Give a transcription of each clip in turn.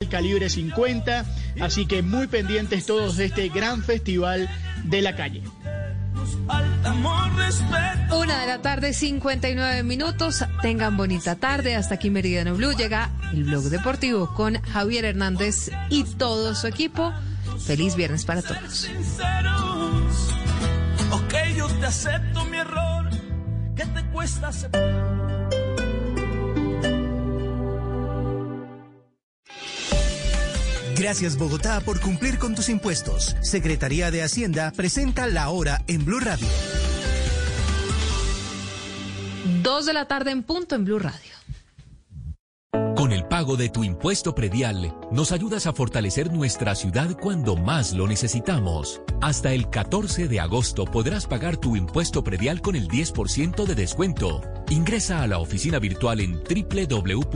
El calibre 50. Así que muy pendientes todos de este gran festival de la calle. Una de la tarde, 59 minutos. Tengan bonita tarde. Hasta aquí Meridiano Blue. Llega el blog deportivo con Javier Hernández y todo su equipo. Feliz viernes para todos. Ok, yo te acepto mi error. ¿Qué te cuesta aceptar? Gracias Bogotá por cumplir con tus impuestos. Secretaría de Hacienda presenta la hora en Blue Radio. Dos de la tarde en punto en Blue Radio. Con el pago de tu impuesto predial, nos ayudas a fortalecer nuestra ciudad cuando más lo necesitamos. Hasta el 14 de agosto podrás pagar tu impuesto predial con el 10% de descuento. Ingresa a la oficina virtual en www.shd.gov.co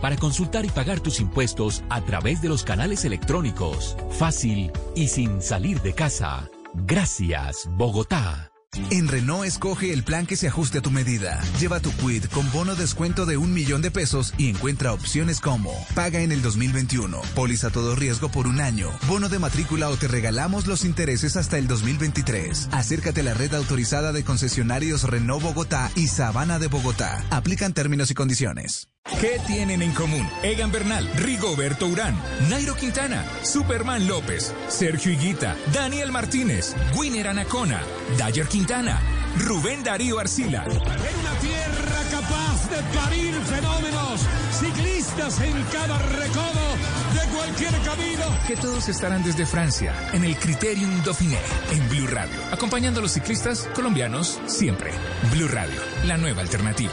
para consultar y pagar tus impuestos a través de los canales electrónicos. Fácil y sin salir de casa. Gracias, Bogotá. En Renault escoge el plan que se ajuste a tu medida. Lleva tu quid con bono descuento de un millón de pesos y encuentra opciones como paga en el 2021, póliza todo riesgo por un año, bono de matrícula o te regalamos los intereses hasta el 2023. Acércate a la red autorizada de concesionarios Renault Bogotá y Sabana de Bogotá. Aplican términos y condiciones. ¿Qué tienen en común? Egan Bernal, Rigoberto Urán, Nairo Quintana, Superman López, Sergio Higuita, Daniel Martínez, Winner Anacona, Dayer Quintana, Rubén Darío Arcila. En una tierra capaz de parir fenómenos, ciclistas en cada recodo de cualquier camino. Que todos estarán desde Francia, en el Criterium Dauphiné, en Blue Radio, acompañando a los ciclistas colombianos siempre. Blue Radio, la nueva alternativa.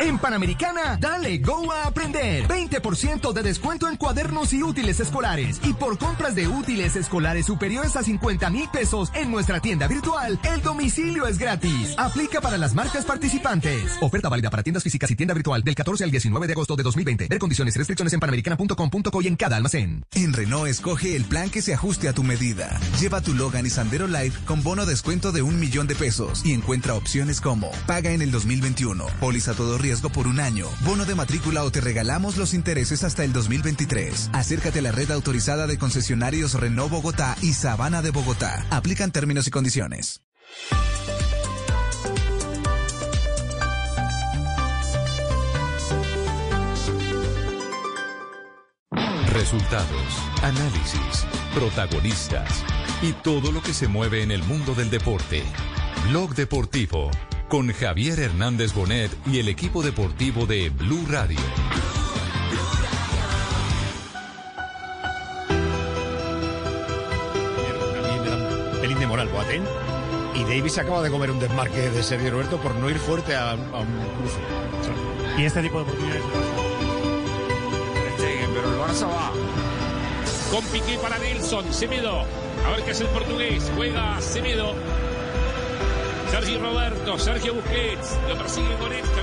En Panamericana, dale go a aprender. 20% de descuento en cuadernos y útiles escolares. Y por compras de útiles escolares superiores a 50 mil pesos en nuestra tienda virtual, el domicilio es gratis. Aplica para las marcas participantes. Oferta válida para tiendas físicas y tienda virtual del 14 al 19 de agosto de 2020. Ver condiciones y restricciones en panamericana.com.co y en cada almacén. En Renault escoge el plan que se ajuste a tu medida. Lleva tu Logan y Sandero Life con bono descuento de un millón de pesos y encuentra opciones como paga en el 2021, póliza todo riesgo por un año, bono de matrícula o te regalamos los intereses hasta el 2023. Acércate a la red autorizada de concesionarios Renault Bogotá y Sabana de Bogotá. Aplican términos y condiciones. Resultados, análisis, protagonistas y todo lo que se mueve en el mundo del deporte. Blog Deportivo con Javier Hernández Bonet y el equipo deportivo de Blue Radio. Pelín de moral, Boateng. Y Davis acaba de comer un desmarque de Sergio Roberto por no ir fuerte a, a un cruce. Y este tipo de oportunidades. pero el Barça va. Con Piqué para Nelson, Semedo. A ver qué hace el portugués. Juega Semedo. Sergio Roberto, Sergio Busquets, lo persigue con esta.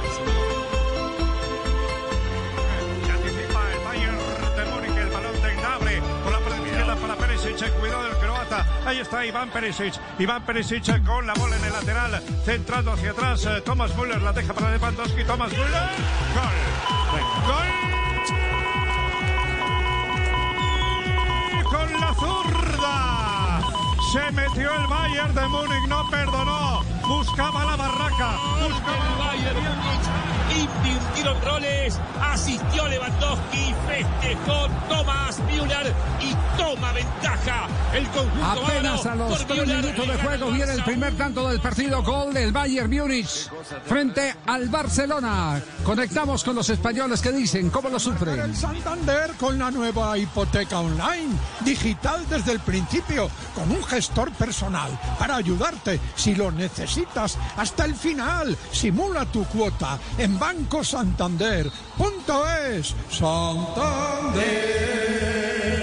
Anticipa el Bayern el balón de la para Perisic, cuidado del croata, ahí está Iván Perisic, Iván Perisic con la bola en el lateral, centrando hacia atrás, Thomas Müller la deja para Lewandowski, Thomas Müller, gol, gol, con la zurda, se metió el Bayern de Múnich, no perdonó, buscaba la barraca, buscaba el Bayern invirtieron roles, asistió Lewandowski, festejó Thomas Müller y toma ventaja el conjunto Apenas a los tres minutos de juego viene el primer tanto del partido, gol del Bayern Múnich frente al Barcelona. Conectamos con los españoles que dicen cómo lo sufren. El Santander con la nueva hipoteca online, digital desde el principio, con un gestor personal para ayudarte si lo necesitas hasta el final. Simula tu cuota en Banco Santander. Punto es Santander.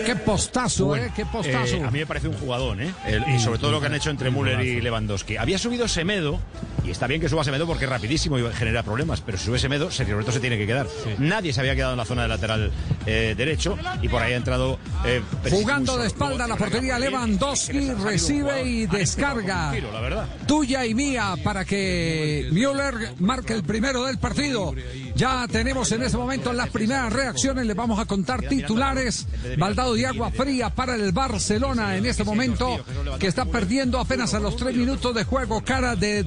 Qué postazo, Bueno, ¿eh? Qué postazo. eh, a mí me parece un jugadón, ¿eh? El- y sobre todo lo que han hecho entre Müller y Lewandowski. Había subido Semedo, y está bien que suba Semedo porque es rapidísimo y genera problemas, pero si sube Semedo, Sergio Roberto se tiene que quedar. Nadie se había quedado en la zona de lateral eh, derecho y por ahí ha entrado. eh, Jugando de espalda a la portería Lewandowski, recibe y descarga. tiro, la verdad. Tuya y mía para que Müller marque el primero del partido. Ya tenemos en este momento las primeras reacciones. Les vamos a contar titulares. Baldado de agua fría para el Barcelona en este momento que está perdiendo apenas a los tres minutos de juego. Cara de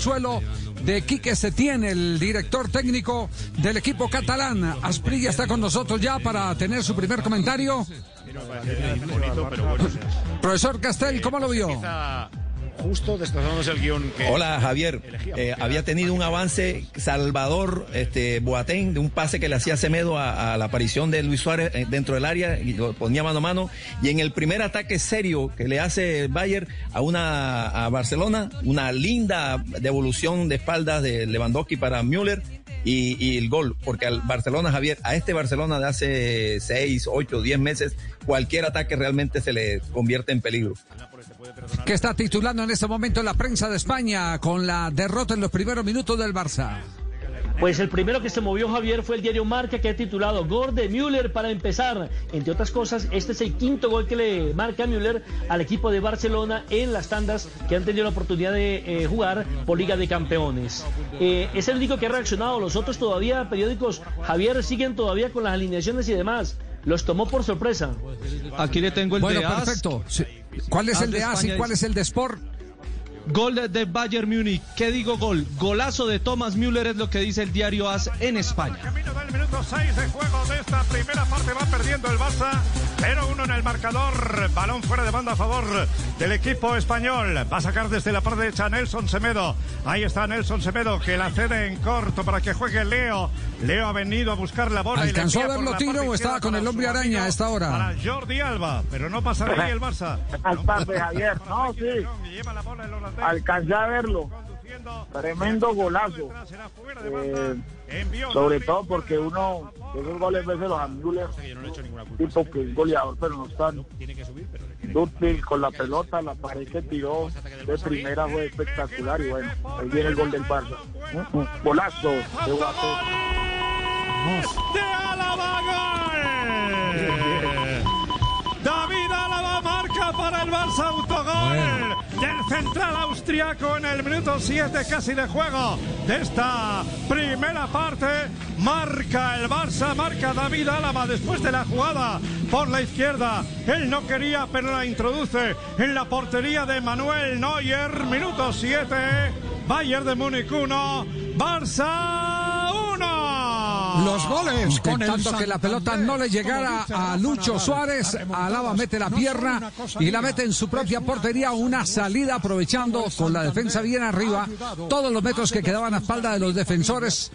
desconsuelo de Quique Setién, el director técnico del equipo catalán. Asprilla está con nosotros ya para tener su primer comentario. Bonito, pero bueno, Profesor Castel, ¿cómo lo vio? Justo destrozándose el guion que. Hola Javier, Eh, había tenido un avance Salvador este, Boateng de un pase que le hacía Semedo a, a la aparición de Luis Suárez eh, dentro del área y lo ponía mano a mano y en el primer ataque serio que le hace Bayer a una a Barcelona, una linda devolución de espaldas de Lewandowski para Müller y, el gol, porque al Barcelona Javier, a este Barcelona de hace 6, 8, 10 meses, cualquier ataque realmente se le convierte en peligro. que está titulando en este momento la prensa de España con la derrota en los primeros minutos del Barça. Pues el primero que se movió Javier fue el diario Marca que ha titulado Gol de Müller para empezar. Entre otras cosas, este es el quinto gol que le marca Müller al equipo de Barcelona en las tandas que han tenido la oportunidad de eh, jugar por Liga de Campeones. Eh, es el único que ha reaccionado. Los otros todavía, periódicos, Javier, siguen todavía con las alineaciones y demás. Los tomó por sorpresa. Aquí le tengo el Bueno, de AS. perfecto. Sí. ¿Cuál es AS el de AS y cuál es el de Sport? Gol de, Bayern Múnich. ¿Qué digo gol? Golazo de Thomas Müller es lo que dice el diario AS en España. El minuto 6 de juego de esta primera parte va perdiendo el Barça. 0-1 en el marcador. Balón fuera de banda a favor del equipo español. Va a sacar desde la parte derecha Nelson Semedo. Ahí está Nelson Semedo que la cede en corto para que juegue Leo. Leo ha venido a buscar la bola. y la ¿Alcanzó a verlo Tino o estaba con el hombre araña a esta hora? Para Jordi Alba, pero no pasa ahí el Barça. Buenas tardes, Javier. No, sí. Alcancé a verlo. Tremendo golazo. Eh, sobre todo porque uno, esos goles veces los Müller, tipo que es goleador, pero no están dúctil con la pelota, la pared que tiró de primera fue espectacular y bueno, ahí viene el gol del Barça. Mm, mm, Golazo de Guapo. De Álava, gol. David Álava marca para el Barça autogol del central austriaco en el minuto 7 casi de juego de esta primera parte. Marca el Barça, marca David Álava después de la jugada por la izquierda. Él no quería, pero la introduce en la portería de Manuel Neuer. Minuto 7, Bayern de Múnich 1, Barça 1. Los goles, con el intentando que la pelota no le llegara a Lucho Suárez. Alaba mete la pierna y la mete en su propia portería. Una salida aprovechando con la defensa bien arriba. Todos los metros que quedaban a espalda de los defensores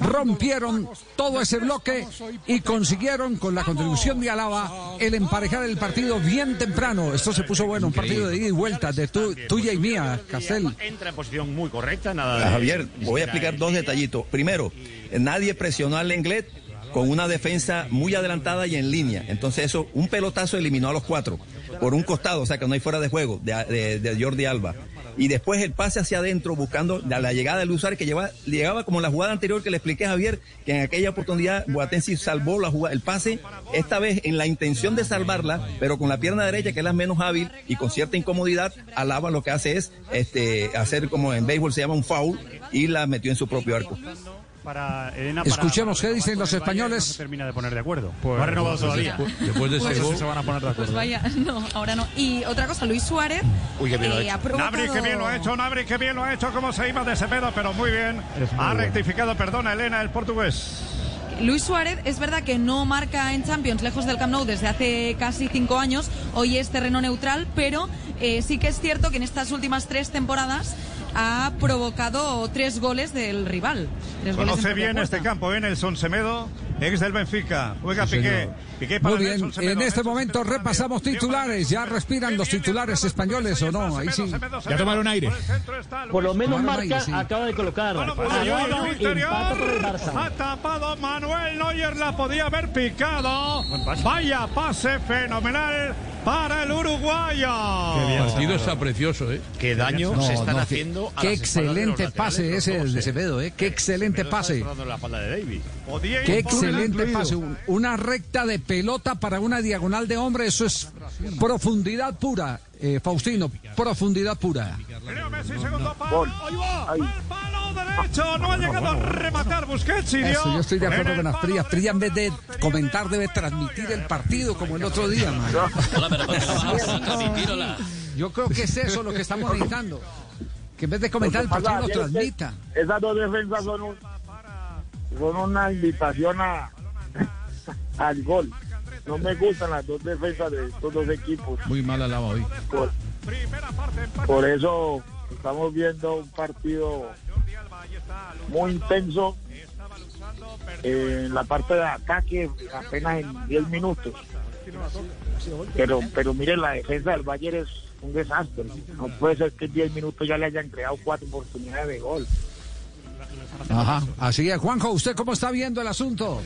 rompieron todo ese bloque y consiguieron con la contribución de Alaba el emparejar el partido bien temprano. Esto se puso bueno, un partido de ida y vuelta de tu- tuya y mía, Castel. Entra en posición muy correcta, nada de. Javier, voy a explicar dos detallitos. Primero, nadie presionó al Lenglet con una defensa muy adelantada y en línea. Entonces eso, un pelotazo eliminó a los cuatro por un costado, o sea que no hay fuera de juego de, de- Jordi Alba. Y después el pase hacia adentro buscando la, la llegada de Suárez que lleva, llegaba como la jugada anterior que le expliqué a Javier, que en aquella oportunidad Boateng sí salvó la jugada, el pase, esta vez en la intención de salvarla, pero con la pierna derecha que es la menos hábil y con cierta incomodidad, Alaba lo que hace es este, hacer como en béisbol se llama un foul y la metió en su propio arco. Para Elena, Escuchemos para- qué dicen los españoles. No se termina de poner de acuerdo. Pues- no ha renovado pues todavía. después- después de ese Pues gol- se van a poner de acuerdo. Pues vaya, no, ahora no. Y otra cosa, Luis Suárez Uy, qué bien lo ha eh, hecho. ha provocado... Nabri, que bien lo ha hecho, Nabri, que bien lo ha hecho, como se iba de Semedo, pero muy bien. Muy Ha bueno. rectificado, perdona, Elena, el portugués. Luis Suárez es verdad que no marca en Champions lejos del Camp Nou desde hace casi cinco años. Hoy es terreno neutral, pero eh, sí que es cierto que en estas últimas tres temporadas ha provocado tres goles del rival. Tres Conoce bien este campo, ¿eh? Nelson Semedo, ex del Benfica. Juega Sí, Piqué. Piqué para Muy bien, Nelson Semedo. en este momento repasamos titulares. ¿Ya respiran los titulares españoles o no? Ahí sí. Ya tomaron aire. Por lo menos Tomaron Marca aire, sí. acaba de colocar. El Barça. Ha tapado Manuel Neuer, la podía haber picado. Vaya pase fenomenal para el uruguayo. El partido está precioso, ¿eh? Qué daño No, se están no, qué- haciendo a Qué excelente pase ese de. Acevedo, ¿eh? Qué excelente pase. Qué excelente pase. Un- Una recta de pelota para una diagonal de hombre. Eso es profundidad pura, eh, Faustino. Profundidad pura. Leo Messi, segundo palo. Gol. Ahí va. Al palo derecho. No ha llegado a rematar Busquets y dio. Eso, yo estoy de acuerdo con el palo Asprilla en vez de comentar debe transmitir el partido como el otro día, man. Yo creo que es eso lo que estamos necesitando. Que en vez de comentar el partido lo transmita. Esas dos defensas son, un- son una invitación a, al gol. No me gustan las dos defensas de estos dos equipos. Muy mala lava hoy. Por, eso estamos viendo un partido muy intenso en la parte de ataque apenas en 10 minutos. Pero, pero miren, la defensa del Bayern es un desastre. No puede ser que en 10 minutos ya le hayan creado cuatro oportunidades de gol. Ajá. Así es. Juanjo, ¿usted cómo está viendo el asunto?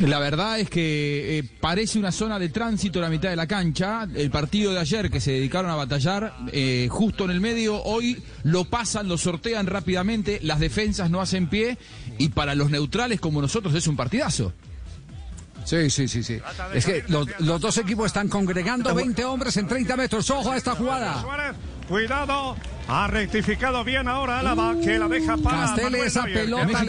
La verdad es que eh, parece una zona de tránsito la mitad de la cancha. El partido de ayer que se dedicaron a batallar eh, justo en el medio, hoy lo pasan, lo sortean rápidamente, las defensas no hacen pie y para los neutrales como nosotros es un partidazo. Sí, sí, sí, sí. Es que los, los dos equipos están congregando 20 hombres en 30 metros. Ojo a esta jugada. Cuidado. Ha rectificado bien ahora Álava, que la deja para Manuel esa pelota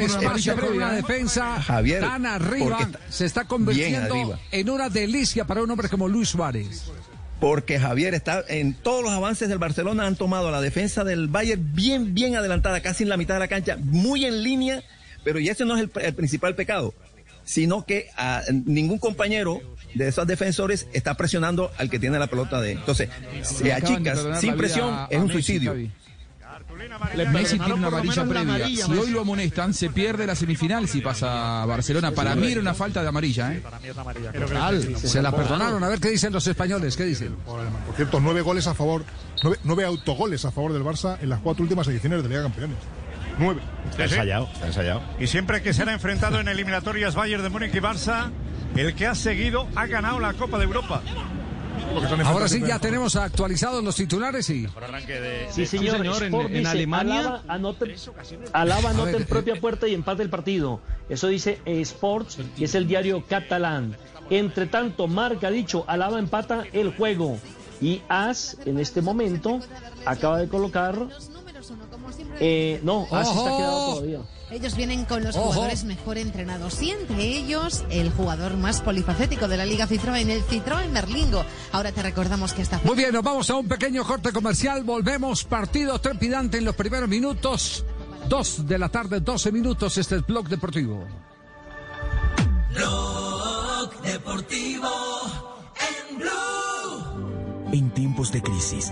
defensa Javier, tan arriba. está Se está convirtiendo en una delicia para un hombre como Luis Suárez. Porque Javier está en todos los avances del Barcelona han tomado la defensa del Bayern bien, bien adelantada, casi en la mitad de la cancha, muy en línea, pero y ese no es el, el principal pecado, sino que a ningún compañero de esos defensores está presionando al que tiene la pelota de. Entonces, de achicas sin presión, a- es un Messi, suicidio. Javi. Messi tiene una amarilla previa. Si hoy lo amonestan, se pierde la semifinal si pasa a Barcelona. Para mí era una falta de amarilla, ¿eh? Al, se la perdonaron. A ver qué dicen los españoles. ¿Qué dicen? Por cierto, nueve goles a favor, nueve, nueve autogoles a favor del Barça en las cuatro últimas ediciones de Liga de Campeones. Nueve. Está ensayado, está ensayado. Y siempre que se han enfrentado en eliminatorias Bayern de Múnich y Barça, el que ha seguido ha ganado la Copa de Europa. Ahora sí, ya tenemos actualizados los titulares y. Sí, señor. señor, en- Alemania- Alaba anota, Alaba anota ver, en eh, propia puerta y empate el partido. Eso dice eh, Sports, que es el diario catalán. Entre tanto, Marca ha dicho, Alaba empata el juego. Y As, en este momento, acaba de colocar... Eh, no, As está Ojo. quedado todavía. Ellos vienen con los Ojo. jugadores mejor entrenados y entre ellos el jugador más polifacético de la Liga Citroën, el Citroën Merlingo. Ahora te recordamos que esta Muy bien, nos vamos a un pequeño corte comercial. Volvemos. Partido trepidante en los primeros minutos. Dos de la tarde, 12 minutos. Este es Blog Deportivo. Blog Deportivo en Blue. En tiempos de crisis,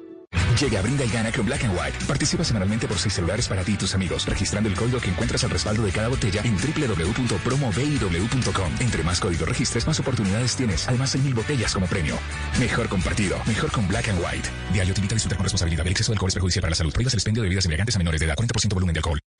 Llega, brinda y gana con Black and White. Participa semanalmente por seis celulares para ti y tus amigos, registrando el código que encuentras al respaldo de cada botella en www.promoviw.com. Entre más códigos registres, más oportunidades tienes. Además, hay mil botellas como premio. Mejor compartido, mejor con Black and White. Diario te invita a disfrutar con responsabilidad. El exceso de alcohol es para la salud. Prohíbas el expendio de bebidas embriagantes a menores de edad. 40% volumen de alcohol.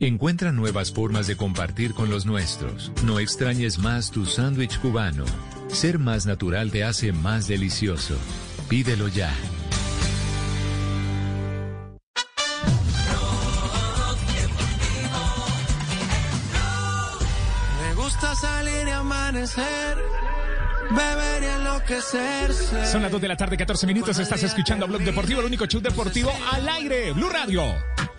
Encuentra nuevas formas de compartir con los nuestros. No extrañes más tu sándwich cubano. Ser más natural te hace más delicioso. Pídelo ya. Me gusta salir y amanecer. Beber y enloquecerse. Son las 2 de la tarde, 14 minutos. Estás escuchando Blog Deportivo, el único show deportivo al aire. Blue Radio.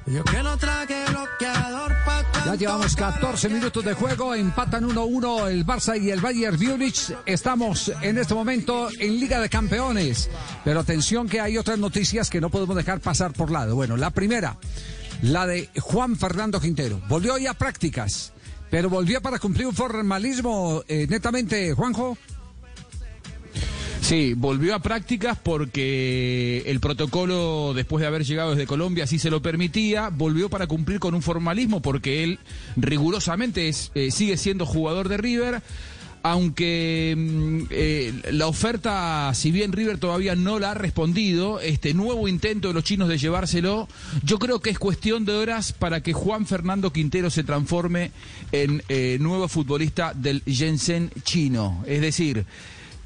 Yo que no traje bloqueador pa' Ya llevamos 14 minutos de juego, empatan 1-1 el Barça y el Bayern Múnich. Estamos en este momento en Liga de Campeones. Pero atención que hay otras noticias que no podemos dejar pasar por lado. Bueno, la primera, la de Juan Fernando Quintero. Volvió hoy a prácticas, pero volvió para cumplir un formalismo eh, netamente, Juanjo. Sí, volvió a prácticas porque el protocolo, después de haber llegado desde Colombia, sí se lo permitía. Volvió para cumplir con un formalismo porque él rigurosamente eh, sigue siendo jugador de River. Aunque mm, eh, la oferta, si bien River todavía no la ha respondido, este nuevo intento de los chinos de llevárselo, yo creo que es cuestión de horas para que Juan Fernando Quintero se transforme en eh, nuevo futbolista del Shenzhen chino. Es decir,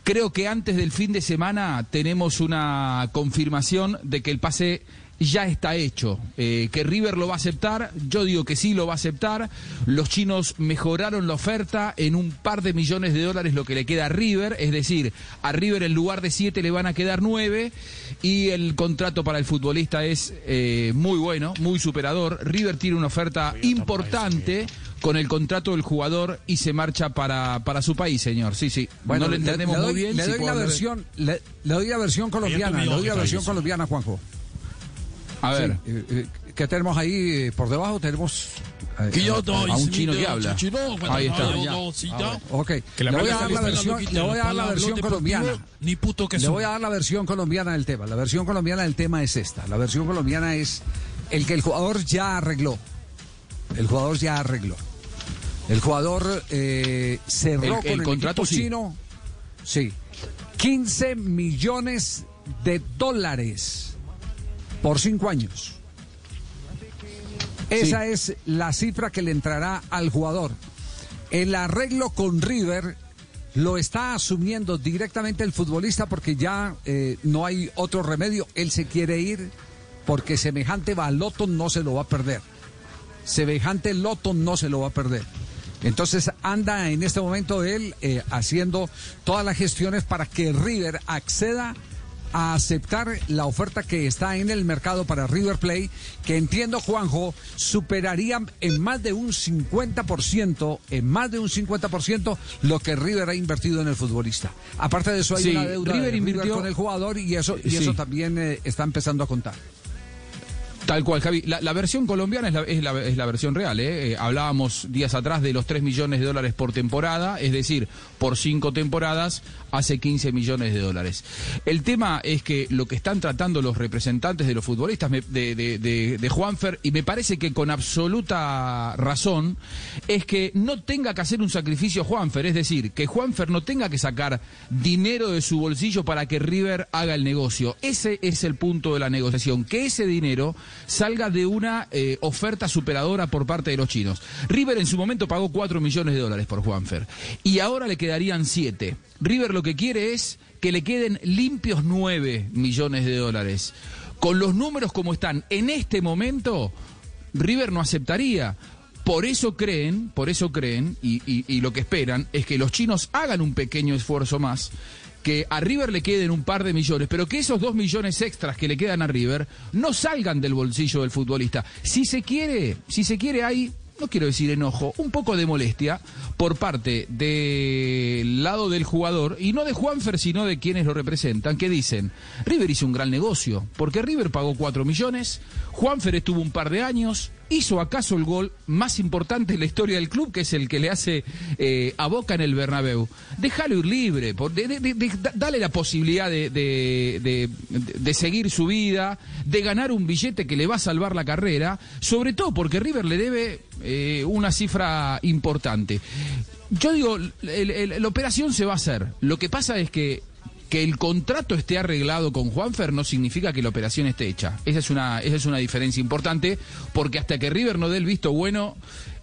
Creo que antes del fin de semana tenemos una confirmación de que el pase ya está hecho, eh, que River lo va a aceptar, yo digo que sí lo va a aceptar, los chinos mejoraron la oferta en un par de millones de dólares lo que le queda a River, es decir, a River en lugar de siete le van a quedar nueve y el contrato para el futbolista es eh, muy bueno, muy superador, River tiene una oferta importante con el contrato del jugador y se marcha para, para su país, señor. Sí, sí. Bueno, no lo le- entendemos le doy- muy bien. Le si doy la versión, le, le doy la versión colombiana, le doy la versión colombiana, Juanjo. A ver. Sí, eh, eh, ¿Qué tenemos ahí eh, por debajo? Tenemos Que yo a- doy, a un chino que habla. chino, bueno, Ahí está. Ah, Ok. Le voy a dar la versión, le voy a dar la versión colombiana. ni puto que Le voy a dar la versión colombiana del tema. La versión colombiana del tema es esta. La versión colombiana es el que el jugador ya arregló. El jugador ya arregló. El jugador eh, cerró El- con el el contrato, sí. chino. Sí. 15 millones de dólares por cinco años. Esa es la cifra que le entrará al jugador. El arreglo con River lo está asumiendo directamente el futbolista porque ya eh, no hay otro remedio. Él se quiere ir porque semejante baloto no se lo va a perder. Semejante loto no se lo va a perder. Entonces anda en este momento él eh, haciendo todas las gestiones para que River acceda a aceptar la oferta que está en el mercado para River Play, que entiendo, Juanjo, superaría en más de un 50%, en más de un 50% lo que River ha invertido en el futbolista. Aparte de eso hay Sí, una deuda River de River invirtió- con el jugador y eso, y Sí. eso también eh, está empezando a contar. Tal cual, Javi. La, versión colombiana es la, es la- es la versión real. ¿eh? Eh, hablábamos días atrás de los 3 millones de dólares por temporada, es decir, por 5 temporadas hace 15 millones de dólares. El tema es que lo que están tratando los representantes de los futbolistas de, Juanfer, y me parece que con absoluta razón, es que no tenga que hacer un sacrificio Juanfer, es decir, que Juanfer no tenga que sacar dinero de su bolsillo para que River haga el negocio. Ese es el punto de la negociación, que ese dinero salga de una eh, oferta superadora por parte de los chinos. River en su momento pagó 4 millones de dólares por Juanfer y ahora le quedarían 7. River lo que quiere es que le queden limpios 9 millones de dólares. Con los números como están en este momento, River no aceptaría. Por eso creen, por eso creen, y, y- y lo que esperan es que los chinos hagan un pequeño esfuerzo más, que a River le queden un par de millones, pero que esos dos millones extras que le quedan a River no salgan del bolsillo del futbolista. Si se quiere, si se quiere hay no quiero decir enojo, un poco de molestia por parte del lado del jugador, y no de Juanfer, sino de quienes lo representan, que dicen, River hizo un gran negocio, porque River pagó 4 millones, Juanfer estuvo un par de años, hizo acaso el gol más importante en la historia del club, que es el que le hace eh, a Boca en el Bernabéu. Déjalo ir libre, dale la posibilidad de seguir su vida, de ganar un billete que le va a salvar la carrera, sobre todo porque River le debe eh, una cifra importante. Yo digo, el- el- la operación se va a hacer. Lo que pasa es que que el contrato esté arreglado con Juanfer no significa que la operación esté hecha. Esa es una, esa es una diferencia importante, porque hasta que River no dé el visto bueno,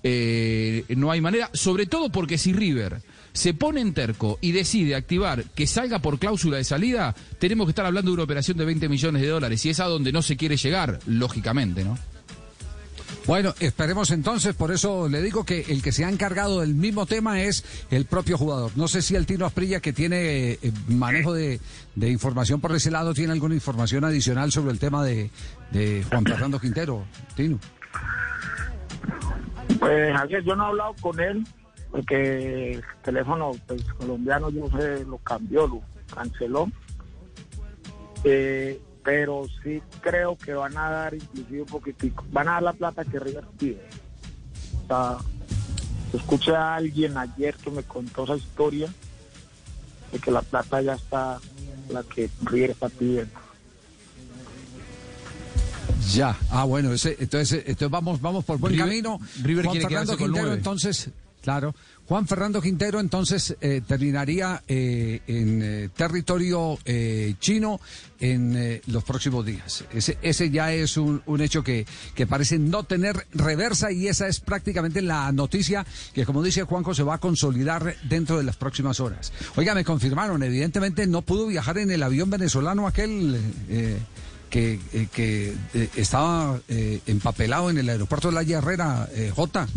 eh, no hay manera. Sobre todo porque si River se pone en terco y decide activar que salga por cláusula de salida, tenemos que estar hablando de una operación de 20 millones de dólares, y es a donde no se quiere llegar, lógicamente, ¿no? Bueno, esperemos entonces, por eso le digo que el que se ha encargado del mismo tema es el propio jugador. No sé si el Tino Asprilla, que tiene eh, manejo de, información por ese lado, tiene alguna información adicional sobre el tema de, de Juan Fernando Quintero. Tino. Pues Javier, yo no he hablado con él porque el teléfono pues, colombiano yo sé lo cambió, lo canceló. Eh, pero sí creo que van a dar inclusive un poquitico, van a dar la plata que River pide. O sea, escuché a alguien ayer que me contó esa historia de que la plata ya está la que River está pidiendo. Ya, ah bueno, ese, entonces, entonces vamos, vamos por buen River- camino. River Juan quiere Fernando con entonces, claro, Juan Fernando Quintero entonces eh, terminaría eh, en eh, territorio eh, chino en eh, los próximos días. Ese, ese ya es un, hecho que, que parece no tener reversa y esa es prácticamente la noticia que, como dice Juanjo, se va a consolidar dentro de las próximas horas. Oiga, me confirmaron, evidentemente no pudo viajar en el avión venezolano aquel... eh, que, que estaba empapelado en el aeropuerto de la Herrera, J.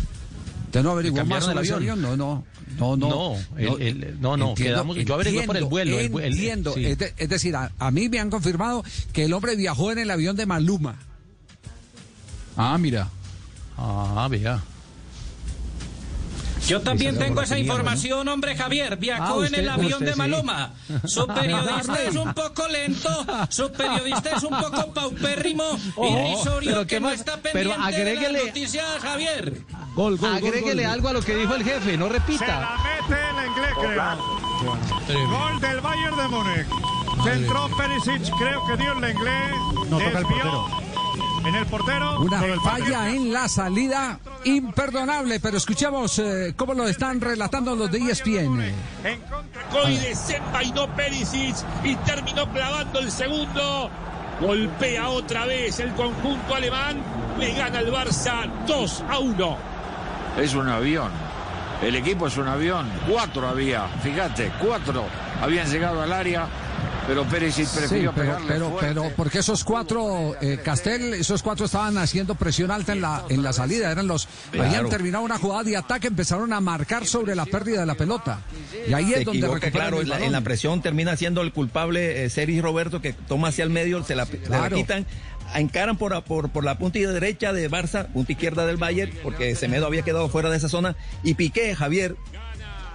¿Usted no averiguó ¿Le más sobre el avión? avión? No, no, no, no. No, el- el- no, no, quedamos- yo averigué por el vuelo, el vue- el- entiendo. sí. Es, de- es decir, a, a mí me han confirmado que el hombre viajó en el avión de Maluma. Ah, mira. Ah, vea. Yo también tengo esa información, hombre Javier. Viajó Ah, en el avión usted de sí. Maloma. Su periodista es un poco lento, su periodista es un poco paupérrimo, Oh, irrisorio, pero que qué no más- está pero pendiente de agréguele- las noticias, Javier. Gol, gol, Agréguele algo a lo que dijo el jefe, no Se repita. la mete el inglés, creo. Gol del Bayern de Múnich. Centró Perisic, creo que dio el inglés. No, toca el desvió portero. En el portero. Una el falla en la salida imperdonable, pero escuchamos eh, cómo lo están relatando los de ESPN. y desenvainó Perisic y terminó clavando el segundo. Golpea otra vez el conjunto alemán. Le gana el Barça 2 a 1. Es un avión. El equipo es un avión. Cuatro había. Fíjate, cuatro habían llegado al área. Pero Perisic Sí, pero, pegarle pero, fuerte. pero porque esos cuatro, eh, Castel, esos cuatro estaban haciendo presión alta en la, en la salida, eran los, Claro. habían terminado una jugada de ataque, empezaron a marcar sobre la pérdida de la pelota. Y ahí Se es donde equivoca, claro, el en la, balón. en la presión termina siendo el culpable eh, Sergi Roberto que toma hacia el medio, se la, se la Claro. quitan, encaran por, por, por la punta derecha de Barça, punta izquierda del Bayern, porque Semedo había quedado fuera de esa zona, y Piqué, Javier,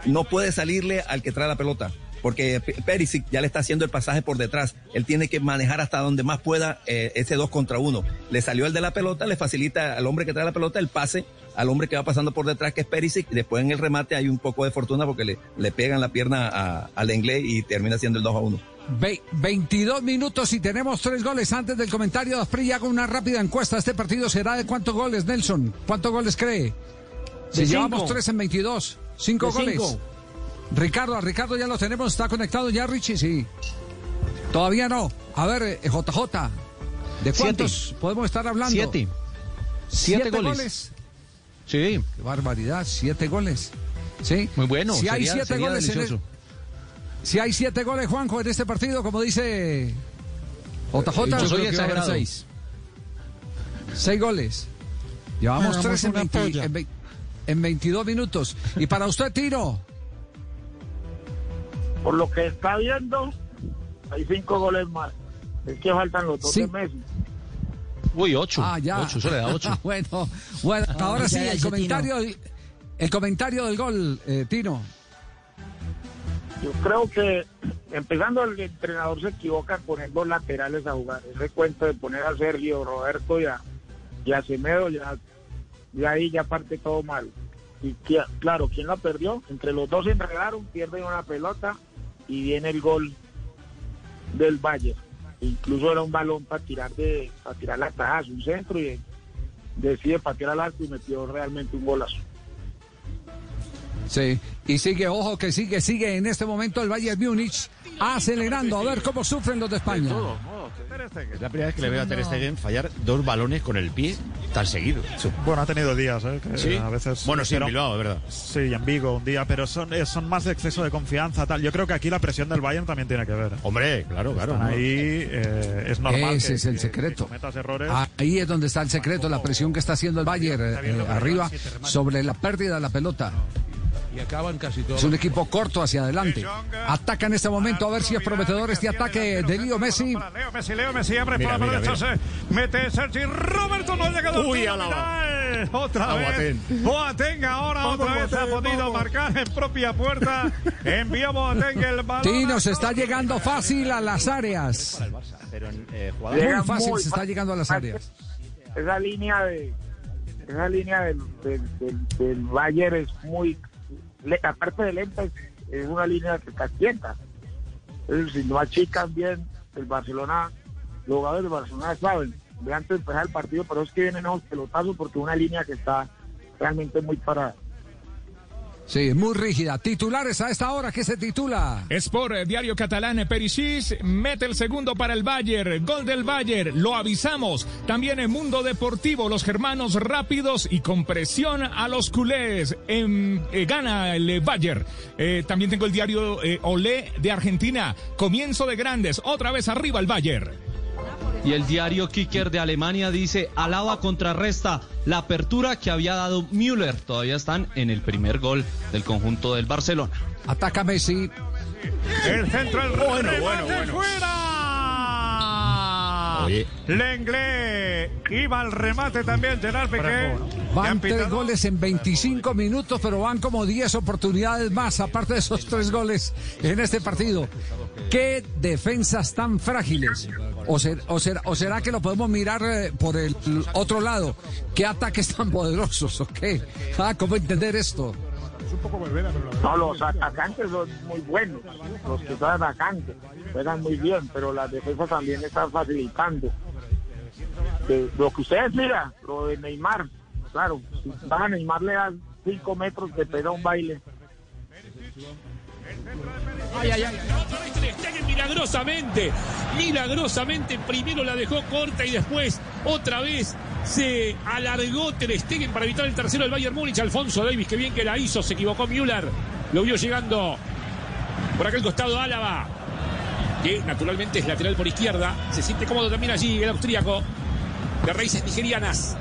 no puede salirle al que trae la pelota. Porque Perisic ya le está haciendo el pasaje por detrás. Él tiene que manejar hasta donde más pueda eh, ese dos contra uno. Le salió el de la pelota, le facilita al hombre que trae la pelota el pase al hombre que va pasando por detrás, que es Perisic. Y después en el remate hay un poco de fortuna porque le, le pegan la pierna a- al inglés y termina siendo el 2 a 1. Ve- 22 minutos y tenemos tres goles. Antes del comentario de Asprilla, hago una rápida encuesta. ¿Este partido será de cuántos goles, Nelson? ¿Cuántos goles cree? Si De llevamos cinco. tres en 22, cinco De goles. cinco. Ricardo, a Ricardo ya lo tenemos, está conectado ya, Richie, sí. Todavía no. A ver, eh, JJ, ¿de Siete. cuántos podemos estar hablando? Siete. Siete goles. Sí. Qué barbaridad, siete goles. Sí. Muy bueno. Si hay siete sería goles en el-. Si hay siete goles, Juanjo, en este partido, como dice JJ, Yo soy exagerado. seis. Seis goles. Llevamos Hagamos tres en, una 20 polla. en, en 22 minutos. Y para usted, Tiro. Por lo que está viendo, hay cinco goles más. Es que faltan los dos Sí. de Messi. Uy, ocho. Ah, ya. Ocho, eso le da ocho. bueno, bueno, Ah, ahora sí, el comentario, el comentario del gol, eh, Tino. Yo creo que empezando el entrenador se equivoca poner dos laterales a jugar. Ese cuento de poner a Sergio, Roberto y a, y a Semedo, ya, ya ahí ya parte todo mal. Y que- claro, ¿quién la perdió? Entre los dos se enredaron, pierden una pelota y viene el gol del Valle. Incluso era un balón para tirar de para tirar la taja, un centro y decide patear al arco y metió realmente un golazo. Sí, y sigue, ojo que sigue, sigue en este momento el Bayern Múnich acelerando a ver cómo sufren los de España. Es la primera vez que le veo a Ter Stegen fallar dos balones con el pie tan seguido. Bueno, ha tenido días, ¿eh? que Sí. a veces. Bueno, sí, en pero- Bilbao, es verdad. Sí, en Vigo un día, pero son, eh, son más de exceso de confianza, tal. Yo creo que aquí la presión del Bayern también tiene que ver. Hombre, claro, claro. Están ¿no? ahí eh, es normal. Ese que- es el secreto. que cometas errores. Ahí es donde está el secreto, la presión que está haciendo el Bayern eh, eh, arriba sobre la pérdida de la pelota. Y acaban casi todos. Es un equipo corto hacia adelante. Ataca en este momento a ver si es prometedor este ataque de Leo Messi. Leo Messi, Leo Messi abre Mira, la mira, mete Sergi Roberto, no ha llegado. Uy, Álava. final. Otra A vez. Boateng. Ahora Vamos, otra vez ha podido vamos. marcar en propia puerta. Envía Boateng el balón. Tino se está llegando fácil a las áreas. Muy Llega fácil muy se está fácil. llegando a las áreas. esa línea de esa línea del, del, del- del Bayern es muy aparte de lenta es, una línea que calienta es decir, si no achican bien el Barcelona los jugadores del Barcelona saben de antes de empezar el partido pero es que vienen esos pelotazos porque una línea que está realmente muy parada Sí, muy rígida. Titulares a esta hora que se titula. Sport, eh, diario catalán, Perisic mete el segundo para el Bayern, gol del Bayern, lo avisamos. También en Mundo Deportivo, los germanos rápidos y con presión a los culés. Em, eh, gana el eh, Bayern. Eh, también tengo el diario eh, Olé de Argentina, comienzo de grandes, otra vez arriba el Bayern. Y el diario Kicker de Alemania dice, Alaba contrarresta la apertura que había dado Müller. Todavía están en el primer gol del conjunto del Barcelona. Ataca Messi. el centro el Bueno, bueno, bueno. fuera Oye. Lenglet iba al remate también Gerard Piqué Van tres goles en 25 minutos, pero van como 10 oportunidades más, aparte de esos tres goles en este partido. ¿Qué defensas tan frágiles? ¿O, ser- o será, o será que lo podemos mirar eh, por el otro lado? ¿Qué ataques tan poderosos? ¿O qué? Ah, ¿Cómo entender esto? Pero la verdad no los atacantes son muy buenos los que son atacantes juegan muy bien pero las defensas también están facilitando de- lo que ustedes miran, lo de Neymar, claro, si vas a Neymar le das 5 metros, te pega un baile. Ay, ay, ay. Stegen milagrosamente, milagrosamente primero la dejó corta y después otra vez se alargó Ter Stegen para evitar el tercero del Bayern Múnich. Alfonso Davis, que bien que la hizo, se equivocó Müller, lo vio llegando por aquel costado Álava, que naturalmente es lateral por izquierda, se siente cómodo también allí el austríaco de raíces nigerianas.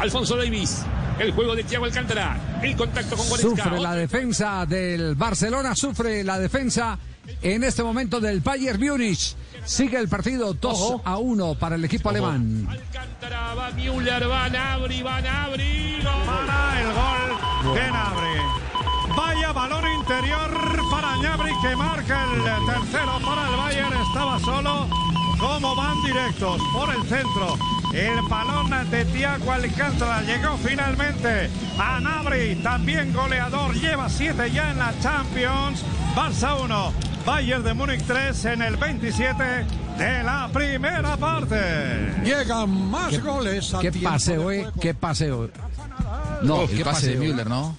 Alfonso Davis, el juego de Thiago Alcántara, el contacto con Goretzka. Sufre la defensa del Barcelona, sufre la defensa en este momento del Bayern Múnich. Sigue el partido 2 a 1 para el equipo alemán. Alcántara, va Müller, va Nabri, va Nabri. para el gol de Nabri. Vaya balón interior para Ñabri que marca el tercero para el Bayern. Estaba solo. Como van directos por el centro. El balón de Tiago Alcántara llegó finalmente a Nabri. También goleador. Lleva siete ya en la Champions. Barça 1. Bayern de Múnich 3 en el 27 de la primera parte. Llegan más goles a ¿Qué paseo, de eh? ¿Qué paseo? No, el qué pase de paseo. Müller, ¿no?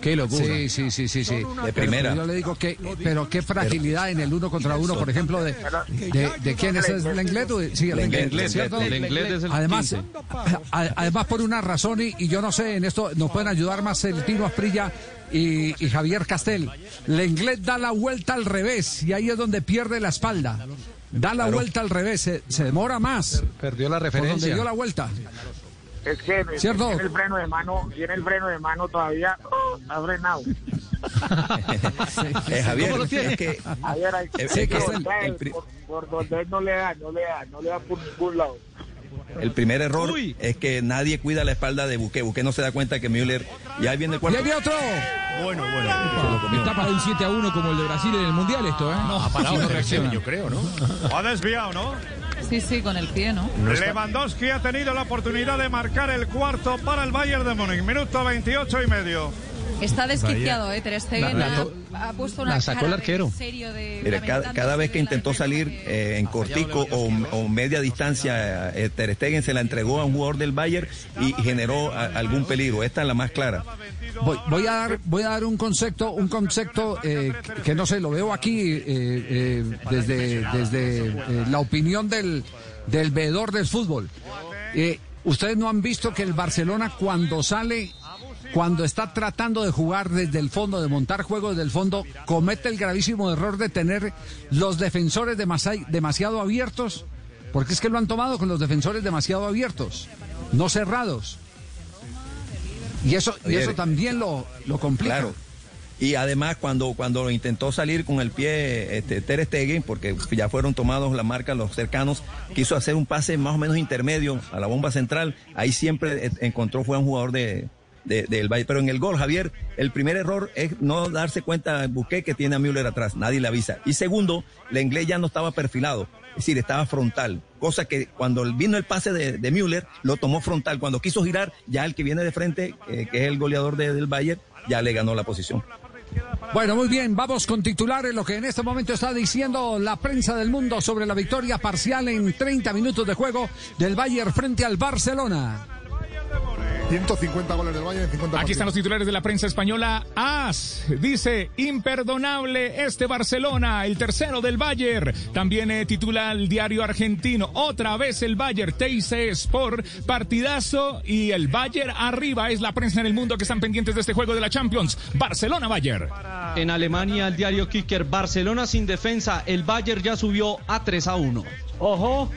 Qué locura. Sí, sí, sí, sí, sí. Pero primera. Yo le digo que, pero qué fragilidad en el uno contra uno, por ejemplo, de, de, de quién es, ¿Es Lenglet. o- Sí, el Lenglet, ¿cierto? Lenglet. Lenglet es el Además, 15. a- además por una razón y, y yo no sé, en esto nos pueden ayudar más el Tino Asprilla y, y Javier Castel. Lenglet da la vuelta al revés y ahí es donde pierde la espalda. Da la vuelta al revés, se, se demora más. Perdió la Por donde referencia. dio la vuelta. Es que ¿Cierto? tiene el freno de mano, tiene el freno de mano todavía, ¡oh! ha frenado. Eh, Javier, ¿Cómo lo tiene? es que Ayer hay sí, que que es el- el por, por donde él no le da, no le da, no le da por ningún lado. El primer error es que nadie cuida la espalda de Buque. Buque no se da cuenta que Müller. Y ahí viene el cuarto. ¡Y ahí viene otro! Bueno, bueno. Está para un 7 a 1 como el de Brasil en el Mundial esto, ¿eh? No, ha parado no reacciona. yo creo, ¿no? Ha desviado, ¿no? Sí, sí, con el pie, ¿no? Lewandowski ha tenido la oportunidad de marcar el cuarto para el Bayern de Múnich. Minuto 28 y medio. Está desquiciado, ¿eh? Ter Stegen La- la- ha, ha puesto una la sacó cara el de arquero. serio de Mira, cada, cada vez que intentó salir eh, en cortico o, o media distancia, eh, Ter Stegen se la entregó a un jugador del Bayern y generó a- algún peligro. Esta es la más clara. Voy, voy a dar voy a dar un concepto un concepto eh, que no sé lo veo aquí eh, eh, desde desde eh, la opinión del del veedor del fútbol Eh, ustedes no han visto que el Barcelona cuando sale cuando está tratando de jugar desde el fondo de montar juegos desde el fondo comete el gravísimo error de tener los defensores demasi- demasiado abiertos porque es que lo han tomado con los defensores demasiado abiertos no cerrados y eso, y eso también lo, lo complica. Claro. Y además cuando cuando intentó salir con el pie este, Ter Stegen, porque ya fueron tomados la marca los cercanos, quiso hacer un pase más o menos intermedio a la bomba central. Ahí siempre eh, encontró fue un jugador de de- del Valle. Pero en el gol, Javier, el primer error es no darse cuenta Busqué que tiene a Müller atrás, nadie le avisa. Y segundo, el inglés ya no estaba perfilado, es decir, estaba frontal, cosa que cuando vino el pase de, Müller, lo tomó frontal. Cuando quiso girar, ya el que viene de frente, eh, que es el goleador de- del Bayern, ya le ganó la posición. Bueno, muy bien, vamos con titulares, lo que en este momento está diciendo la prensa del mundo sobre la victoria parcial en 30 minutos de juego del Bayern frente al Barcelona. 150 goles del Bayern en 50 Aquí están los titulares de la prensa española. AS dice, imperdonable este Barcelona, el tercero del Bayern. También eh, titula el diario argentino, otra vez el Bayern, TIC Sport, partidazo y el Bayern arriba. Es la prensa en el mundo que están pendientes de este juego de la Champions. Barcelona-Bayern. En Alemania, el diario Kicker, Barcelona sin defensa, el Bayern ya subió a 3 a 1. Ojo.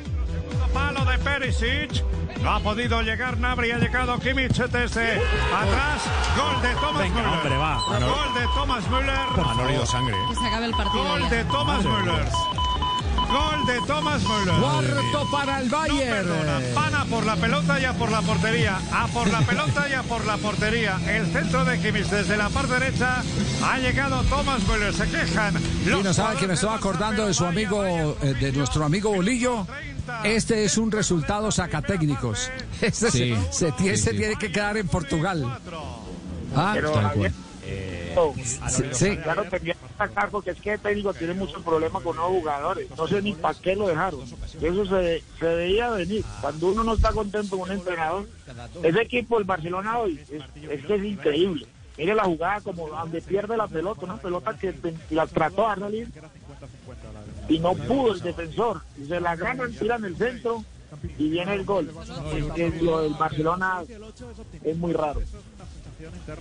Palo de Perisic. No ha podido llegar Nabri, ha llegado Kimmich desde atrás. Gol de Thomas Venga, Müller. hombre, va. Gol de Thomas Müller. Han olido sangre. Que se acabe el partido. Gol ya. de Thomas Müller. Gol de Thomas Müller. Cuarto para el Bayern. Van a por la pelota y a por la portería. A por la pelota y a por la portería. El centro de Kimmich desde la parte derecha. Ha llegado Thomas Müller. Se quejan. Y no sabe que me estaba acordando de su amigo, eh, de nuestro amigo Bolillo. Este es un resultado sacatécnicos. Este Sí, se, se tiene, sí, se sí. tiene que quedar en Portugal. Ah, Pero oh, sí, sí. claro, tenía que sacar porque es que el técnico tiene muchos problemas con nuevos jugadores. No sé ni para qué lo dejaron. Eso se, se veía venir. Cuando uno no está contento con un entrenador, ese equipo, el Barcelona hoy, es, es que es increíble. Mire la jugada como donde pierde la pelota, una pelota que la trató de salir y no pudo el defensor. Se la ganan, tiran el centro y viene el gol. Es que lo del Barcelona es muy raro.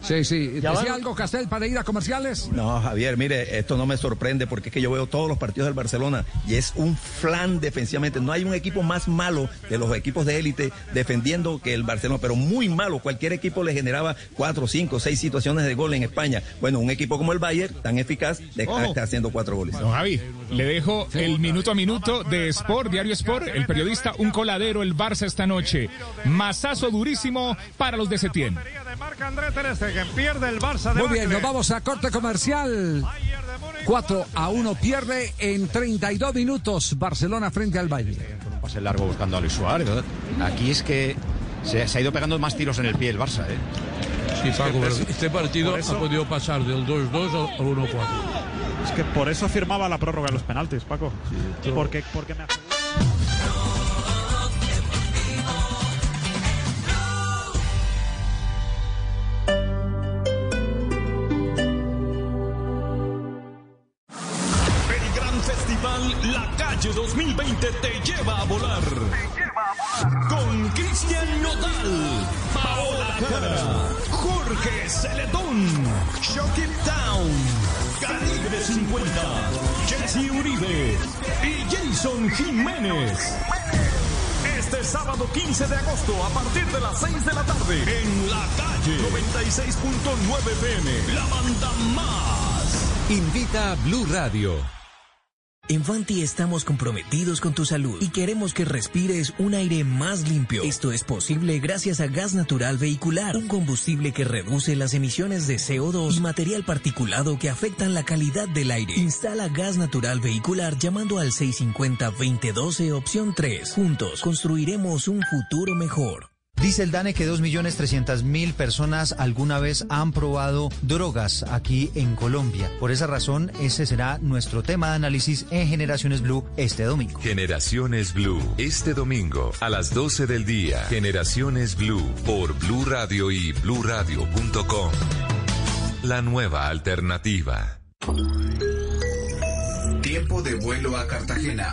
Sí, sí. ¿Decía algo Castel para ir a comerciales? No, Javier, mire, esto no me sorprende porque es que yo veo todos los partidos del Barcelona y es un flan defensivamente. No hay un equipo más malo de los equipos de élite defendiendo que el Barcelona, pero muy malo. Cualquier equipo le generaba cuatro, cinco, seis situaciones de gol en España. Bueno, un equipo como el Bayern, tan eficaz, está haciendo cuatro goles. Don Javi, le dejo el minuto a minuto de Sport, Diario Sport, el periodista, un coladero, el Barça esta noche. Masazo durísimo para los de Setién. De Ter Stegen. Pierde el Barça de Muy bien, Bacle. nos vamos a corte comercial. 4 a 1 pierde en 32 minutos Barcelona frente al Bayern. Con un pase largo buscando a Luis Suárez. Aquí es que se, se ha ido pegando más tiros en el pie el Barça, ¿eh? Sí, Paco, pero este partido eso- ha podido pasar del 2-2 al 1-4. Es que por eso firmaba la prórroga de los penaltis, Paco. Porque, porque me sábado 15 de agosto a partir de las 6 de la tarde en La Calle 96.9 PM, la banda más. Invita a Blue Radio. En Fanti estamos comprometidos con tu salud y queremos que respires un aire más limpio. Esto es posible gracias a gas natural vehicular, un combustible que reduce las emisiones de CO2 y material particulado que afectan la calidad del aire. Instala gas natural vehicular llamando al 650-2012 opción 3. Juntos construiremos un futuro mejor. Dice el DANE que 2.300.000 personas alguna vez han probado drogas aquí en Colombia. Por esa razón, ese será nuestro tema de análisis en Generaciones Blue este domingo. Generaciones Blue, este domingo a las 12 del día. Generaciones Blue por Blue Radio y bluradio.com. La nueva alternativa. Tiempo de vuelo a Cartagena.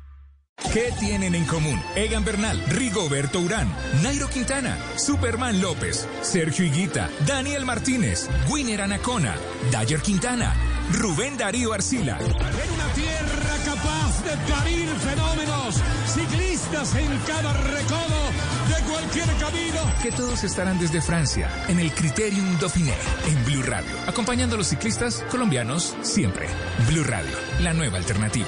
¿Qué tienen en común? Egan Bernal, Rigoberto Urán, Nairo Quintana, Superman López, Sergio Higuita, Daniel Martínez, Winner Anacona, Dayer Quintana, Rubén Darío Arcila. En una tierra capaz de parir fenómenos, ciclistas en cada recodo de cualquier camino. Que todos estarán desde Francia, en el Criterium Dauphiné, en Blue Radio, acompañando a los ciclistas colombianos siempre. Blue Radio, la nueva alternativa.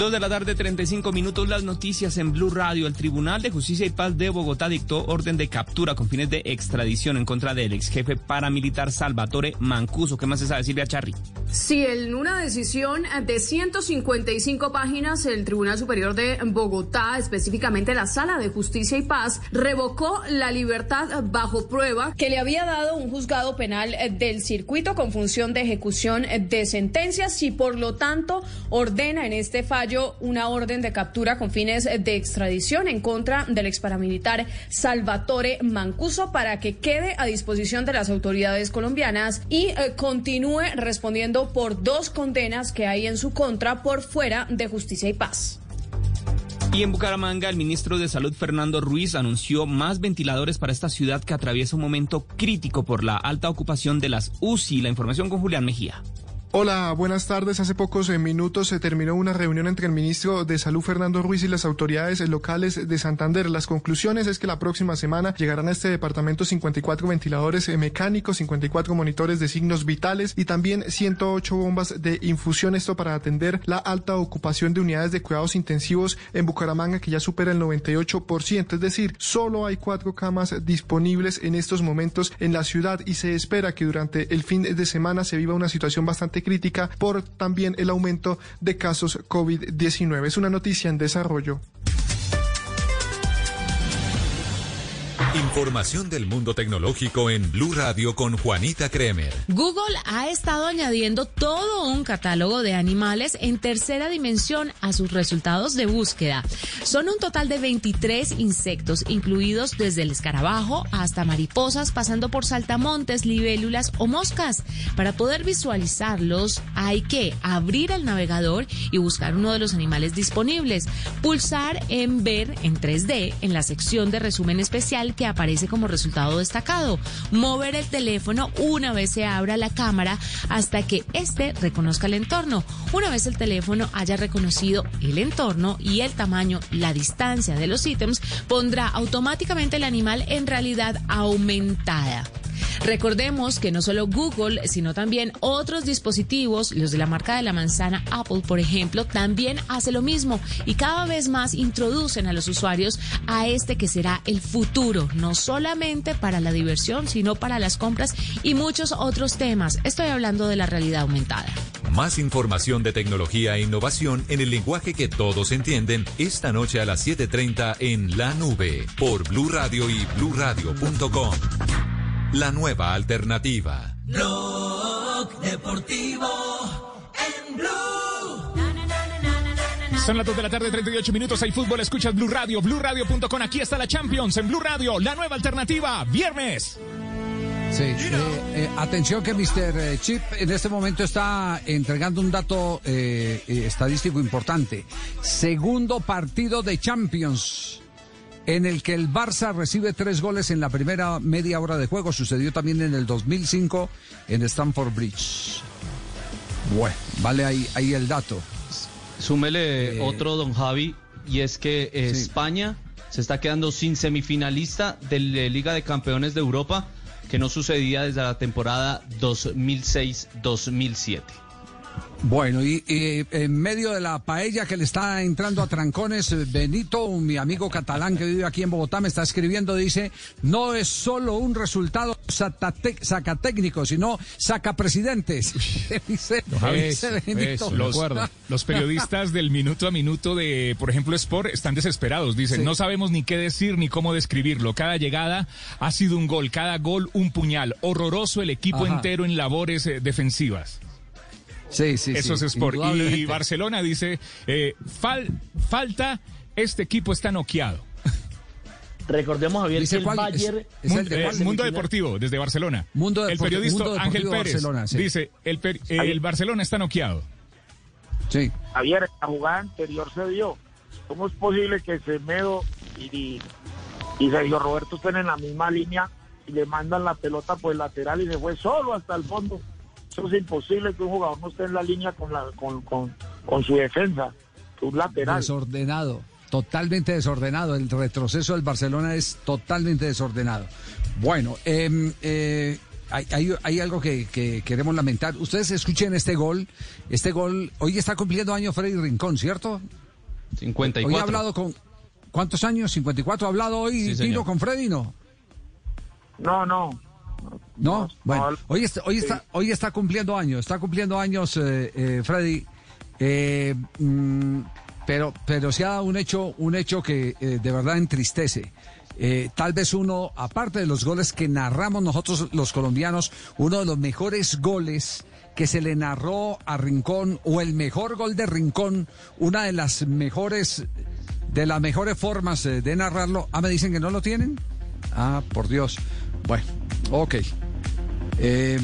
Dos de la tarde, 35 minutos, las noticias en Blue Radio. El Tribunal de Justicia y Paz de Bogotá dictó orden de captura con fines de extradición en contra del ex jefe paramilitar Salvatore Mancuso. ¿Qué más se sabe, Silvia Charri? Sí, en una decisión de 155 páginas, el Tribunal Superior de Bogotá, específicamente la Sala de Justicia y Paz, revocó la libertad bajo prueba que le había dado un juzgado penal del circuito con función de ejecución de sentencias y por lo tanto ordena en este fallo una orden de captura con fines de extradición en contra del ex paramilitar Salvatore Mancuso para que quede a disposición de las autoridades colombianas y eh, continúe respondiendo por dos condenas que hay en su contra por fuera de justicia y paz. Y en Bucaramanga, el ministro de Salud, Fernando Ruiz, anunció más ventiladores para esta ciudad que atraviesa un momento crítico por la alta ocupación de las UCI. La información con Julián Mejía. Hola, buenas tardes. Hace pocos eh, minutos se terminó una reunión entre el ministro de Salud Fernando Ruiz y las autoridades locales de Santander. Las conclusiones es que la próxima semana llegarán a este departamento 54 ventiladores eh, mecánicos, 54 monitores de signos vitales y también 108 bombas de infusión. Esto para atender la alta ocupación de unidades de cuidados intensivos en Bucaramanga que ya supera el 98%. Es decir, solo hay cuatro camas disponibles en estos momentos en la ciudad y se espera que durante el fin de semana se viva una situación bastante crítica por también el aumento de casos COVID-19. Es una noticia en desarrollo. Información del mundo tecnológico en Blue Radio con Juanita Kremer. Google ha estado añadiendo todo un catálogo de animales en tercera dimensión a sus resultados de búsqueda. Son un total de 23 insectos, incluidos desde el escarabajo hasta mariposas, pasando por saltamontes, libélulas o moscas. Para poder visualizarlos, hay que abrir el navegador y buscar uno de los animales disponibles. Pulsar en ver en 3D en la sección de resumen especial que aparece como resultado destacado. Mover el teléfono una vez se abra la cámara hasta que éste reconozca el entorno. Una vez el teléfono haya reconocido el entorno y el tamaño, la distancia de los ítems, pondrá automáticamente el animal en realidad aumentada. Recordemos que no solo Google, sino también otros dispositivos, los de la marca de la manzana Apple, por ejemplo, también hace lo mismo y cada vez más introducen a los usuarios a este que será el futuro, no solamente para la diversión, sino para las compras y muchos otros temas. Estoy hablando de la realidad aumentada. Más información de tecnología e innovación en el lenguaje que todos entienden esta noche a las 7:30 en La Nube por Blue Radio y bluradio.com. La nueva alternativa. Blog deportivo en Blue. Son las 2 de la tarde, 38 minutos. Hay fútbol, escuchas Blue Radio, BlueRadio.com. Aquí está la Champions en Blue Radio, la nueva alternativa. Viernes. Sí, eh, eh, atención que Mr. eh, Chip en este momento está entregando un dato eh, eh, estadístico importante. Segundo partido de Champions en el que el Barça recibe tres goles en la primera media hora de juego. Sucedió también en el 2005 en Stamford Bridge. Bueno, vale ahí, ahí el dato. Súmele Eh, otro, don Javi, y es que eh, Sí. España se está quedando sin semifinalista de la Liga de Campeones de Europa, que no sucedía desde la temporada 2006-2007. Bueno, y, y en medio de la paella que le está entrando a trancones, eh, Benito, mi amigo catalán que vive aquí en Bogotá, me está escribiendo, dice, no es solo un resultado sacatécnico, sino sacapresidentes. dice, dice Benito. los, los periodistas del minuto a minuto de, por ejemplo, Sport están desesperados. Dicen, Sí. no sabemos ni qué decir ni cómo describirlo. Cada llegada ha sido un gol, cada gol un puñal. Horroroso el equipo Ajá. entero en labores eh, defensivas. Sí, sí, Eso sí, es Sport. Y. Barcelona dice, eh, fal- falta, este equipo está noqueado. Recordemos, Javier, Dice que el cuál- Bayern... es- es el de eh, cuál? Mundo Deportivo, desde Barcelona. Mundo el periodista Mundo Ángel Pérez Barcelona, sí. dice, el, per- eh, el Barcelona está noqueado. Sí. Javier, en la jugada anterior se dio. ¿Cómo es posible que Semedo y, y Sergio Roberto estén en la misma línea y le mandan la pelota por el lateral y se fue solo hasta el fondo? Eso es imposible que un jugador no esté en la línea con, la, con, con, con su defensa, un lateral. Desordenado, totalmente desordenado. El retroceso del Barcelona es totalmente desordenado. Bueno, em, eh, hay, hay- hay algo que, que queremos lamentar. Ustedes escuchen este gol. Este gol, hoy está cumpliendo año Freddy Rincón, ¿cierto? 54. Hoy ha hablado con... ¿Cuántos años? ¿54? ¿Ha hablado hoy Sí, Tino con Freddy? No. No, no. No, bueno, no, hoy está, hoy está, hoy está cumpliendo años, está cumpliendo años, eh, eh, Freddy. Eh, mm, pero, pero se ha dado un hecho, un hecho que eh, de verdad entristece. Eh, tal vez uno, aparte de los goles que narramos nosotros los colombianos, uno de los mejores goles que se le narró a Rincón, o el mejor gol de Rincón, una de las mejores, de las mejores formas de narrarlo. Ah, me dicen que no lo tienen. Ah, por Dios. Bueno, ok. Eh,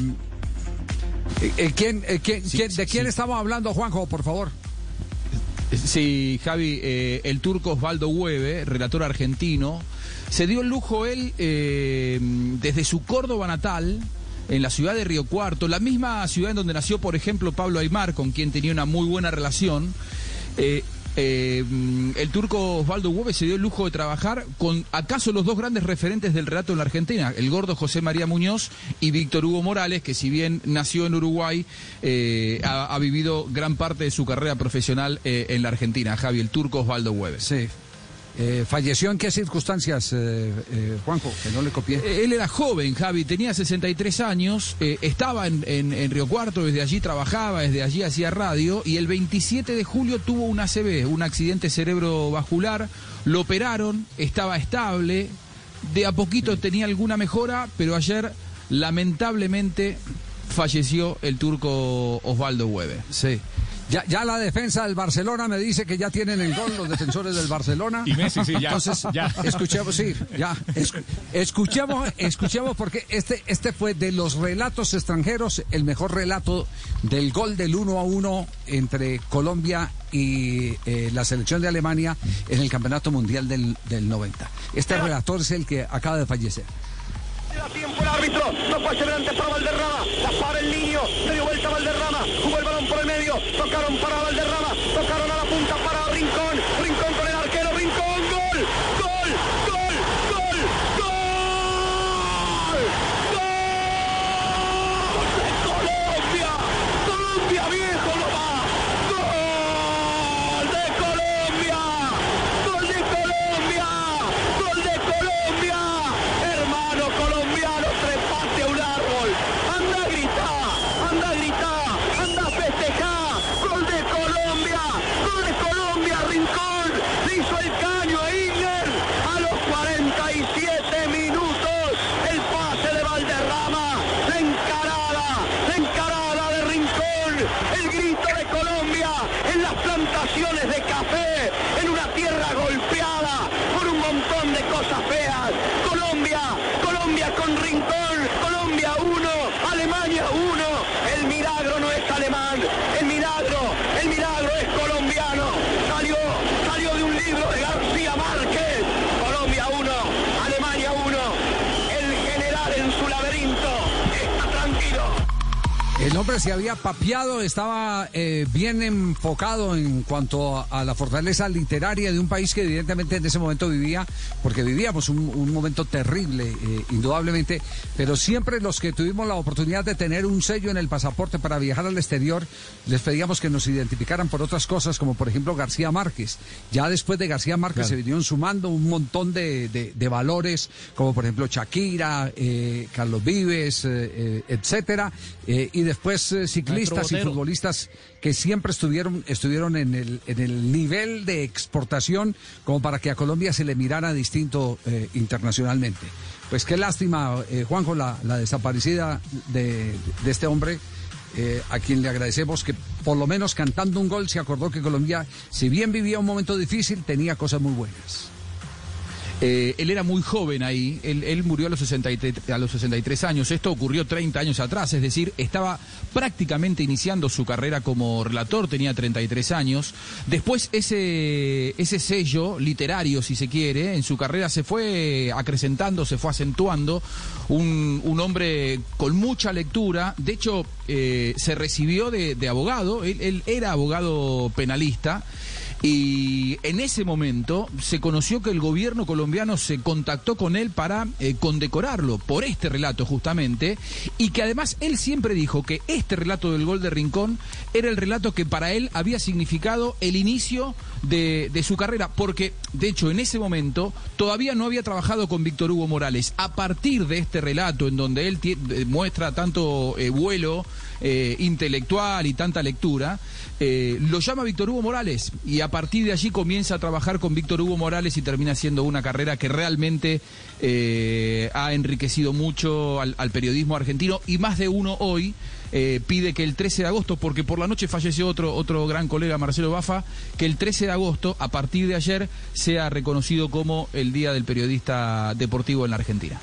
¿quién, quién- quién- ¿De quién estamos hablando, Juanjo, por favor? Sí, Javi, eh, el turco Osvaldo Hueve, relator argentino, se dio el lujo él eh, desde su Córdoba natal, en la ciudad de Río Cuarto, la misma ciudad en donde nació, por ejemplo, Pablo Aymar, con quien tenía una muy buena relación. eh, eh, el turco Osvaldo Hueve se dio el lujo de trabajar con acaso los dos grandes referentes del relato en la Argentina, el gordo José María Muñoz y Víctor Hugo Morales, que si bien nació en Uruguay, eh, ha, vivido gran parte de su carrera profesional eh, en la Argentina. Javi, el turco Osvaldo Hueve. Sí. Eh, ¿Falleció en qué circunstancias, eh, eh, Juanjo? Que no le copié. Él era joven, Javi, tenía 63 años, estaba en, en- en Río Cuarto, desde allí trabajaba, desde allí hacía radio, y el 27 de julio tuvo un ACV, un accidente cerebrovascular, lo operaron, estaba estable, de a poquito tenía alguna mejora, pero ayer lamentablemente falleció el turco Osvaldo Hueve. Sí. Ya, ya la defensa del Barcelona me dice que ya tienen el gol los defensores del Barcelona. Y Messi, sí, ya, Entonces, ya. escuchemos, sí, ya. Es- escuchemos, escuchemos porque este, este fue de los relatos extranjeros el mejor relato del gol del 1 a 1 entre Colombia y eh, la selección de Alemania en el Campeonato Mundial del, del 90. Este relator es el que acaba de fallecer. Da tiempo el árbitro, no puede ser antes para Valderrama, la para el niño, se dio vuelta Valderrama, jugó el balón por el medio, tocaron para Valderrama, tocaron a la punta para Rincón, Rincón con el arquero, Rincón, gol, gol, gol, gol, gol, gol de Colombia, Colombia viejo no va, gol de Colombia, gol de Colombia, gol de Colombia, hermano colombiano, trepate a un árbol, anda a gritar, anda a gritar, anda a festejar, gol de Colombia, gol de Colombia, Rincón, le hizo el caño a Igner, a los 47 minutos, el pase de Valderrama, la encarada, la encarada de Rincón, el grito de Colombia en las plantaciones de café, en una tierra golpeada por un montón de cosas feas. Colombia, Colombia con Rincón, Colombia alemán. El milagro, el milagro es colombiano. Salió, salió de un libro de García Márquez. Colombia 1, Alemania 1. El general en su laberinto está tranquilo. Se había papiado, estaba eh, bien enfocado en cuanto a, a la fortaleza literaria de un país que evidentemente en ese momento vivía, porque vivíamos un, un momento terrible, eh, indudablemente, pero siempre los que tuvimos la oportunidad de tener un sello en el pasaporte para viajar al exterior, les pedíamos que nos identificaran por otras cosas, como por ejemplo García Márquez. Ya después de García Márquez Claro. se vinieron sumando un montón de, de- de valores, como por ejemplo Shakira, eh, Carlos Vives, eh, etcétera, y después eh, ciclistas y futbolistas que siempre estuvieron, estuvieron en el, en el nivel de exportación como para que a Colombia se le mirara distinto eh, internacionalmente. Pues qué lástima, eh, Juanjo, la, la desaparecida de, de este hombre. eh, a quien le agradecemos que por lo menos cantando un gol se acordó que Colombia, si bien vivía un momento difícil, tenía cosas muy buenas. Eh, él era muy joven ahí, él, murió a los, 63, a los 63 años, esto ocurrió 30 años atrás, es decir, estaba prácticamente iniciando su carrera como relator, tenía 33 años. Después ese, ese sello literario, si se quiere, en su carrera se fue acrecentando, se fue acentuando, un, un hombre con mucha lectura, de hecho eh, se recibió de, abogado, él era abogado penalista. Y en ese momento se conoció que el gobierno colombiano se contactó con él para eh, condecorarlo por este relato justamente y que además él siempre dijo que este relato del gol de Rincón era el relato que para él había significado el inicio de, de su carrera porque de hecho en ese momento todavía no había trabajado con Víctor Hugo Morales. A partir de este relato en donde él eh, muestra tanto eh, vuelo eh, intelectual y tanta lectura, eh, lo llama Víctor Hugo Morales y a partir de allí comienza a trabajar con Víctor Hugo Morales y termina siendo una carrera que realmente eh, ha enriquecido mucho al, periodismo argentino y más de uno hoy pide que el 13 de agosto, porque por la noche falleció otro, otro gran colega, Marcelo Bafa, que el 13 de agosto, a partir de ayer, sea reconocido como el Día del Periodista Deportivo en la Argentina.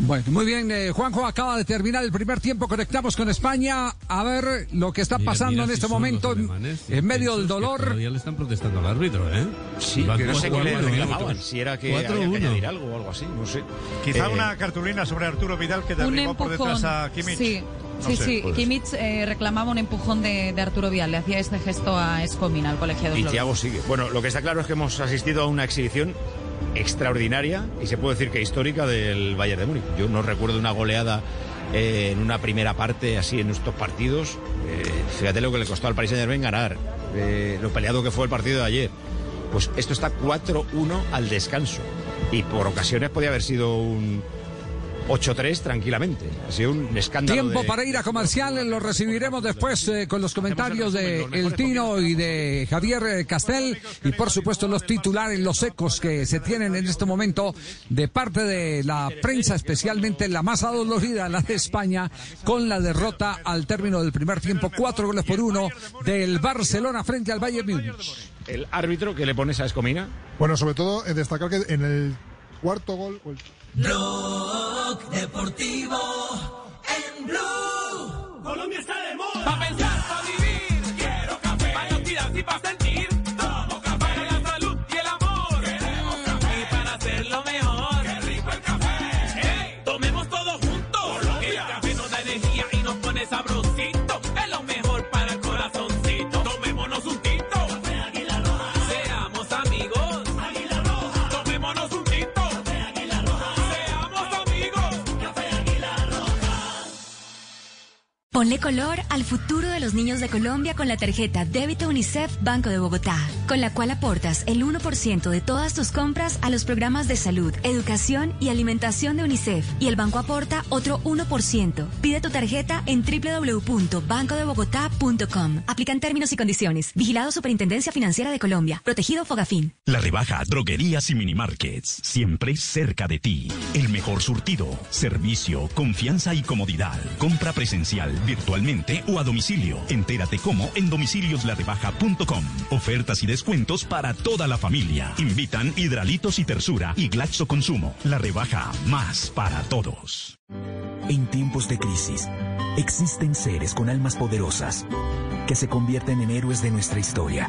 Bueno, muy bien, eh, Juanjo acaba de terminar el primer tiempo, conectamos con España a ver lo que está Mira, pasando mira en si este momento en- alemanes, en medio del dolor. Todavía le están protestando al árbitro, ¿eh? Sí, que no sé qué le 4-1, reclamaban, si era que había que 4-1. añadir algo o algo así, no sé. Quizá Eh, una cartulina sobre Arturo Vidal que Un derribó por empujón. detrás a Kimmich. Sí, No sí, sé, sí. puede ser. Kimmich eh, reclamaba un empujón de, de Arturo Vial. Le hacía este gesto a Escomina, al colegiado Y. Thiago sigue. Bueno, lo que está claro es que hemos asistido a una exhibición extraordinaria y se puede decir que histórica del Bayern de Múnich. Yo no recuerdo una goleada eh, en una primera parte así en estos partidos. Eh, fíjate lo que le costó al Paris Saint-Germain ganar, eh, lo peleado que fue el partido de ayer. Pues esto está 4-1 al descanso y por ocasiones podía haber sido un 8-3 tranquilamente. Ha sido un escándalo. Tiempo de- para ir a comerciales, lo recibiremos después eh, con los comentarios de El Tino y de Javier eh, Castel y por supuesto los titulares, los ecos que se tienen en este momento de parte de la prensa, especialmente la más adolorida, la de España, con la derrota al término del primer tiempo, cuatro goles por uno del Barcelona frente al Bayern Múnich. El árbitro que le pones a Escomina. Bueno, sobre todo eh, destacar que en el cuarto gol, o el Blog Deportivo en Blue. Colombia está de moda. Pa' pensar, pa' vivir. Quiero café. Pa' actividad y pa' Ponle color al futuro de los niños de Colombia con la tarjeta Débito UNICEF Banco de Bogotá, con la cual aportas el 1% de todas tus compras a los programas de salud, educación y alimentación de UNICEF y el banco aporta otro 1%. Pide tu tarjeta en www.bancodebogotá.com. Aplican términos y condiciones. Vigilado Superintendencia Financiera de Colombia. Protegido Fogafín. La rebaja Droguerías y Minimarkets, siempre cerca de ti. El mejor surtido, servicio, confianza y comodidad. Compra presencial, virtualmente o a domicilio. Entérate cómo en domicilioslarebaja.com. Ofertas y descuentos para toda la familia. Invitan Hidralitos y Tersura y Glaxo Consumo. La rebaja más para todos. En tiempos de crisis, existen seres con almas poderosas que se convierten en héroes de nuestra historia.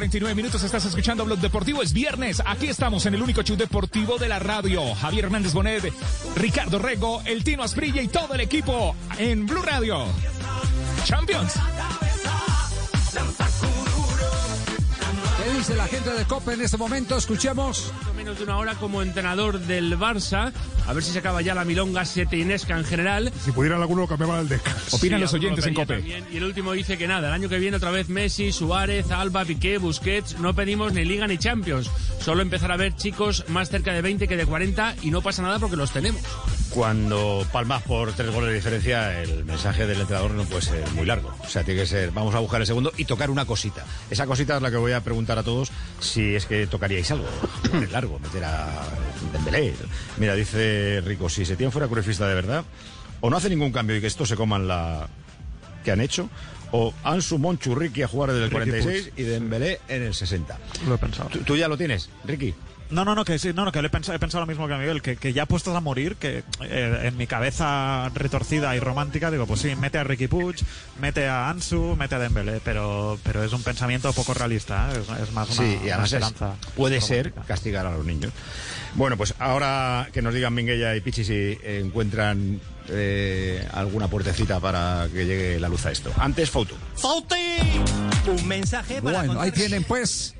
49 minutos. Estás escuchando Blog Deportivo. Es viernes. Aquí estamos en el único show deportivo de la radio. Javier Hernández Bonet, Ricardo Rego, el Tino Asprilla y todo el equipo en Blue Radio. Champions. ¿Qué dice la gente de COPE en este momento? Escuchemos. menos de una hora como entrenador del Barça. A ver si se acaba ya la milonga seteinesca en general. Si pudiera alguno, cambiaba el descanso. Opinan los alguno oyentes en COPE. también. Y el último dice que nada, el año que viene otra vez Messi, Suárez, Alba, Piqué, Busquets. No pedimos ni Liga ni Champions. Solo empezar a ver chicos más cerca de 20 que de 40 y no pasa nada porque los tenemos. Cuando palmas por tres goles de diferencia, el mensaje del entrenador no puede ser muy largo. O sea, tiene que ser, vamos a buscar el segundo y tocar una cosita. Esa cosita es la que voy a preguntar a todos si es que tocaríais algo. Largo, meter a Dembélé. Mira, dice Rico, si Setién fuera curifista de verdad, o no hace ningún cambio y que esto se coman la que han hecho, o Ansu Monchu Ricky a jugar desde el Ricky 46 y Dembélé en el 60. Lo he pensado. ¿Tú, tú ya lo tienes, Ricky? No, no, no, que sí, no, no, que le he pensado, he pensado lo mismo que a Miguel, que, que ya puestos a morir, que eh, en mi cabeza retorcida y romántica digo, pues sí, mete a Ricky Puig, mete a Ansu, mete a Dembélé, pero, pero es un pensamiento poco realista, ¿eh? es, es más una, Sí, y una es- puede ser castigar a los niños. Bueno, pues ahora que nos digan Minguella y Pichi si encuentran eh, alguna puertecita para que llegue la luz a esto. Antes, foto. ¡Fauti! Un mensaje para Bueno, ahí tienen pues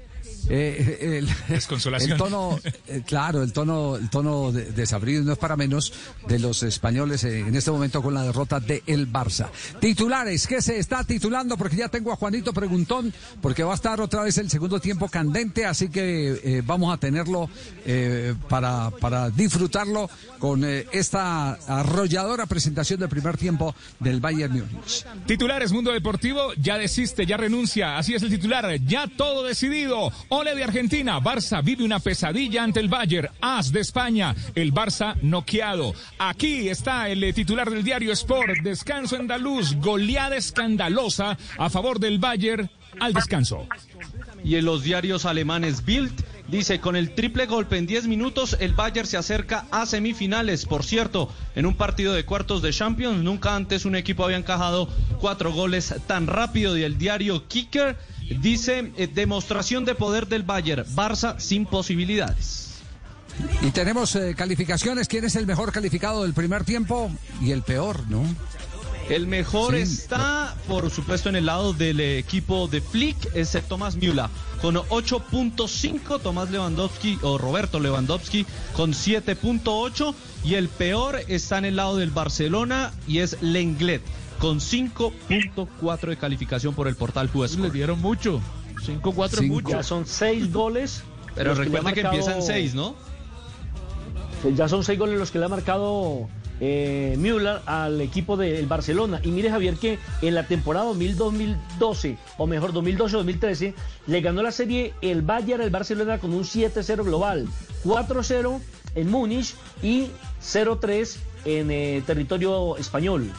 eh, el, Desconsolación. el tono, eh, claro, el tono, el tono de- desabrido no es para menos de los españoles eh, en este momento con la derrota de el Barça. Titulares, ¿qué se está titulando? Porque ya tengo a Juanito Preguntón, porque va a estar otra vez el segundo tiempo candente, así que eh, vamos a tenerlo eh, para, para disfrutarlo con eh, esta arrolladora presentación del primer tiempo del Bayern Múnich. Titulares Mundo Deportivo ya desiste, ya renuncia. Así es el titular, ya todo decidido. Ole de Argentina, Barça vive una pesadilla ante el Bayern. As de España, el Barça noqueado. Aquí está el eh, titular del diario Sport. Descanso andaluz, goleada escandalosa a favor del Bayern al descanso. Y en los diarios alemanes Bild dice, con el triple golpe en 10 minutos, el Bayern se acerca a semifinales. Por cierto, en un partido de cuartos de Champions, nunca antes un equipo había encajado cuatro goles tan rápido. Y el diario Kicker dice, eh, demostración de poder del Bayern, Barça sin posibilidades. Y tenemos eh, calificaciones. ¿Quién es el mejor calificado del primer tiempo? Y el peor, ¿no? El mejor Sí. está, por supuesto, en el lado del equipo de Flick, es Tomás Müller, con 8.5, Tomás Lewandowski o Roberto Lewandowski con 7.8 y el peor está en el lado del Barcelona y es Lenglet con 5.4 de calificación por el portal Juez. Le dieron mucho, 5.4 es mucho. Ya son seis goles. Pero los le ha recuerde que marcado- empieza en 6, ¿no? Ya son seis goles los que le ha marcado eh, Müller al equipo del Barcelona. Y mire, Javier, que en la temporada 2000-2012, o mejor, 2012-2013, le ganó la serie el Bayern al Barcelona con un 7-0 global, 4-0 en Múnich y 0-3 en eh, territorio español.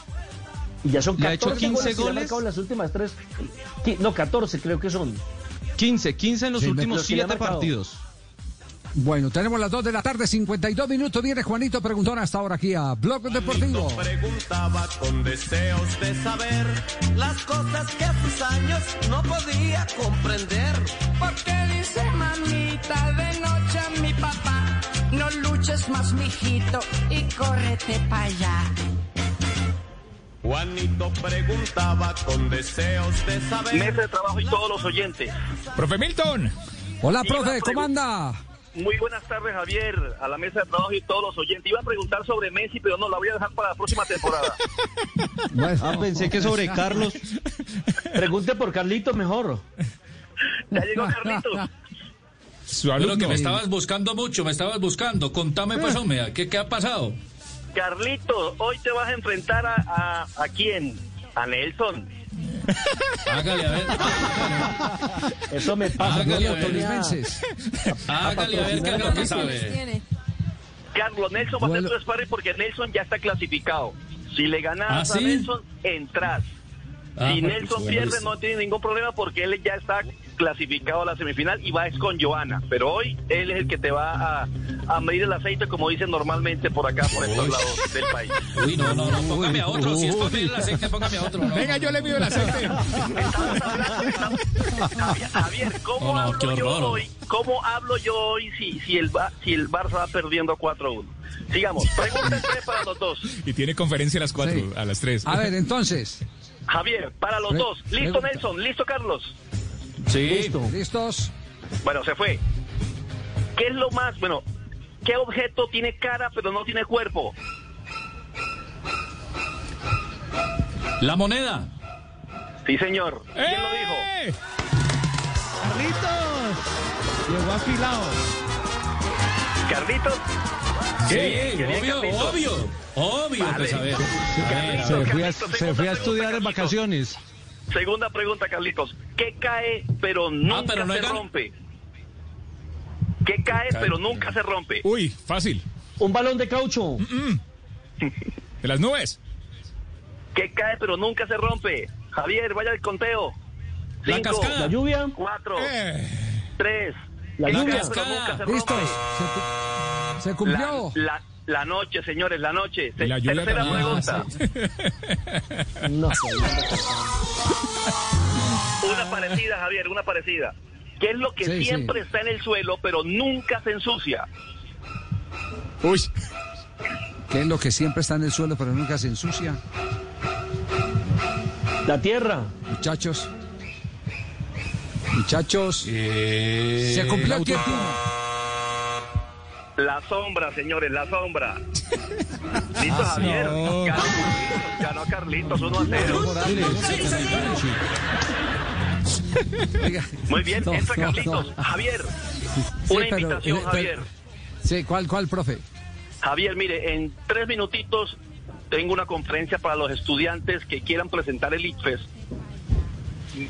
Y ya son Le ha hecho 14 15 goles, que le goles. en las últimas tres. No, 14 creo que son. 15, 15 en los Sí, últimos los que le ha 7 marcado. partidos. Bueno, tenemos las 2 de la tarde, 52 minutos. Viene Juanito Preguntón hasta ahora aquí a Blog Deportivo. Preguntaba con deseos de saber las cosas que a sus años no podía comprender. Porque dice mamita de noche a mi papá, no luches más, mijito, y córrete para allá. Juanito preguntaba con deseos de saber. Mesa de trabajo y todos los oyentes. Profe Milton. Hola, profe, ¿cómo anda? muy buenas tardes, Javier, a la mesa de trabajo y todos los oyentes. Iba a preguntar sobre Messi, pero no, la voy a dejar para la próxima temporada. Ah, pensé que sobre Carlos. Pregunte por Carlito mejor. Ya llegó Carlitos. Bueno, que me estabas buscando mucho, me estabas buscando. Contame, pues, hombre, ¿qué, qué ha pasado? Carlitos, hoy te vas a enfrentar a, a, ¿a quién? A Nelson. Hágale, a ver. Eso me pasa Hágale, a ver. tolimenses. Hágale, a ver qué es lo que sabe. Carlos, Nelson va a ser tu sparring porque Nelson ya está clasificado. Si le ganas ¿Ah, a? Nelson, entras. Ah, si pues, Nelson bueno, pierde, pues. no tiene ningún problema porque él ya está clasificado a la semifinal y va es con Joana. Pero hoy él es el que te va a, a medir el aceite, como dicen normalmente por acá, por estos lados del país. Uy, no, no, no, póngame a otro. Si es para medir el aceite, póngame a otro. no. Venga, yo le mido el aceite. Javier, Javier, ¿cómo No, no, qué hablo yo hoy? ¿Cómo hablo yo hoy si, si, el, si el Barça va perdiendo 4-1? Sigamos. Pregunta tres para los dos. Y tiene conferencia a las 4, Sí. a las 3. A ver, entonces. Javier, para los Pre- dos. ¿Listo, pregunta. Nelson? ¿Listo, Carlos? Sí. ¿Listos? Bueno, se fue. ¿Qué es lo más, bueno, qué objeto tiene cara pero no tiene cuerpo? La moneda. Sí, señor. ¿Quién lo dijo? ¡Eh! Carlitos. Llegó afilado. ¿Carlitos? Sí, obvio, Carlitos. obvio. Obvio, Vale. pues a ver. A ver, a Se fue a, se fue estudiar en Carlitos. vacaciones. Segunda pregunta, Carlitos. ¿Qué cae pero nunca Ah, pero no se gan- rompe? ¿Qué cae pero nunca se rompe? Uy, fácil. Un balón de caucho. De las nubes. ¿Qué cae pero nunca se rompe? Javier, vaya al conteo. La Cinco, cascada. La lluvia. cuatro, Eh. tres. La ¿Qué lluvia. cae pero nunca se ¿Listos? rompe? Se, cu- se cumplió. La, la, la noche, señores, la noche. Se- La lluvia tercera también. pregunta. No. Una parecida, Javier, una parecida. ¿Qué es lo que Sí, siempre sí. está en el suelo pero nunca se ensucia? Uy, ¿Qué es lo que siempre está en el suelo pero nunca se ensucia? La tierra. Muchachos. Muchachos. Eh, Se cumplió el tiempo. La sombra, señores, la sombra. ¿Listo, Javier? no. Ganó ganó Carlitos 1 a 0. Oiga. Muy bien, No, entra Carlitos. no. Javier, Sí, una pero- invitación, eh, pero- Javier. Sí, ¿cuál, cuál, profe? Javier, mire, en tres minutitos tengo una conferencia para los estudiantes que quieran presentar el ICFES.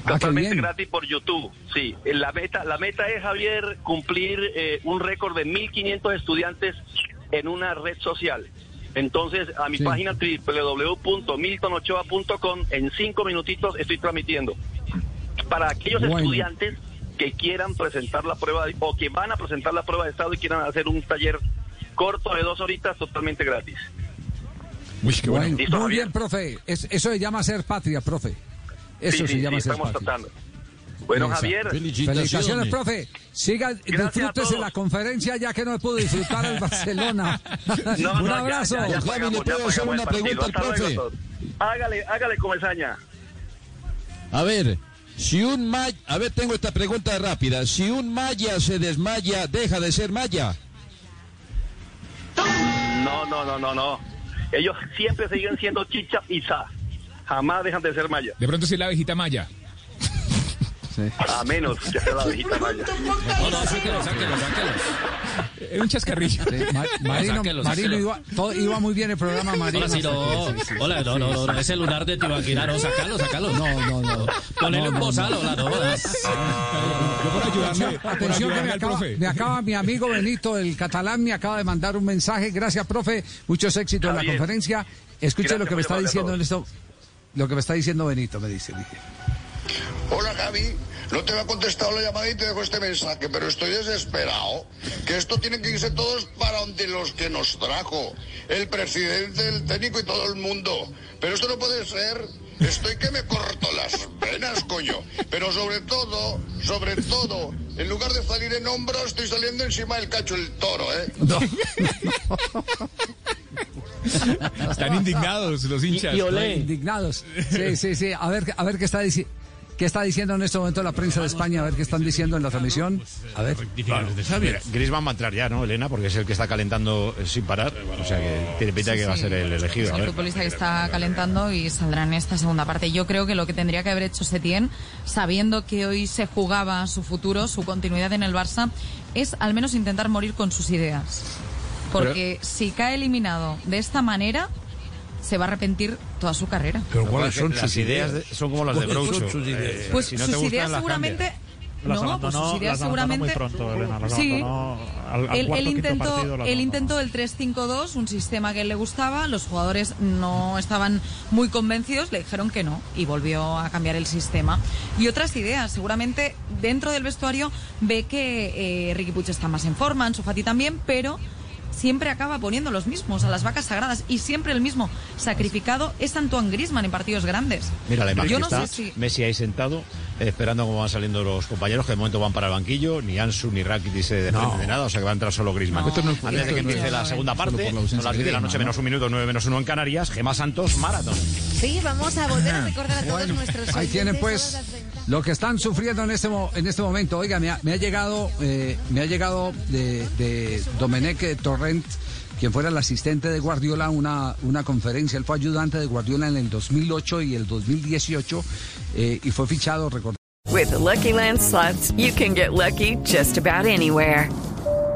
Ah, Totalmente gratis por YouTube. Sí, eh, la meta, la meta es, Javier, cumplir eh, un récord de 1.500 estudiantes en una red social. Entonces, a mi Sí. página www.miltonochoa.com, en cinco minutitos estoy transmitiendo. Para aquellos Bueno. estudiantes que quieran presentar la prueba o que van a presentar la prueba de estado y quieran hacer un taller corto de dos horitas totalmente gratis. uy, qué bueno. Bueno, ¿Listo, muy bien, profe. Es- eso se llama ser patria, profe. Eso Sí, se sí, llama sí, ser estamos tratando. Bueno, Exacto. Javier, Felicitaciones, profe. Siga, a disfrútese la conferencia ya que no pudo disfrutar el Barcelona. No, Un no, abrazo. ya, ya pagamos, ya pagamos el partido. Hasta luego, todos. Hágale, hágale comesaña. A ver, si un maya, a ver, tengo esta pregunta rápida. Si un maya se desmaya, deja de ser maya. No, no, no, no, no. Ellos siempre siguen siendo chicha y sa. Jamás dejan de ser maya. De pronto sí la abejita maya. A menos que sea la abejita maya. No, no, sáquelo, sáquelo, sáquelo. Es un chascarrillo. Sí, Marino, Sáquelo, Marino sáquelo. iba, todo- iba muy bien el programa Marino. Hola, sí, no. Hola, no, no, no, no, ese lunar de Tibaquira, no, sacalo, sacalo. No, no, no. Un no, bozal, no. hola, no. Yo por ayudarme, por Atención que me acaba, profe. me acaba mi amigo Benito, el catalán, me acaba de mandar un mensaje. Gracias, profe. Muchos éxitos en la conferencia. Escuche Gracias, lo que me está diciendo en esto. Lo que me está diciendo Benito, me dice. dice. Hola Javi, no te me ha contestado la llamada y te dejo este mensaje, pero estoy desesperado. Que esto tiene que irse todos para donde los que nos trajo. El presidente, el técnico y todo el mundo. Pero esto no puede ser. Estoy que me corto las venas, coño. Pero sobre todo, sobre todo, en lugar de salir en hombros, estoy saliendo encima del cacho el toro, ¿eh? Están indignados los hinchas. Indignados. Sí, sí, sí. A ver, a ver qué está diciendo. ¿Qué está diciendo en este momento la prensa de España? A ver qué están diciendo en la transmisión. A ver. Griezmann va a entrar ya, ¿no, Elena? Porque es el que está calentando sin parar. O sea que tiene pinta de que va a ser el elegido. Es el futbolista que está calentando y saldrá en esta segunda parte. Yo creo que lo que tendría que haber hecho Setién, sabiendo que hoy se jugaba su futuro, su continuidad en el Barça, es al menos intentar morir con sus ideas. Porque si cae eliminado de esta manera, se va a arrepentir toda su carrera. Pero ¿cuáles son las ideas? de- son como las de ¿Cuáles son Groucho. sus ideas? Eh, Pues si no sus gustan, ideas seguramente... Las no, pues abandonó- sus ideas muy seguramente... pronto, Elena, las sí, al- al él, cuarto, él quinto intentó, partido las él abandonó. intentó el 3-5-2, un sistema que él le gustaba, los jugadores no estaban muy convencidos, le dijeron que no y volvió a cambiar el sistema. Y otras ideas, seguramente dentro del vestuario ve que eh, Ricky Puig está más en forma, Ansu Fati también, pero siempre acaba poniendo los mismos a las vacas sagradas y siempre el mismo sacrificado es Antoine Griezmann en partidos grandes. Mira la imagen Yo no está sé si Messi ahí sentado, eh, esperando cómo van saliendo los compañeros, que de momento van para el banquillo, ni Ansu ni Rakitic se defienden de nada, o sea que va a entrar solo. No. Es- Antes de que empiece la segunda parte, la ausencia las 10 de la noche menos un minuto, 9 menos 1 en Canarias, Gema Santos, Maratón. Sí, vamos a volver a recordar a todos nuestros Ahí tienen pues todas las ventajas. Lo que están sufriendo en este en este momento. Oiga, me ha, llegado eh, me ha llegado de, de Domenech Torrent, quien fuera el asistente de Guardiola, una, una conferencia. Él fue ayudante de Guardiola en el 2008 y el 2018 eh, y fue fichado, recordemos. With the Lucky Land slots, you can get lucky just about anywhere.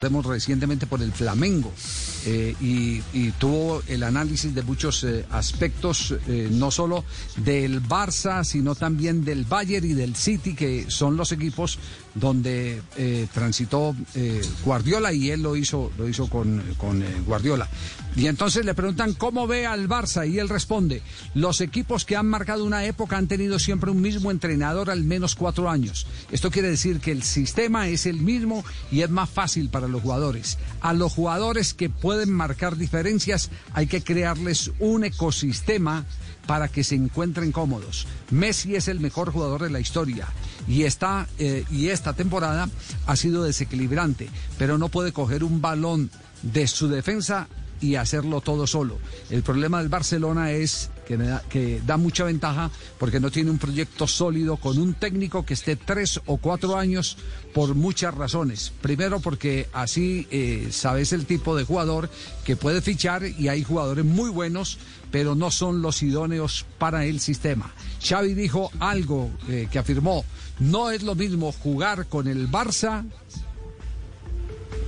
Recientemente por el Flamengo eh, y, y tuvo el análisis de muchos eh, aspectos, eh, no solo del Barça, sino también del Bayern y del City, que son los equipos donde eh, transitó eh, Guardiola y él lo hizo, lo hizo con, con eh, Guardiola. Y entonces le preguntan cómo ve al Barça y él responde, los equipos que han marcado una época han tenido siempre un mismo entrenador al menos cuatro años. Esto quiere decir que el sistema es el mismo y es más fácil para los jugadores. A los jugadores que pueden marcar diferencias hay que crearles un ecosistema para que se encuentren cómodos. Messi es el mejor jugador de la historia y está eh, y esta temporada ha sido desequilibrante, pero no puede coger un balón de su defensa y hacerlo todo solo. El problema del Barcelona es que, me da, que da mucha ventaja porque no tiene un proyecto sólido con un técnico que esté tres o cuatro años por muchas razones. Primero porque así eh, sabes el tipo de jugador que puede fichar y hay jugadores muy buenos, pero no son los idóneos para el sistema. Xavi dijo algo eh, que afirmó, no es lo mismo jugar con el Barça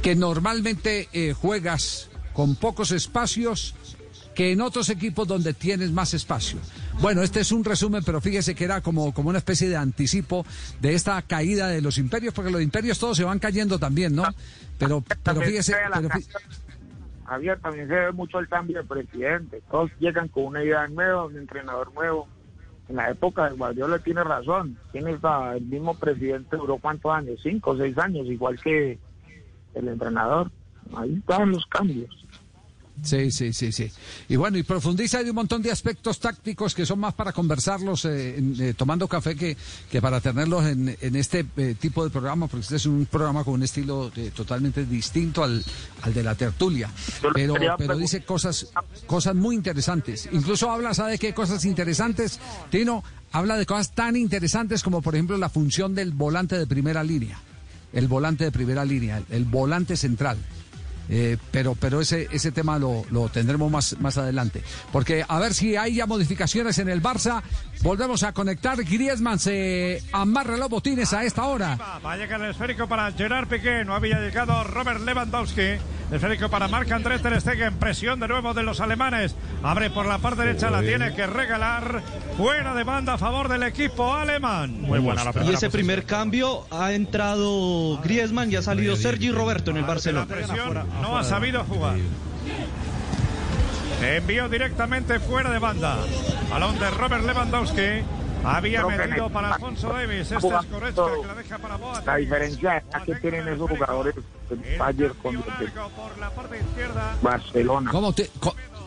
que normalmente eh, juegas con pocos espacios que en otros equipos donde tienes más espacio. Bueno, este es un resumen, pero fíjese que era como, como una especie de anticipo de esta caída de los imperios, porque los imperios todos se van cayendo también, ¿no? Pero, pero fíjese... pero fí- Javier, también se ve mucho el cambio de presidente. Todos llegan con una idea nueva, un entrenador nuevo. En la época de Guardiola tiene razón. Tiene hasta el mismo presidente duró cuántos años, cinco o seis años, igual que el entrenador. Ahí están los cambios. Sí, sí, sí, sí. Y bueno, y profundiza de un montón de aspectos tácticos que son más para conversarlos eh, en- eh, tomando café que, que para tenerlos en, en este eh, tipo de programa, porque este es un programa con un estilo eh, totalmente distinto al, al de la tertulia. Pero, dice cosas, cosas muy interesantes. Incluso habla, ¿sabe qué cosas interesantes? Tino, habla de cosas tan interesantes como, por ejemplo, la función del volante de primera línea. El volante de primera línea, el- el volante central. Eh, pero pero ese ese tema lo, lo tendremos más, más adelante. Porque a ver si hay ya modificaciones en el Barça. Volvemos a conectar. Griezmann se amarra los botines a esta hora. Va a llegar el esférico para Gerard Piqué. No había llegado Robert Lewandowski. El esférico para Marc André Ter Stegen. Presión de nuevo de los alemanes. Abre por la parte derecha. La tiene que regalar. Fuera de banda a favor del equipo alemán. Muy buena la Y primera ese primer cambio ha entrado Griezmann y ha salido Sergi Roberto en el Barcelona. No ha sabido jugar. Envío directamente fuera de banda. Balón de Robert Lewandowski. Había metido para Alfonso Davis. Este es Goretzka que la deja para Boateng. La diferencia es que tienen esos jugadores el Bayern con el Barcelona. ¿Cómo te,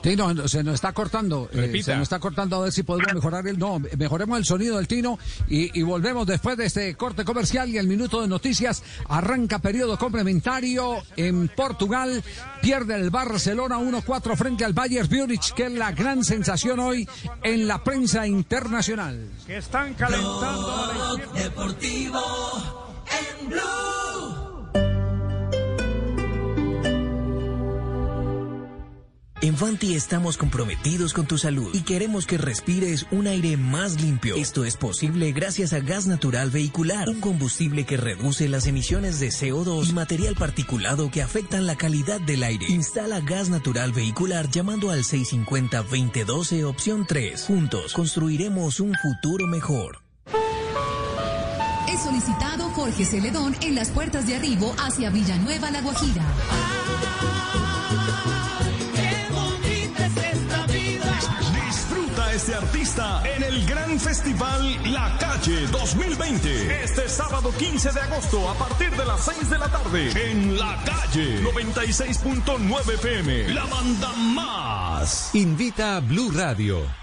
Tino, se nos está cortando. eh, se nos está cortando a ver si podemos mejorar el. No, mejoremos el sonido del Tino y, y volvemos después de este corte comercial y el minuto de noticias. Arranca periodo complementario en Portugal. Pierde el Barcelona 1-4 frente al Bayern Múnich, que es la gran sensación hoy en la prensa internacional. Que están calentando. Deportivo en Blue. En Fanti estamos comprometidos con tu salud y queremos que respires un aire más limpio. Esto es posible gracias a gas natural vehicular, un combustible que reduce las emisiones de CO2 y material particulado que afectan la calidad del aire. Instala gas natural vehicular llamando al 650-2012 opción 3. Juntos construiremos un futuro mejor. Es solicitado Jorge Celedón en las puertas de arribo hacia Villanueva La Guajira. Este artista en el gran festival La Calle 2020. Este sábado 15 de agosto a partir de las 6 de la tarde en La Calle 96.9 FM. La banda más. Invita a Blue Radio.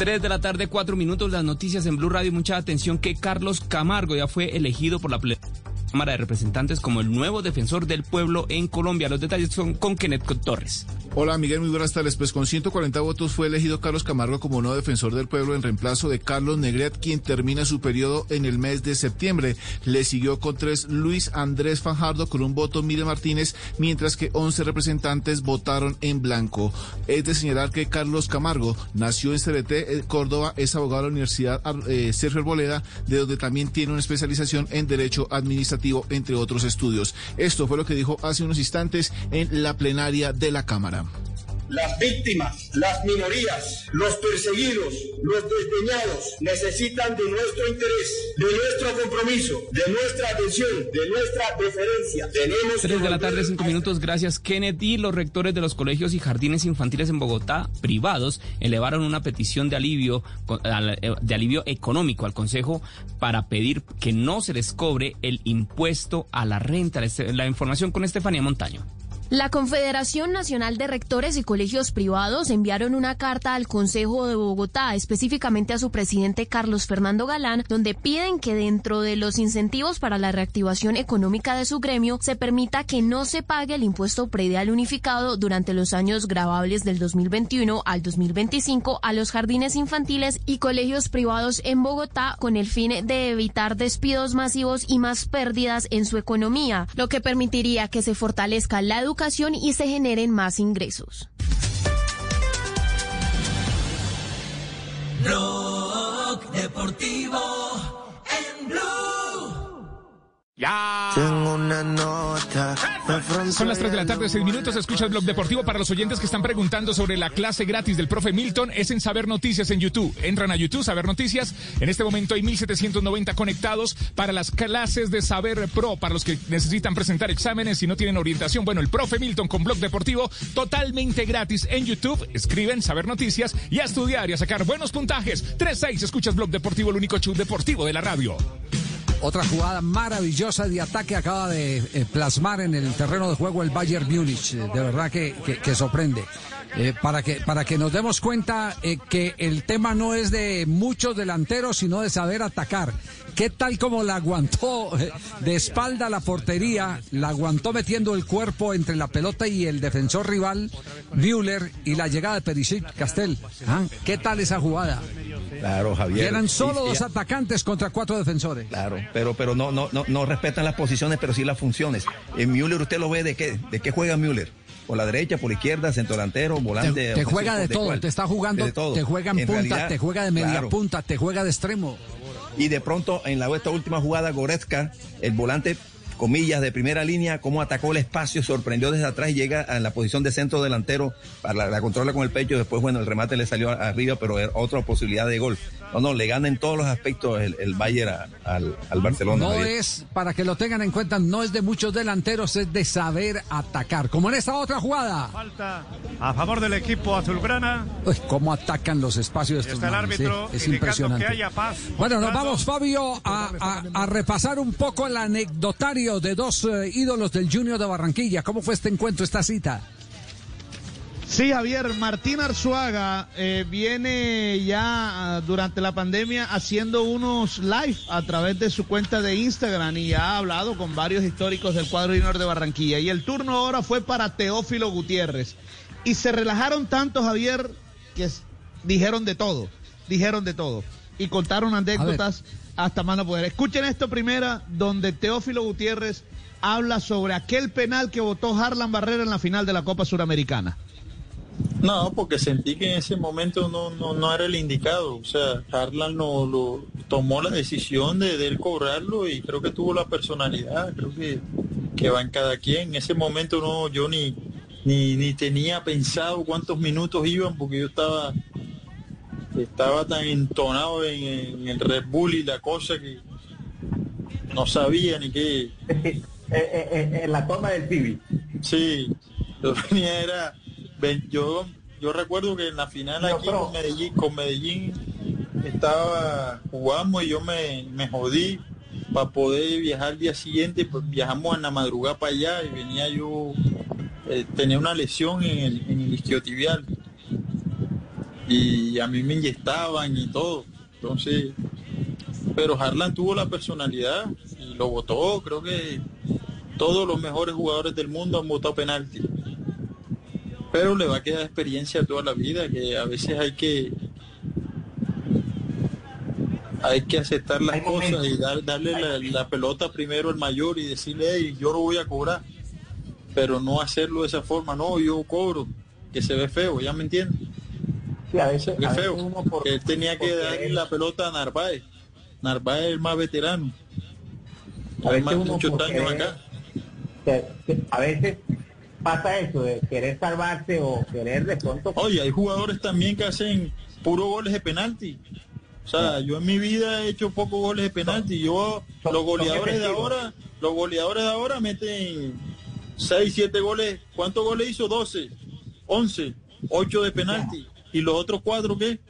3 de la tarde, 4 minutos, las noticias en Blue Radio. Mucha atención que Carlos Camargo ya fue elegido por la ple- Cámara de Representantes como el nuevo defensor del pueblo en Colombia. Los detalles son con Kenneth Torres. Hola Miguel, muy buenas tardes. Pues con 140 votos fue elegido Carlos Camargo como nuevo defensor del pueblo en reemplazo de Carlos Negret, quien termina su periodo en el mes de septiembre. Le siguió con tres Luis Andrés Fajardo con un voto Mire Martínez, mientras que 11 representantes votaron en blanco. Es de señalar que Carlos Camargo nació en CBT, eh, Córdoba, es abogado de la Universidad eh, Sergio Arboleda, de donde también tiene una especialización en Derecho Administrativo, entre otros estudios. Esto fue lo que dijo hace unos instantes en la plenaria de la Cámara. Las víctimas, las minorías, los perseguidos, los desdeñados necesitan de nuestro interés, de nuestro compromiso, de nuestra atención, de nuestra deferencia. Tenemos 3 de la tarde, 5 minutos. Gracias, Kenneth. Y los rectores de los colegios y jardines infantiles en Bogotá, privados, elevaron una petición de alivio, eh, de alivio económico al Consejo para pedir que no se les cobre el impuesto a la renta. La información con Estefanía Montaño. La Confederación Nacional de Rectores y Colegios Privados enviaron una carta al Consejo de Bogotá, específicamente a su presidente Carlos Fernando Galán, donde piden que dentro de los incentivos para la reactivación económica de su gremio se permita que no se pague el impuesto predial unificado durante los años grabables del 2021 al 2025 a los jardines infantiles y colegios privados en Bogotá con el fin de evitar despidos masivos y más pérdidas en su economía, lo que permitiría que se fortalezca la educación y se generen más ingresos. Ya. Tengo una nota. Son las 3 de la tarde, 6 minutos. Escucha el blog deportivo para los oyentes que están preguntando sobre la clase gratis del profe Milton. Es en Saber Noticias en YouTube. Entran a YouTube, Saber Noticias. En este momento hay 1790 conectados para las clases de Saber Pro, para los que necesitan presentar exámenes y no tienen orientación. Bueno, el profe Milton con blog deportivo totalmente gratis en YouTube. Escriben Saber Noticias y a estudiar y a sacar buenos puntajes. 3-6, escuchas blog deportivo, el único show deportivo de la radio. Otra jugada maravillosa de ataque acaba de eh, plasmar en el terreno de juego el Bayern Múnich. De verdad que, que- sorprende. Eh, para, que, para que nos demos cuenta eh, que el tema no es de muchos delanteros, sino de saber atacar. ¿Qué tal como la aguantó de espalda la portería? La aguantó metiendo el cuerpo entre la pelota y el defensor rival, Müller, y la llegada de Perisic Castel. ¿Ah? ¿Qué tal esa jugada? Claro, Y Javier. eran solo dos atacantes contra cuatro defensores. Claro, pero, pero no, no, no, no respetan las posiciones, pero sí las funciones. En Müller, ¿usted lo ve de qué? ¿De qué juega Müller? ¿Por la derecha, por la izquierda, centro delantero, volante? Te, juega de todo, te está jugando, De todo. te juega en En punta, realidad, te juega de media claro. punta, te juega de extremo. y de pronto en la esta última jugada Goretzka, el volante comillas de primera línea, cómo atacó el espacio, sorprendió desde atrás y llega a la posición de centro delantero, para la, la controla con el pecho, después bueno, el remate le salió arriba, pero era otra posibilidad de gol. No, no, le gana en todos los aspectos el, el Bayern a- al, al Barcelona. No Javier. es, para que lo tengan en cuenta, no es de muchos delanteros, es de saber atacar. Como en esta otra jugada. Falta a favor del equipo azulgrana. Uy, cómo atacan los espacios estos está el árbitro sí, es impresionante. que haya paz. Bueno, nos vamos, Fabio, a, a- a repasar un poco el anecdotario de dos eh, ídolos del Junior de Barranquilla. ¿Cómo fue este encuentro, esta cita? Sí, Javier, Martín Arzuaga eh, viene ya ah, durante la pandemia haciendo unos live a través de su cuenta de Instagram y ha hablado con varios históricos del cuadro junior de Barranquilla. Y el turno ahora fue para Teófilo Gutiérrez. Y se relajaron tanto, Javier, que dijeron de todo, dijeron de todo. Y contaron anécdotas hasta más no poder. Escuchen esto primera, donde Teófilo Gutiérrez habla sobre aquel penal que votó Harlan Barrera en la final de la Copa Suramericana. No, porque sentí que en ese momento no, no, no era el indicado. O sea, Harlan no, lo, tomó la decisión de, de él cobrarlo y creo que tuvo la personalidad. Creo que, que va en cada quien. En ese momento no, yo ni, ni, ni tenía pensado cuántos minutos iban porque yo estaba, estaba tan entonado en, en el Red Bull y la cosa que no sabía ni qué. en la toma del Civi. Sí, yo venía era, yo, yo recuerdo que en la final aquí con Medellín, con Medellín estaba, jugamos y yo me, me jodí para poder viajar al día siguiente, pues viajamos en la madrugada para allá y venía yo, eh, tenía una lesión en el, en el isquiotibial y a mí me inyectaban y todo, entonces, pero Harlan tuvo la personalidad y lo votó, creo que todos los mejores jugadores del mundo han votado penalti. Pero le va a quedar experiencia toda la vida, que a veces hay que hay que aceptar las cosas y dar- darle la, la pelota primero al mayor y decirle, "Ey, yo lo voy a cobrar. Pero no hacerlo de esa forma, no, yo cobro, que se ve feo, ¿ya me entiendes? Sí, a veces, Qué a veces feo. uno por- que él tenía que darle querer- la pelota a Narváez. Narváez es el más veterano. A veces uno muchos por años querer- acá. que- que a veces pasa eso de querer salvarse o querer de pronto. Oye, hay jugadores también que hacen puro goles de penalti. O sea, yo en mi vida he hecho pocos goles de penalti. Yo, los goleadores de ahora, los goleadores de ahora meten 6, 7 goles. ¿Cuántos goles hizo? 12, 11, 8 de penalti. ¿Y los otros cuatro qué?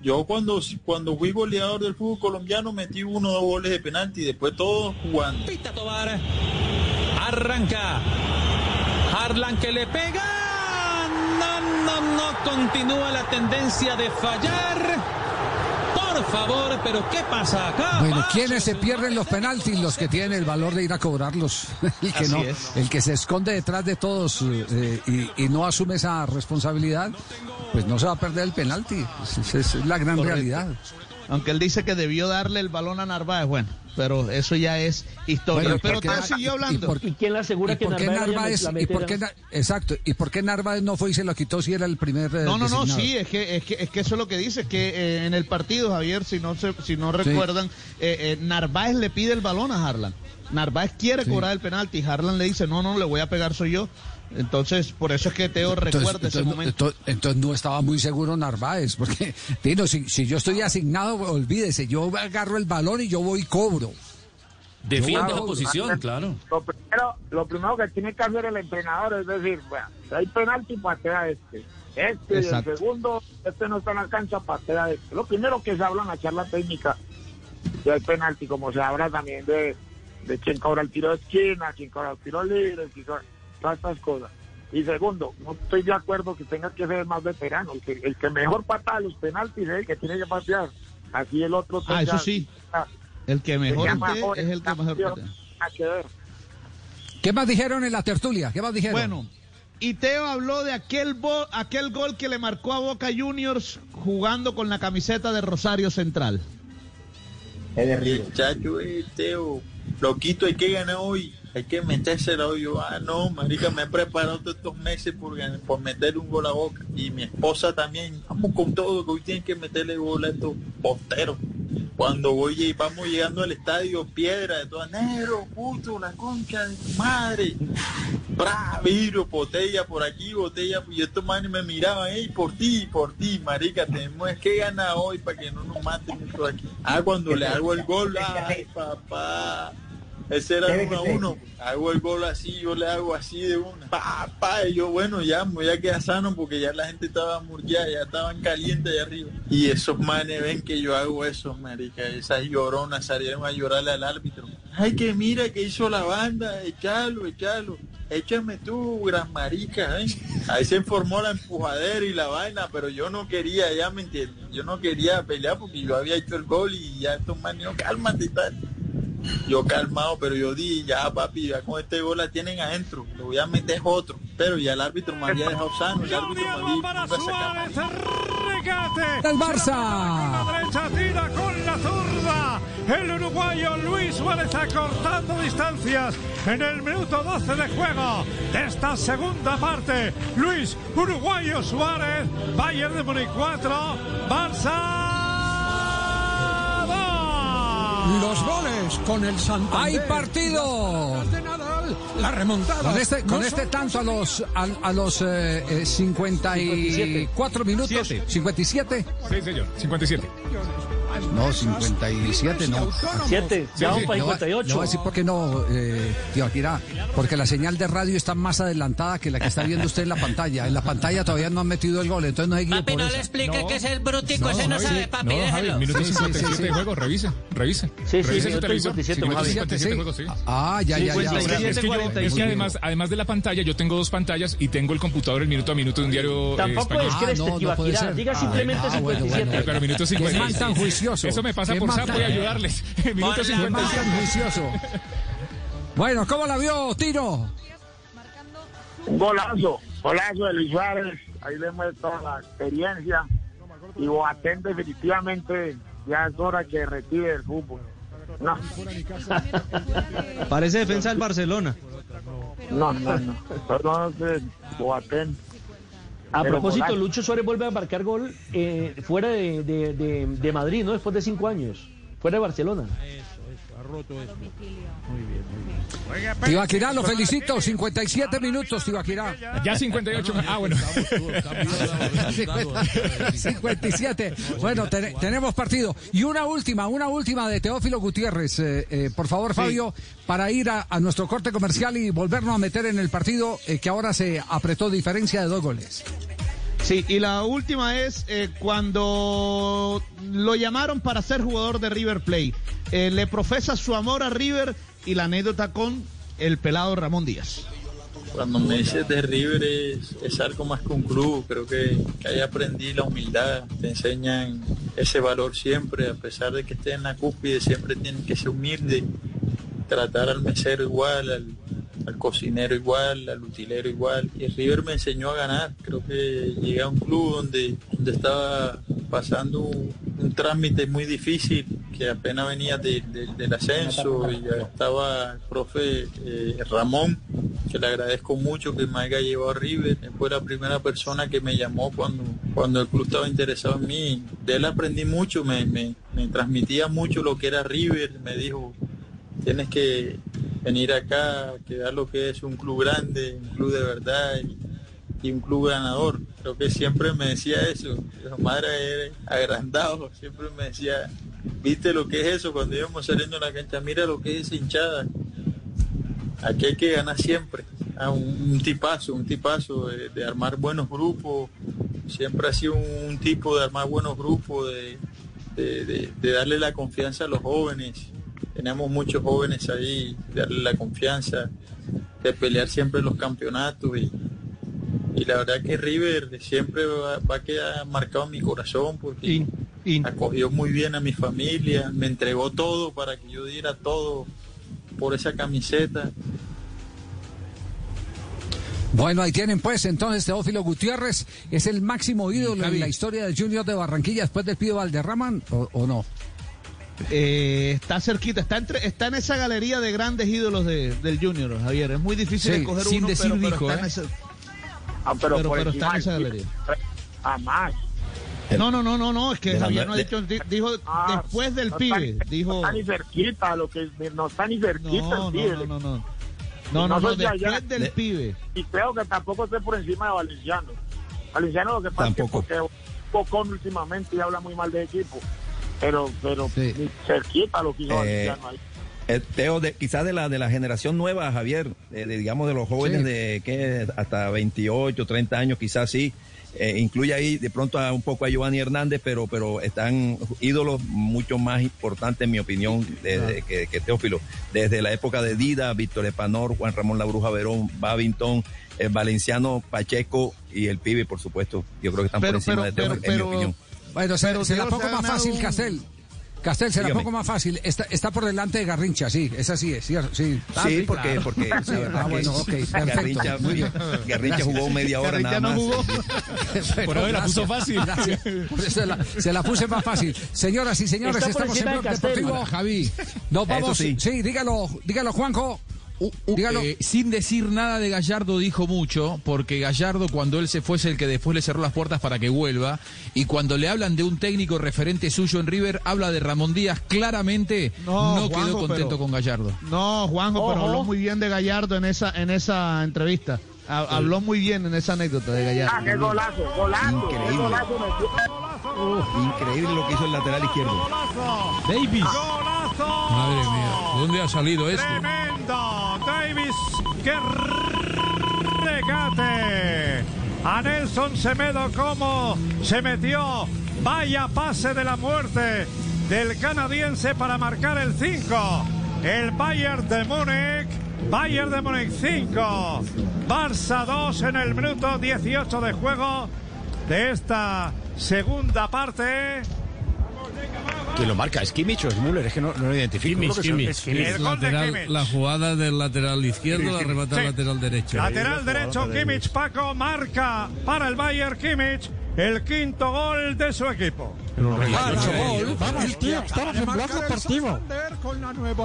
Yo cuando, cuando fui goleador del fútbol colombiano metí uno o dos goles de penalti y después todos jugando. Tobar. Arranca. Harlan que le pega. No, no, no. Continúa la tendencia de fallar. Por favor, pero ¿qué pasa acá? Bueno, ¿quiénes se pierden los penaltis? Los que tienen el valor de ir a cobrarlos. El que Así no, es. el que se esconde detrás de todos eh, y, y no asume esa responsabilidad, pues no se va a perder el penalti. Esa es, la gran Correcto. realidad. Aunque él dice que debió darle el balón a Narváez, bueno, pero eso ya es historia. Bueno, pero Teo siguió hablando. ¿Y, por- quién le asegura ¿Y por qué Narváez, y por qué exacto, y por qué Narváez no fue y se lo quitó si era el primer eh, No, no, no, sí, es que, es que, es que eso es lo que dice, es que eh, en el partido, Javier, si no se, si no recuerdan, eh, eh, Narváez le pide el balón a Harlan. Narváez quiere cobrar el penalti y Harlan le dice, no, no, le voy a pegar soy yo. Entonces, por eso es que Teo recuerda Entonces, ese entonces, momento. ento- entonces no estaba muy seguro Narváez, porque, Tino, si, si yo estoy asignado, olvídese, yo agarro el balón y yo voy y cobro. Defiende la posición, claro. Lo primero, lo primero que tiene que hacer el entrenador es decir, bueno, si hay penalti, patea este. Este, y el segundo, este no está en la cancha, patea este. Lo primero que se habla en la charla técnica, si hay penalti, como se habla también de, de quién cobra el tiro de esquina, quién cobra el tiro libre, quién cobra- todas estas cosas. Y segundo, no estoy de acuerdo que tenga que ser el más veterano. El que, el que mejor patea los penaltis es el que tiene que patear. Así el otro Ah, eso sí. El que mejor es el que mejor patea. nada que ver. ¿Qué más dijeron en la tertulia? ¿Qué más dijeron? Bueno, y Teo habló de aquel, bo- aquel gol que le marcó a Boca Juniors jugando con la camiseta de Rosario Central. El chacho, eh, Teo, loquito, hay que ganar hoy, hay que metérsela hoy. Yo, ah, no, marica, me he preparado todos estos meses por, por meterle un gol a Boca. Y mi esposa también, vamos con todo, que hoy tienen que meterle gol a estos posteros. Cuando voy y vamos llegando al estadio, piedra de todas, negro, puto, la concha de tu madre. Bra, botella por aquí, botella, y estos manes me miraban, hey, por ti, por ti, marica, tenemos que ganar hoy para que no nos maten por aquí. Ah, cuando le hago el gol, ay, papá. Ese era uno a uno. Hago el gol así, yo le hago así de una. Pa, pa, y yo, bueno, ya me voy a quedar sano porque ya la gente estaba murgueada, ya estaban calientes allá arriba. Y esos manes ven que yo hago eso, marica. Esas lloronas salieron a llorarle al árbitro. Ay, que mira que hizo la banda, echalo, echalo. Échame tú, gran marica, ¿eh? Ahí se formó la empujadera y la vaina, pero yo no quería, ya me entiendes. Yo no quería pelear porque yo había hecho el gol y ya estos manes, cálmate y tal. Yo calmado, pero yo di, ya papi, ya con este gol la tienen adentro, lo voy a meter otro. Pero ya el árbitro me había dejado sano, el árbitro me dijo, "Nunca saca Regate. Del Barça. Con la derecha tira con la zurda. El uruguayo Luis Suárez acortando distancias en el minuto 12 de juego de esta segunda parte. Luis Uruguayo Suárez, Bayern de Múnich 4, Barça 2. Los goles con el Santander. ¡Hay partido! De Nadal, la remontada. Con este, con No este tanto a los, a, a los eh, eh, 54 minutos. Siete. 57. Sí, señor. 57. No, 57 no. Siete, ya vamos para Le voy- 58. Le voy a decir por qué no, eh, tío Akira, porque la señal de radio está más adelantada que la que está viendo usted en la pantalla. En la pantalla todavía no han metido el gol, entonces no hay guía Papi, por no eso. le explique que es el brutico, ese no Javi, sabe, papi, No, Javi, déjelo. minuto Sí, sí, 57 sí, sí. de juego, revise, revise. Sí, sí, revise su televisor. 57, 57 sí. de juego, sí. Ah, ya, ya, ya. Es que, yo- es que 45. además, además de la pantalla, yo tengo dos pantallas y tengo el computador el minuto a minuto de un diario eh, Tampoco español. es que eres Ah, no, no diga Ah, simplemente ah, bueno, 57. bueno. Pero minuto Qué 57. Juicioso. Eso me pasa por man SAP, tan- voy a ayudarles. minuto man 57. tan juicioso. Bueno, ¿cómo la vio, Tino? Un golazo, golazo de Luis Suárez, ahí le muestra la experiencia y Boateng definitivamente ya es hora que retire el fútbol. No, Parece defensa del Barcelona. no, no, no. Perdón, Boateng. A Pero propósito. Lucho Suárez vuelve a marcar gol eh, fuera de, de- de- de Madrid, ¿no? Después de cinco años. Fuera de Barcelona. Tibaquirá, lo felicito. 57 minutos, Tibaquirá. Ya 58. Ah, bueno. 57. Bueno, ten- tenemos partido. Y una última, una última de Teófilo Gutiérrez. eh, eh, por favor, Fabio, para ir a, a nuestro corte comercial y volvernos a meter en el partido eh, que ahora se apretó diferencia de dos goles. Sí, y la última es eh, cuando lo llamaron para ser jugador de River Plate. Eh, le profesa su amor a River y la anécdota con el pelado Ramón Díaz. Cuando me dices de River es, es algo más que un club, creo que, que ahí aprendí la humildad, te enseñan ese valor siempre, a pesar de que estés en la cúspide, siempre tienes que ser humilde, tratar al mesero igual, al, al cocinero igual, al utilero igual. Y River me enseñó a ganar, creo que llegué a un club donde, donde estaba pasando un, trámite muy difícil, que apenas venía de- de- del ascenso y ya estaba el profe eh, Ramón, que le agradezco mucho que me haya llevado a River. Fue la primera persona que me llamó cuando, cuando el club estaba interesado en mí. De él aprendí mucho, me- me transmitía mucho lo que era River. Me dijo, tienes que venir acá, que veas lo que es un club grande, un club de verdad y, un club ganador. Creo que siempre me decía eso. Su madre era agrandado, siempre me decía, viste lo que es eso cuando íbamos saliendo a la cancha, mira lo que es hinchada. Aquí hay que ganar siempre. Ah, un, tipazo, un tipazo de, armar buenos grupos. Siempre ha sido un, tipo de armar buenos grupos, de darle la confianza a los jóvenes. Tenemos muchos jóvenes ahí, darle la confianza, de pelear siempre los campeonatos. Y, y la verdad que River siempre va, va a quedar marcado en mi corazón porque acogió muy bien a mi familia, me entregó todo para que yo diera todo por esa camiseta. Bueno, ahí tienen pues entonces Teófilo Gutiérrez es el máximo ídolo en la historia del Junior de Barranquilla después del Pío Valderrama o, o no. Eh, está cerquita, está entre, está en esa galería de grandes ídolos de- del Junior, Javier. Es muy difícil Sí, escoger sin uno, decir pero, pero dijo, está en ¿eh? ese- Ah, pero, Pero- pero está en esa galería. Jamás. No, no, no, no, no, es que De Javier no ha dicho, di- dijo Ah, después del no pibe, está- dijo... No está ni cerquita, lo que no está ni cerquita No, el pibe. no, no, no, no. No, no, no, soy de allá. después del pibe. Y creo que tampoco esté por encima de Valenciano. Valenciano lo que pasa Tampoco. es que porque Pocón últimamente y habla muy mal de equipo. Pero, pero ni cerquita lo que hizo Eh, Valenciano ahí. Eh, Teo, de, quizás de la, de la generación nueva, Javier, eh, de, digamos de los jóvenes Sí. de que hasta 28, 30 años, quizás sí. Eh, incluye ahí de pronto a un poco a Giovanni Hernández, pero, pero están ídolos mucho más importantes, en mi opinión, de- de- que, que Teófilo. Desde la época de Dida, Víctor Epanor, Juan Ramón La Bruja Verón, Babington, el Valenciano Pacheco y el Pibe, por supuesto. Yo creo que están Pero- por encima pero- de Teo, pero- en pero- mi opinión. Bueno, se, Pero se la pongo más fácil, un- Castel. Castel, se la Dígame. pongo más fácil. Está, está por delante de Garrincha, sí. Es así, es cierto. Sí, Sí, porque, porque Sí, la verdad ah, bueno, ok, perfecto. Garrincha, Muy bien. Garrincha jugó media hora Garrincha nada no más. jugó. Por ahora la puso fácil. gracias. Se la, se la puse más fácil. Señoras y señores, Está estamos en Castel. Deportivo. Javi. Nos vamos. Sí. sí. dígalo, dígalo, Juanjo. Dígalo. Eh, sin decir nada de Gallardo dijo mucho, porque Gallardo cuando él se fue es el que después le cerró las puertas para que vuelva, y cuando le hablan de un técnico referente suyo en River, habla de Ramón Díaz, claramente no, No, quedó contento pero- con Gallardo. No, Juanjo, pero habló muy bien de Gallardo en esa, en esa entrevista. Ha- Habló muy bien en esa anécdota de Gallardo. Ah, qué golazo, golazo. qué Increíble. golazo metió. Increíble lo que hizo el lateral izquierdo. Davis. Madre mía, ¿dónde ha salido esto? Tremendo. Davis, qué regate. A Nelson Semedo cómo se metió. Vaya pase de la muerte del canadiense para marcar el 5. El Bayern de Múnich. Bayern de Múnich 5. Barça 2 en el minuto 18 de juego de esta segunda parte. ¿Quién lo marca? ¿Es Kimmich o es Müller? Es que no, no lo identifico. Kimmich, Kimmich. es Kimmich. El gol de Kimmich. La jugada del lateral izquierdo la remata Sí. el lateral derecho. Lateral derecho, Kimmich Paco marca para el Bayern Kimmich el quinto gol de su equipo. El tío estamos en blog deportivo.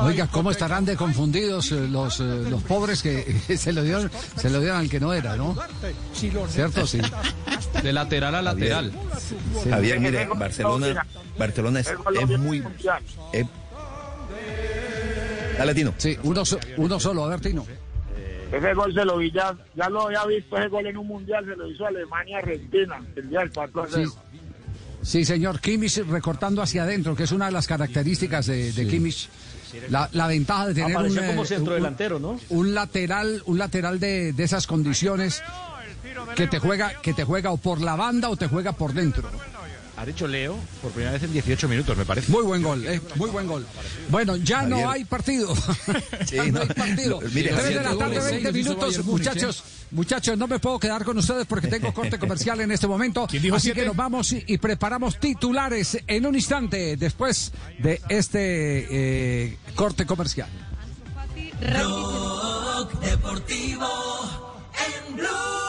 Oiga, ¿cómo estarán de confundidos eh, los, eh, los pobres que se lo dieron, se lo dieron al que no era, ¿no? ¿Cierto? Sí. De lateral a lateral. Javier, mire, Barcelona, Barcelona es, es muy... es- Dale, Tino. Sí, uno, so- uno solo, a ver, Tino. Ese gol se lo vi ya, ya lo había visto ese gol en un mundial, se lo hizo Alemania-Argentina, el día del 4 a 0. Sí, señor, Kimmich recortando hacia adentro, que es una de las características de, de Kimmich. La, la ventaja de tener un, como eh, centrodelantero, ¿no? un lateral, un lateral de, de esas condiciones que te juega, que te juega o por la banda o te juega por dentro. Ha dicho Leo por primera vez en 18 minutos, me parece. Muy buen gol, eh, muy buen gol. Bueno, ya Javier. no hay partido. ya Sí, no hay no. partido. No, mire, Tres de Javier, la tarde, goles, 20 seis hizo minutos. Muchachos, muchachos, no me puedo quedar con ustedes porque tengo corte comercial en este momento. dijo Así siete? que nos vamos y, y preparamos titulares en un instante después de este eh, corte comercial. Rock deportivo en Blue.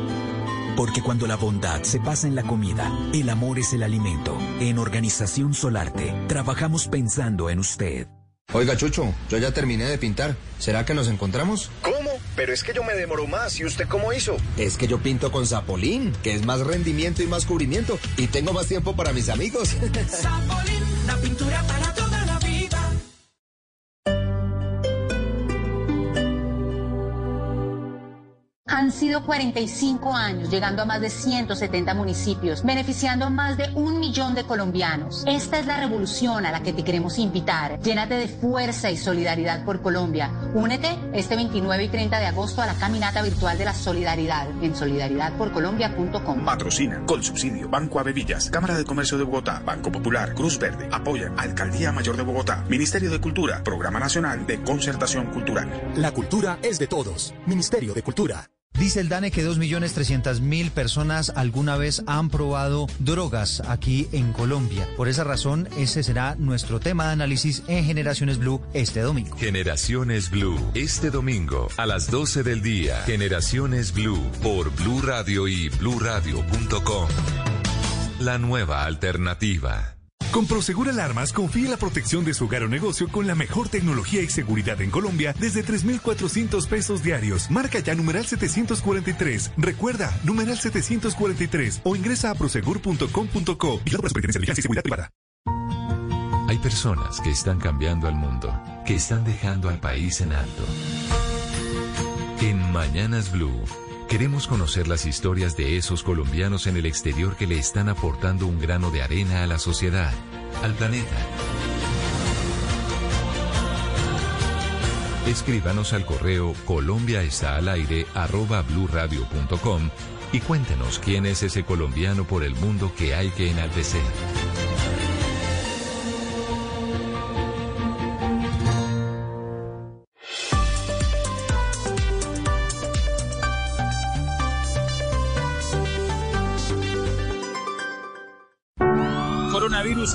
Porque cuando la bondad se pasa en la comida, el amor es el alimento. En Organización Solarte, trabajamos pensando en usted. Oiga, Chucho, yo ya terminé de pintar. ¿Será que nos encontramos? ¿Cómo? Pero es que yo me demoro más. ¿Y usted cómo hizo? Es que yo pinto con Zapolín, que es más rendimiento y más cubrimiento. Y tengo más tiempo para mis amigos. Zapolín, la pintura para Han sido 45 años, llegando a más de 170 municipios, beneficiando a más de un millón de colombianos. Esta es la revolución a la que te queremos invitar. Llénate de fuerza y solidaridad por Colombia. Únete este 29 y 30 de agosto a la caminata virtual de la solidaridad en solidaridadporcolombia.com. Patrocina, con subsidio, Banco Avevillas, Cámara de Comercio de Bogotá, Banco Popular, Cruz Verde, apoya Alcaldía Mayor de Bogotá, Ministerio de Cultura, Programa Nacional de Concertación Cultural. La cultura es de todos. Ministerio de Cultura. Dice el DANE que 2.300.000 personas alguna vez han probado drogas aquí en Colombia. Por esa razón, ese será nuestro tema de análisis en Generaciones Blue este domingo. Generaciones Blue, este domingo a las 12 del día. Generaciones Blue por Blue Radio y bluradio.com. La nueva alternativa. Con Prosegur Alarmas, confíe la protección de su hogar o negocio con la mejor tecnología y seguridad en Colombia desde 3,400 pesos diarios. Marca ya numeral 743. Recuerda, numeral 743 o ingresa a prosegur.com.co. Y la y Seguridad Privada. Hay personas que están cambiando al mundo, que están dejando al país en alto. En Mañanas Blue. Queremos conocer las historias de esos colombianos en el exterior que le están aportando un grano de arena a la sociedad, al planeta. Escríbanos al correo Colombia y cuéntenos quién es ese colombiano por el mundo que hay que enaltecer.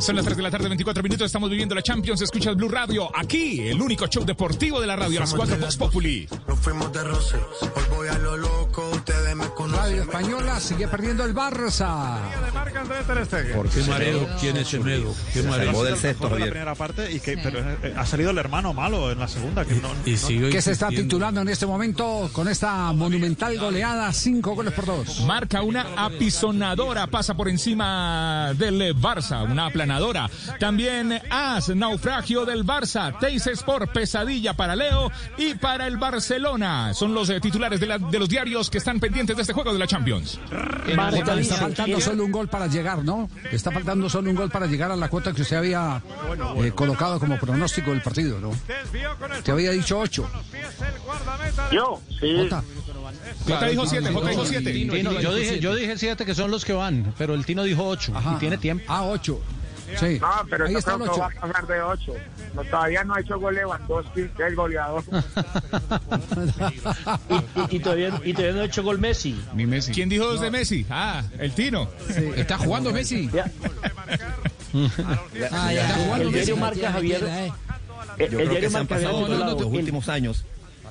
Son las 3 de la tarde, 24 minutos. Estamos viviendo la Champions. Escucha el Blue Radio. Aquí, el único show deportivo de la radio. A las 4 Vox Populi. Nos fuimos de roce. Hoy voy a lo loco. Conocen. Radio Española sigue perdiendo el Barça. ¿Por qué mareo? ¿Quién es Semedo? ¿Qué mareo? del sexto, la primera parte y que pero eh, ha salido el hermano malo en la segunda que no, Y sigo que se está titulando en este momento con esta monumental goleada, cinco goles por dos. Marca una apisonadora, pasa por encima del eh, Barça, una aplanadora. También As, naufragio del Barça, Teis Sport, pesadilla para Leo y para el Barcelona. Son los eh, titulares de, la- de los diarios que están pendientes de este juego de la Champions. Está faltando solo un gol para llegar, ¿no? Está faltando solo un gol para llegar a la cuota que usted había eh, colocado como pronóstico del partido, ¿no? Te había dicho ocho. Yo, sí. Jota. Jota dijo siete, Jota dijo siete. Tino, yo, dije, yo dije siete que son los que van, pero el Tino dijo ocho y tiene tiempo. Ah, ocho. Sí. No, pero Ahí yo está creo el que ocho. va a pasar de 8. No, todavía no ha hecho gol Lewandowski, que es el goleador. Y, y todavía, y todavía no ha hecho gol Messi. Mi Messi. ¿Quién dijo dos de Messi? Ah, el Tino. ¿Está jugando Messi? Ya. Ah, ya. El, el diario marca Javier. El, diario se han marca Javier los últimos años,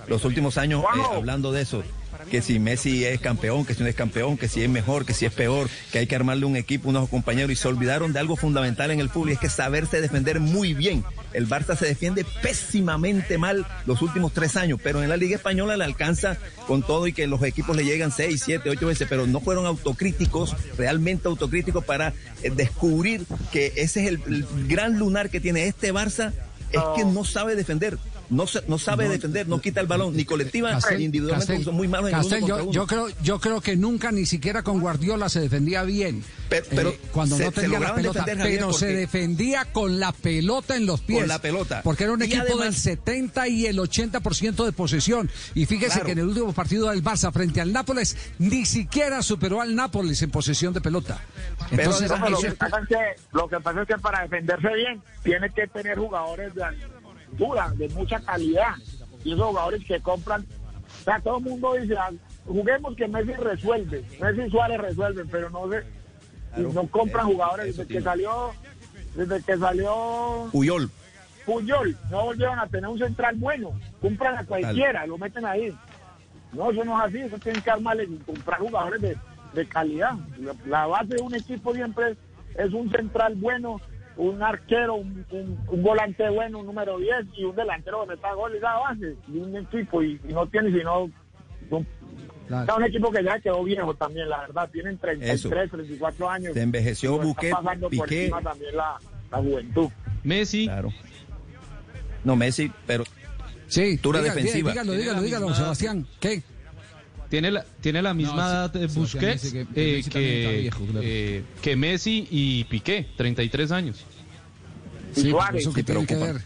los últimos años eh, hablando de eso, que si Messi es campeón, que si no es campeón, que si es mejor, que si es peor, que hay que armarle un equipo, unos compañeros, y se olvidaron de algo fundamental en el fútbol, y es que saberse defender muy bien. El Barça se defiende pésimamente mal los últimos tres años, pero en la Liga Española le alcanza con todo y que los equipos le llegan seis, siete, ocho veces, pero no fueron autocríticos, realmente autocríticos para eh, descubrir que ese es el, el gran lunar que tiene este Barça, es que no sabe defender. No, no sabe defender, no quita el balón, ni colectiva Castel, ni individualmente, Castel, son muy malos en uno yo, uno. yo creo, yo creo que nunca ni siquiera con Guardiola se defendía bien. Pero- pero Eh, cuando se- no tenía la pelota, defender, Javier, pero se defendía con la pelota en los pies. Con la pelota. Porque era un Y equipo además- del 70 y el 80% de posesión. Y fíjese Claro. que en el último partido del Barça frente al Nápoles ni siquiera superó al Nápoles en posesión de pelota. Entonces, No, pero lo, eso- que pasa es que, lo que pasa es que para defenderse bien tiene que tener jugadores de altura, de mucha calidad. Y esos jugadores que compran, o sea, todo el mundo dice, ah, juguemos que Messi resuelve, Messi y Suárez resuelven, pero no y no compran jugadores desde que salió, desde que salió Puyol. Puyol, no volvieron a tener un central bueno, compran a cualquiera, lo meten ahí. No, eso no es así, eso tienen que armarle y comprar jugadores de, de calidad. La, la base de un equipo siempre es, es un central bueno, un arquero, un, un- un volante bueno, un número 10 y un delantero que meta gol y la base de un equipo y, y no tiene sino un, está un equipo que ya quedó viejo también, la verdad, tienen 33, Eso. 34 años. Se envejeció por Piqué. encima también la, la juventud. Messi. Claro. No, Messi, pero. Sí, diga- defensiva. Dígalo, dígalo, dígalo, Sebastián. ¿Qué? Tiene la, tiene la misma No, edad de Sebastián Busquets que- que eh, que, viejo, claro. eh, que Messi y Piqué, 33 años. Sí, por eso que tiene que ver.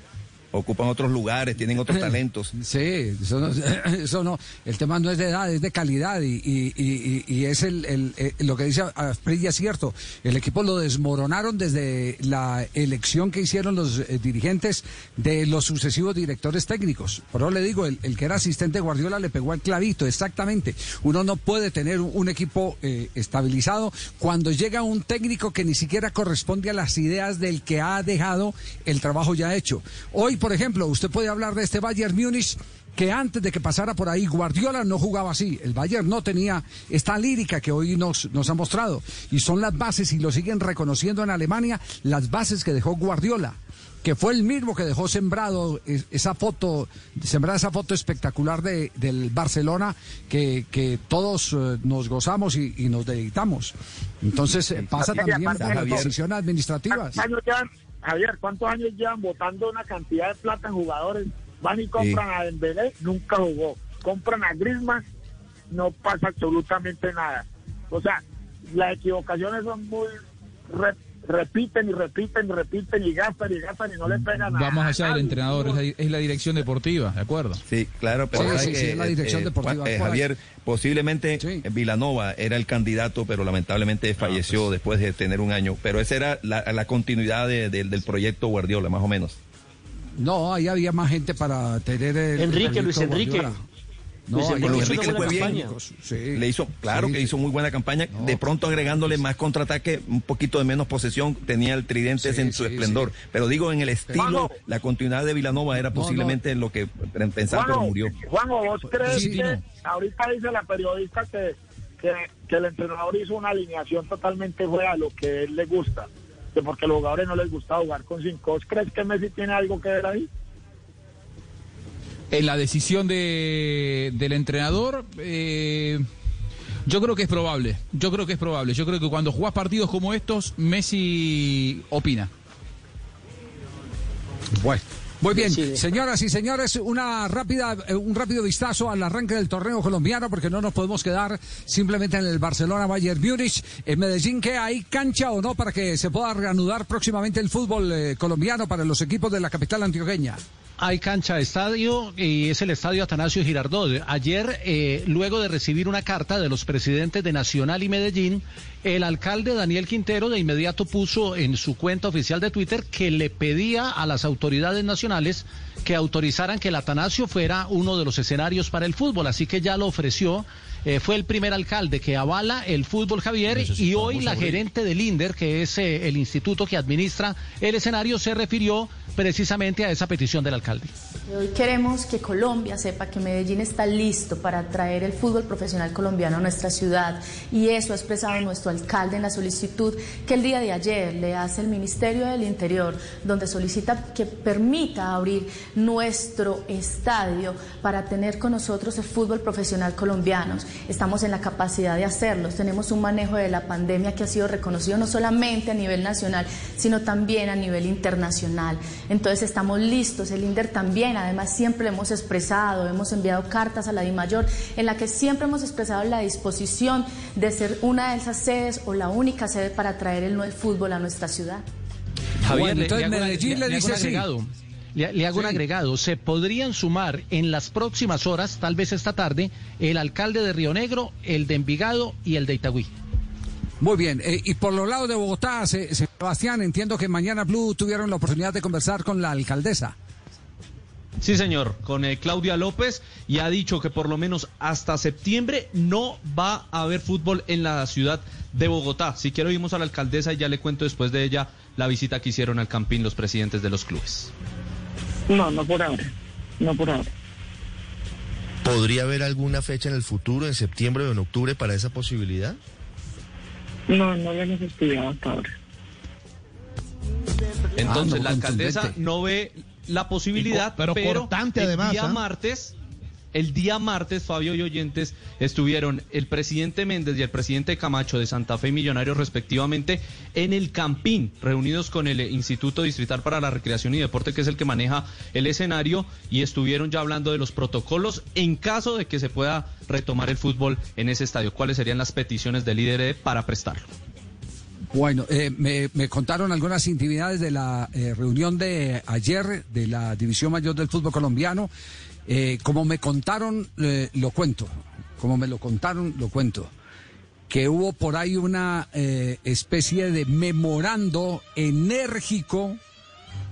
Ocupan otros lugares, tienen otros talentos. Sí, eso no, eso no, el tema no es de edad, es de calidad y, y- y- y- es el, el- eh, lo que dice Asprilla es cierto. El equipo lo desmoronaron desde la elección que hicieron los eh, dirigentes de los sucesivos directores técnicos. Por eso le digo, el, el que era asistente de Guardiola le pegó al clavito, exactamente. Uno no puede tener un, un equipo eh, estabilizado cuando llega un técnico que ni siquiera corresponde a las ideas del que ha dejado el trabajo ya hecho. Hoy, por ejemplo, usted puede hablar de este Bayern Múnich que antes de que pasara por ahí Guardiola no jugaba así. El Bayern no tenía esta lírica que hoy nos, nos ha mostrado. Y son las bases, y lo siguen reconociendo en Alemania, las bases que dejó Guardiola que fue el mismo que dejó sembrado es- esa foto, sembrada esa foto espectacular de, del Barcelona que, que todos eh, nos gozamos y, y nos deleitamos. Entonces eh, pasa también de las decisiones administrativas. ¿Cuántos años llevan, Javier, ¿cuántos años llevan votando una cantidad de plata en jugadores? Van y compran a Dembélé, nunca jugó. Compran a Griezmann, no pasa absolutamente nada. O sea, las equivocaciones son muy... re- repiten y repiten y repiten y gastan y gastan y no le pegan nada. Vamos allá del entrenador, es la, es la dirección deportiva, ¿de acuerdo? Sí, claro, pero Sí, ¿sabes sí, qué? sí, es la dirección Eh, deportiva, eh. Javier, posiblemente eh, Vilanova era el candidato, pero lamentablemente falleció después de tener un año. Pero esa era la, la continuidad de- del- del proyecto Guardiola, más o menos. No, ahí había más gente para tener el. Enrique, Luis Enrique. Guardiola. No, Enrique, había Luis Enrique le fue bien. técnicos, sí. Le hizo, claro Sí, que sí. hizo muy buena campaña. De pronto agregándole más contraataque, un poquito de menos posesión, tenía el tridente en su esplendor. Pero digo, en el estilo, Juanjo. la continuidad de Vilanova era posiblemente lo que pensaba, pero murió. Juanjo, ¿vos crees Sí, que no. ahorita dice la periodista que, que, que el entrenador hizo una alineación totalmente fuera de lo que él le gusta? Que porque a los jugadores no les gusta jugar con cinco. ¿Vos crees que Messi tiene algo que ver ahí? En la decisión de, del entrenador, eh, yo creo que es probable. Yo creo que es probable. Yo creo que cuando jugás partidos como estos, Messi opina. Bueno. Muy bien, señoras y señores, una rápida, eh, un rápido vistazo al arranque del torneo colombiano, porque no nos podemos quedar simplemente en el Barcelona Bayern Múnich. En Medellín, ¿qué hay cancha o no para que se pueda reanudar próximamente el fútbol eh, colombiano para los equipos de la capital antioqueña? Hay cancha de estadio y es el estadio Atanasio Girardot. Ayer, eh, luego de recibir una carta de los presidentes de Nacional y Medellín, el alcalde Daniel Quintero de inmediato puso en su cuenta oficial de Twitter que le pedía a las autoridades nacionales que autorizaran que el Atanasio fuera uno de los escenarios para el fútbol. Así que ya lo ofreció. Eh, fue el primer alcalde que avala el fútbol Javier y hoy la gerente del INDER, que es eh, el instituto que administra el escenario, se refirió precisamente a esa petición del alcalde. Hoy queremos que Colombia sepa que Medellín está listo para traer el fútbol profesional colombiano a nuestra ciudad y eso ha expresado nuestro alcalde en la solicitud que el día de ayer le hace el Ministerio del Interior, donde solicita que permita abrir nuestro estadio para tener con nosotros el fútbol profesional colombiano. Estamos en la capacidad de hacerlo, tenemos un manejo de la pandemia que ha sido reconocido no solamente a nivel nacional, sino también a nivel internacional. Entonces estamos listos, el INDER también, además siempre hemos expresado, hemos enviado cartas a la DIMAYOR en la que siempre hemos expresado la disposición de ser una de esas sedes o la única sede para traer el, el fútbol a nuestra ciudad. Javier, Bueno, entonces le, hago, Medellín una- le le hago dice un así. agregado. Le, le hago un agregado. Se podrían sumar en las próximas horas, tal vez esta tarde, el alcalde de Río Negro, el de Envigado y el de Itagüí. Muy bien, eh, y por los lados de Bogotá, se- Sebastián, entiendo que mañana Blue tuvieron la oportunidad de conversar con la alcaldesa. Sí, señor, con eh, Claudia López y ha dicho que por lo menos hasta septiembre no va a haber fútbol en la ciudad de Bogotá. Si quiero oímos a la alcaldesa y ya le cuento después de ella la visita que hicieron al Campín los presidentes de los clubes. No, no por ahora. No por ahora. ¿Podría haber alguna fecha en el futuro, en septiembre o en octubre, para esa posibilidad? No, no lo hemos estudiado hasta ahora. Entonces, Ah, no, la alcaldesa no ve la posibilidad, pero pero, cortante el además, día ¿ah? martes, el día martes, Fabio y oyentes, estuvieron el presidente Méndez y el presidente Camacho de Santa Fe y Millonarios respectivamente en el Campín, reunidos con el Instituto Distrital para la Recreación y Deporte, que es el que maneja el escenario, y estuvieron ya hablando de los protocolos en caso de que se pueda retomar el fútbol en ese estadio. ¿Cuáles serían las peticiones del líder para prestarlo? Bueno, eh, me, me contaron algunas intimidades de la eh, reunión de ayer de la División Mayor del Fútbol Colombiano. Eh, como me contaron, eh, lo cuento. Como me lo contaron, lo cuento. Que hubo por ahí una eh, especie de memorando enérgico,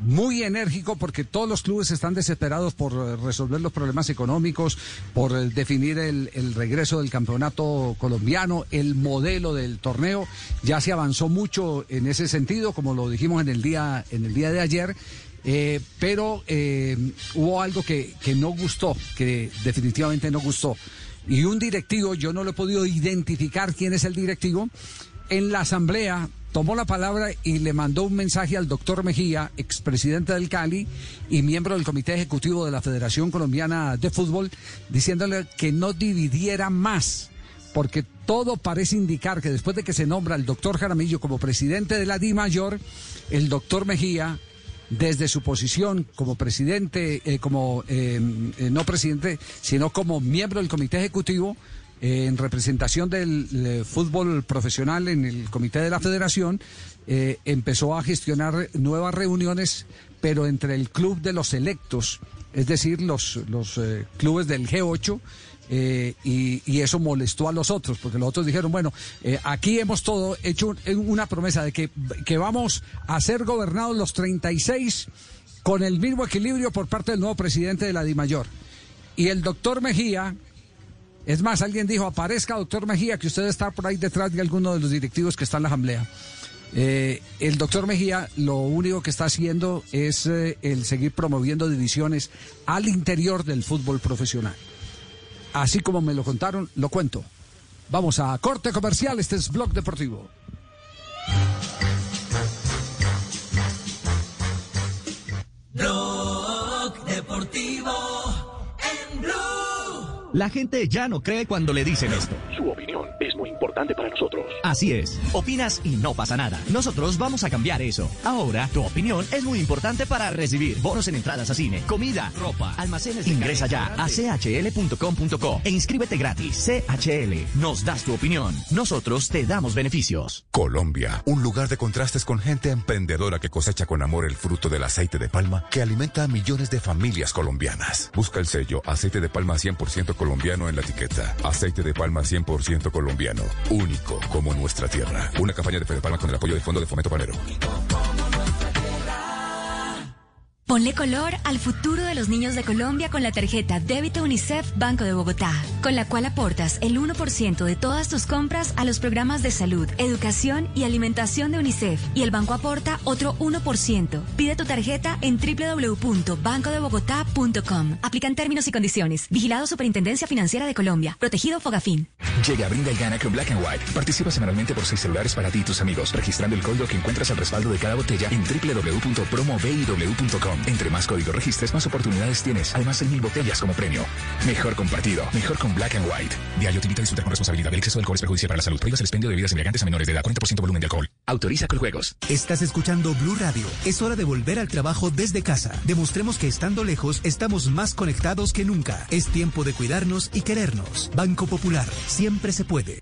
muy enérgico, porque todos los clubes están desesperados por eh, resolver los problemas económicos, por definir el, el regreso del campeonato colombiano, el modelo del torneo. Ya se avanzó mucho en ese sentido, como lo dijimos en el día, en el día de ayer. Eh, pero eh, hubo algo que, que no gustó, que definitivamente no gustó. Y un directivo, yo no lo he podido identificar quién es el directivo, en la asamblea tomó la palabra y le mandó un mensaje al doctor Mejía, expresidente del Cali y miembro del Comité Ejecutivo de la Federación Colombiana de Fútbol, diciéndole que no dividiera más. Porque todo parece indicar que después de que se nombra el doctor Jaramillo como presidente de la Di Mayor, el doctor Mejía, desde su posición como presidente, eh, como eh, eh, no presidente, sino como miembro del comité ejecutivo, en representación del fútbol profesional en el comité de la federación, empezó a gestionar nuevas reuniones, pero entre el club de los electos, es decir, los, los clubes del G8, eh, y, y eso molestó a los otros, porque los otros dijeron, bueno, eh, aquí hemos todo hecho un- una promesa de que, que vamos a ser gobernados los 36 con el mismo equilibrio por parte del nuevo presidente de la DIMAYOR. Y el doctor Mejía, es más, alguien dijo, aparezca doctor Mejía, que usted está por ahí detrás de alguno de los directivos que está en la asamblea. Eh, el doctor Mejía lo único que está haciendo es eh, el seguir promoviendo divisiones al interior del fútbol profesional. Así como me lo contaron, lo cuento. Vamos a corte comercial, este es Blog Deportivo. Blog Deportivo. La gente ya no cree cuando le dicen esto. Su opinión es muy importante para nosotros. Así es. Opinas y no pasa nada. Nosotros vamos a cambiar eso. Ahora, tu opinión es muy importante para recibir bonos en entradas a cine, comida, ropa, almacenes. de Ingresa ya a chl.com.co e inscríbete gratis. CHL, nos das tu opinión. Nosotros te damos beneficios. Colombia, un lugar de contrastes con gente emprendedora que cosecha con amor el fruto del aceite de palma que alimenta a millones de familias colombianas. Busca el sello aceite de palma 100% colombiano en la etiqueta. Aceite de palma 100% colombiano, único como nuestra tierra. Una campaña de Fede Palma con el apoyo del Fondo de Fomento Panero. Ponle color al futuro de los niños de Colombia con la tarjeta Débito UNICEF Banco de Bogotá, con la cual aportas el 1% de todas tus compras a los programas de salud, educación y alimentación de UNICEF y el banco aporta otro 1%. Pide tu tarjeta en www.bancodebogotá.com. Aplican términos y condiciones. Vigilado Superintendencia Financiera de Colombia. Protegido Fogafín. Llega, brinda y gana con Black and White. Participa semanalmente por seis celulares para ti y tus amigos, registrando el código que encuentras al respaldo de cada botella en www.promoviw.com. Entre más códigos registres, más oportunidades tienes. Además, hay mil botellas como premio. Mejor compartido, mejor con Black and White. Diario te invita a con responsabilidad. El exceso de alcohol es perjudicial para la salud. Prohíbas el expendio de bebidas embriagantes a menores de edad. 40% volumen de alcohol. Autoriza con juegos. Estás escuchando Blue Radio. Es hora de volver al trabajo desde casa. Demostremos que estando lejos estamos más conectados que nunca. Es tiempo de cuidarnos y querernos. Banco Popular. Siempre se puede.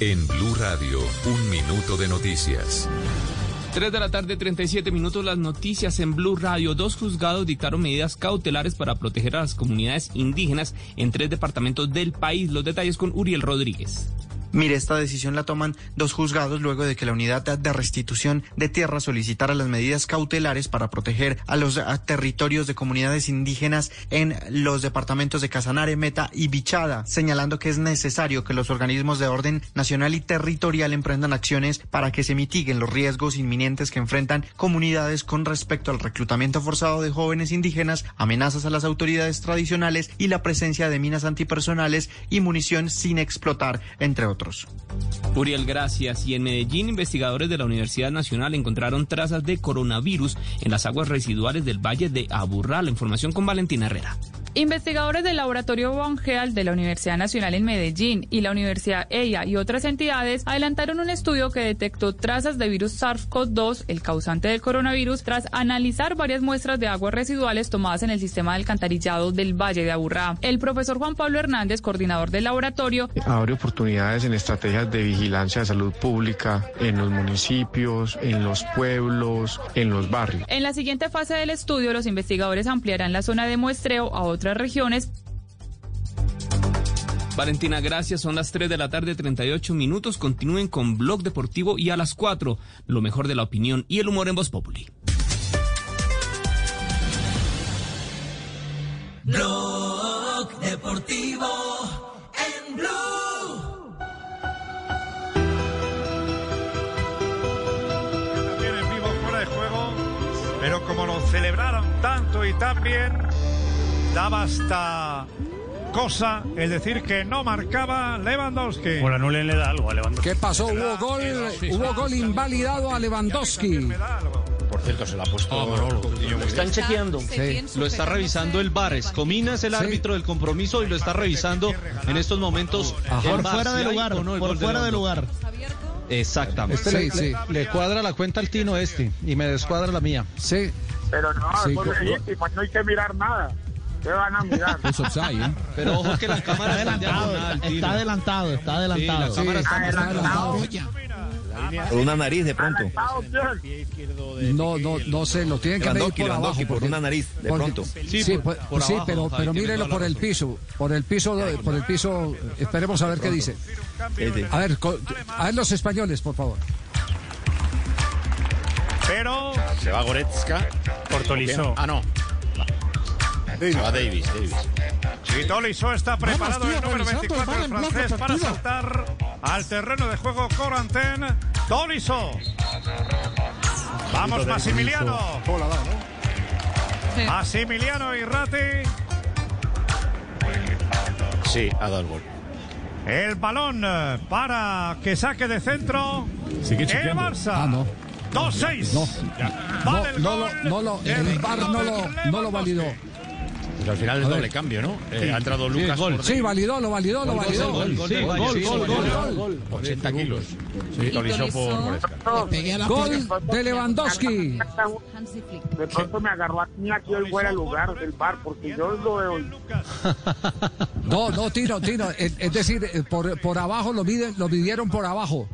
En Blue Radio, un minuto de noticias. 3 de la tarde, 37 minutos, las noticias en Blue Radio. Dos juzgados dictaron medidas cautelares para proteger a las comunidades indígenas en tres departamentos del país. Los detalles con Uriel Rodríguez. Mire, esta decisión la toman dos juzgados luego de que la unidad de restitución de tierra solicitara las medidas cautelares para proteger a los territorios de comunidades indígenas en los departamentos de Casanare, Meta y Bichada, señalando que es necesario que los organismos de orden nacional y territorial emprendan acciones para que se mitiguen los riesgos inminentes que enfrentan comunidades con respecto al reclutamiento forzado de jóvenes indígenas, amenazas a las autoridades tradicionales y la presencia de minas antipersonales y munición sin explotar, entre otros. Uriel, gracias. Y en Medellín, investigadores de la Universidad Nacional encontraron trazas de coronavirus en las aguas residuales del Valle de Aburrá. La información con Valentina Herrera. Investigadores del Laboratorio Bongeal de la Universidad Nacional en Medellín y la Universidad EIA y otras entidades adelantaron un estudio que detectó trazas de virus SARS-CoV-2, el causante del coronavirus, tras analizar varias muestras de aguas residuales tomadas en el sistema de alcantarillado del Valle de Aburrá. El profesor Juan Pablo Hernández, coordinador del laboratorio, abre oportunidades en estrategias de vigilancia de salud pública en los municipios, en los pueblos, en los barrios. En la siguiente fase del estudio, los investigadores ampliarán la zona de muestreo a otras regiones. Valentina, gracias. Son las 3 de la tarde, 38 minutos. Continúen con Blog Deportivo y a las 4, lo mejor de la opinión y el humor en Voz Populi. Blog Deportivo en Blue. También en vivo fuera de juego, pero como lo celebraron tanto y tan bien, daba hasta cosa el decir que no marcaba Lewandowski. Bueno, no le da algo a Lewandowski. ¿Qué pasó? Hubo gol, hubo gol invalidado a Lewandowski. Por cierto, se la ha puesto. Lo están chequeando. Lo está revisando el Vares. Comina es el árbitro del compromiso y lo está revisando en estos momentos. Por VAR. fuera de lugar, no por fuera de lugar. Exactamente. Este le, le- le cuadra la cuenta al Tino este y me descuadra la mía. Sí. Pero no, Sí, después co- es legítimo, no hay que mirar nada. ¿Qué van a mirar? Es offside, ¿eh? Pero ojo que la cámara está Tino. Está adelantado, está Sí, adelantado. la cámara está Adelantado. Por una nariz de pronto. Adelantado. No, no, no sé, lo tienen que medir por abajo. Una nariz, de pronto. Sí, Sí, por- por- por sí, abajo, pero, pero mírelo por el piso, por el piso, por el piso. Esperemos a ver qué dice. A ver, a ver los españoles, por favor. Pero Se va Goretzka. Por Tolisso. Ah, no. Se va Davis, Davis. y Tolisso está preparado tío, el número revisando el 24 VAR el francés para saltar al terreno de juego Coranten. Tolisso. Vamos, Massimiliano. Massimiliano y. Sí, ha dado el gol. El balón eh, para que saque de centro. Sigue el. Barça. Ah, no. 2-6. No. Vale No, el no, lo, gol no lo, del el VAR no lo, no lo validó. Pero al final es doble cambio, ¿no? Eh, ha entrado Sí, Lucas gol. por Sí, validó, lo validó, lo validó. Gol, gol, Sí, gol, sí, gol, gol, gol, gol. gol. 80 kilos. Tolisso por. Gol de Lewandowski. De pronto me agarró a mí aquí hoy fuera lugar del bar, porque yo lo veo. No, no, Tino, Tino. Es, es decir, eh, por, por abajo lo, miden, lo midieron por abajo.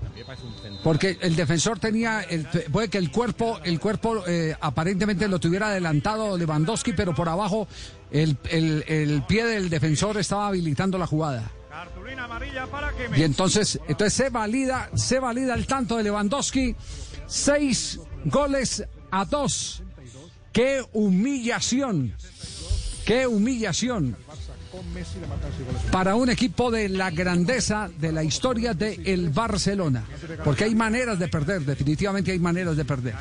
Porque el defensor tenía, el, puede que el cuerpo, el cuerpo eh, aparentemente lo tuviera adelantado Lewandowski, pero por abajo el, el, el pie del defensor estaba habilitando la jugada. Cartulina amarilla para que Y entonces, entonces se valida, se valida el tanto de Lewandowski. Seis goles a dos. ¡Qué humillación! ¡Qué humillación! Para un equipo de la grandeza de la historia de el Barcelona. Porque hay maneras de perder, definitivamente hay maneras de perder.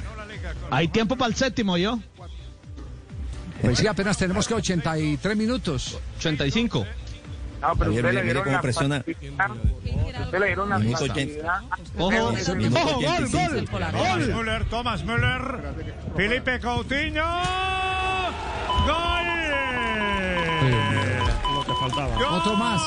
Hay tiempo para el séptimo, yo. Pues sí, apenas tenemos que 83 minutos. 85. No, pero Ayer usted le mire cómo la presiona. Usted le dieron la Minuto facilidad. Ojo, Minuto Ojo, gol, 85. gol. Thomas Müller, Thomas Müller, Felipe Coutinho. ¡Gol! Otro más.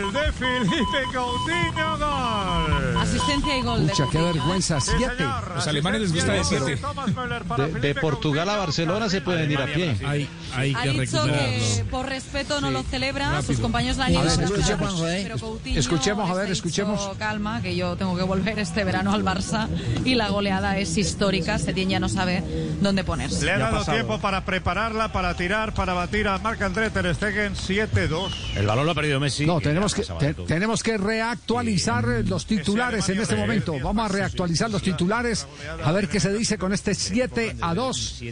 Gol de Felipe Coutinho, gol. Asistencia y gol. de Pucha, qué Coutinho, ¿eh? vergüenza. Siete. Los alemanes les gusta de siete. De, de Portugal a Barcelona se pueden ir a pie. Hay, hay Ha que dicho que por respeto no Sí, lo celebra, rápido. sus compañeros la niegan. escuchemos, pero Coutinho escuchemos, a ver, escuchemos. calma, que yo tengo que volver este verano al Barça y la goleada es histórica. Setién ya no sabe dónde ponerse. Le ha dado tiempo para prepararla, para tirar, para batir a Marc-André Ter Stegen 7-2. El balón lo ha perdido Messi. No, tenemos que, te- tenemos que reactualizar los titulares en este momento. Vamos a reactualizar los titulares, a ver qué se dice con este 7 a 2.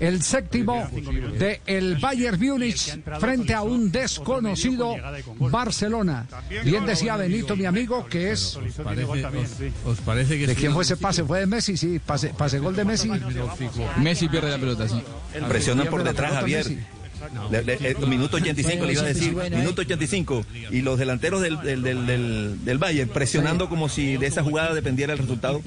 El séptimo de el Bayern Múnich frente a un desconocido Barcelona. Bien decía Benito, mi amigo, que es... Parece- os, os parece que ¿De quién fue ese pase? ¿Fue de Messi? Sí, pase, pase gol de Messi. Messi pierde la pelota, sí. Presionan por detrás, Javier. Le- le- eh, minuto 85 le iba a decir, minuto 85 y los delanteros del, del, del, del, del Bayern presionando como si de esa jugada dependiera el resultado.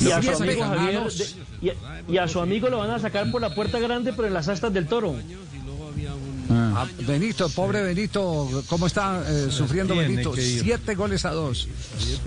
Y a, su amigo Javier, pegados. de- y, a, y a su amigo lo van a sacar por la puerta grande, pero en las astas del toro. Ah, Benito, pobre Benito, ¿cómo está eh, sufriendo tiene Benito? Siete goles a dos.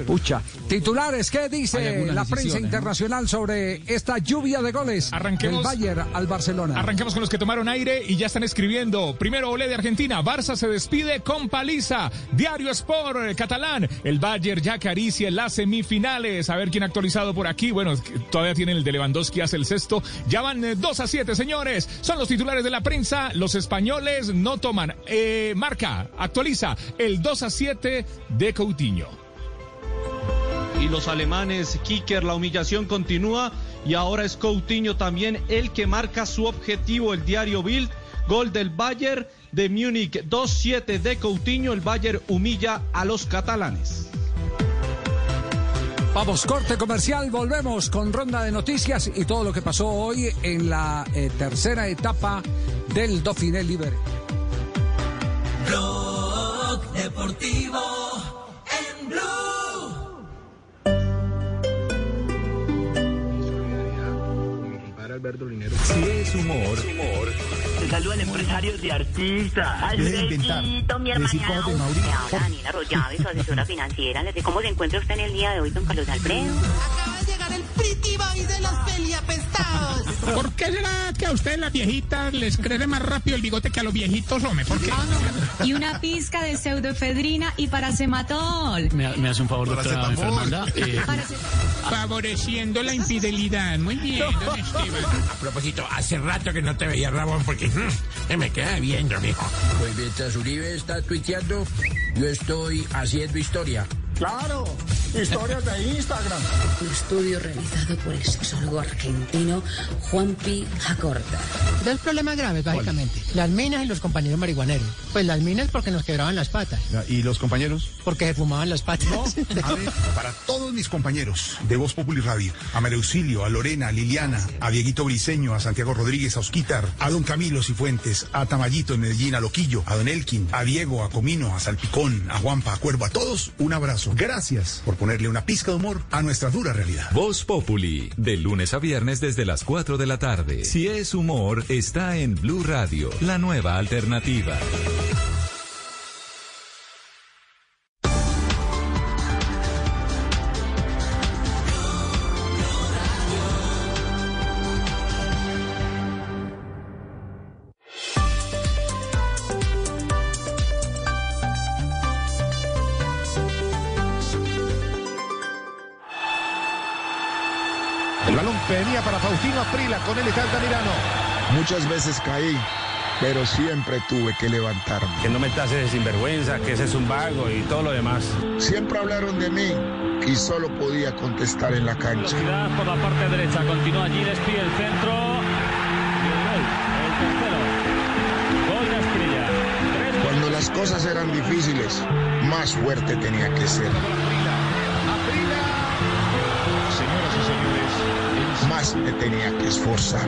Pucha. Titulares, ¿qué dice la prensa internacional sobre esta lluvia de goles Arranquemos. del Bayern al Barcelona? Arranquemos con los que tomaron aire y ya están escribiendo. Primero Olé de Argentina. Barça se despide con paliza. Diario Sport eh, catalán. El Bayern ya acaricia las semifinales. A ver quién ha actualizado por aquí. Bueno, todavía tienen el de Lewandowski hace el sexto. Ya van eh, 2 a 7, señores. Son los titulares de la prensa. Los españoles no toman. Eh, marca, actualiza el 2 a 7 de Coutinho. Y los alemanes, Kicker, la humillación continúa y ahora es Coutinho también el que marca su objetivo, el diario Bild, gol del Bayern de Múnich 2-7 de Coutinho, el Bayern humilla a los catalanes. Vamos, corte comercial, volvemos con ronda de noticias y todo lo que pasó hoy en la eh, tercera etapa del Dauphiné Libre. Blog Deportivo en Blue. Si es humor, Te saludan empresarios y artistas. Deje de inventar. Alfredito, mi hermana. habla Daniela Arroyave, su asesora financiera. ¿Cómo se encuentra usted en el día de hoy, don Carlos Alfredo? Pretty Boy de los peliapestados. ¿Por qué será que a ustedes las viejitas les crece más rápido el bigote que a los viejitos, hombre? ¿Por qué? Y una pizca de pseudoefedrina y paracematol. ¿Me, me hace un favor, doctora Fernanda? Eh, Favoreciendo la infidelidad. Muy bien, don Esteban. A propósito, hace rato que no te veía, Ramón, porque mm, me queda viendo, mijo. Pues mientras Uribe está tuiteando, yo estoy haciendo historia. Claro, historias de Instagram. Un estudio realizado por el sexólogo argentino Juanpi Jacorta. Dos problemas graves, básicamente. Las minas y los compañeros marihuaneros. Pues las minas porque nos quebraban las patas. ¿Y los compañeros? Porque se fumaban las patas. A ver, para todos mis compañeros de Voz Populi Radio, a María Auxilio, a Lorena, a Liliana, a Dieguito Briseño, a Santiago Rodríguez, a Osquitar, a Don Camilo Cifuentes, a Tamayito en Medellín, a Loquillo, a Don Elkin, a Diego, a Comino, a Salpicón, a Juanpa, a Cuervo, a todos, un abrazo. Gracias por ponerle una pizca de humor a nuestra dura realidad. Voz Populi, de lunes a viernes desde las 4 de la tarde. Si es humor, está en Blue Radio, la nueva alternativa. Muchas veces caí, pero siempre tuve que levantarme. que no me tases de sinvergüenza, que ese es un vago y todo lo demás. Siempre hablaron de mí y solo podía contestar en la cancha. Velocidad por la parte derecha, continúa allí, despide el centro. Y el gol, el tercero. Gol de Asprilla. Cuando las cosas eran difíciles, más fuerte tenía que ser. Señoras y señores, Más me tenía que esforzar.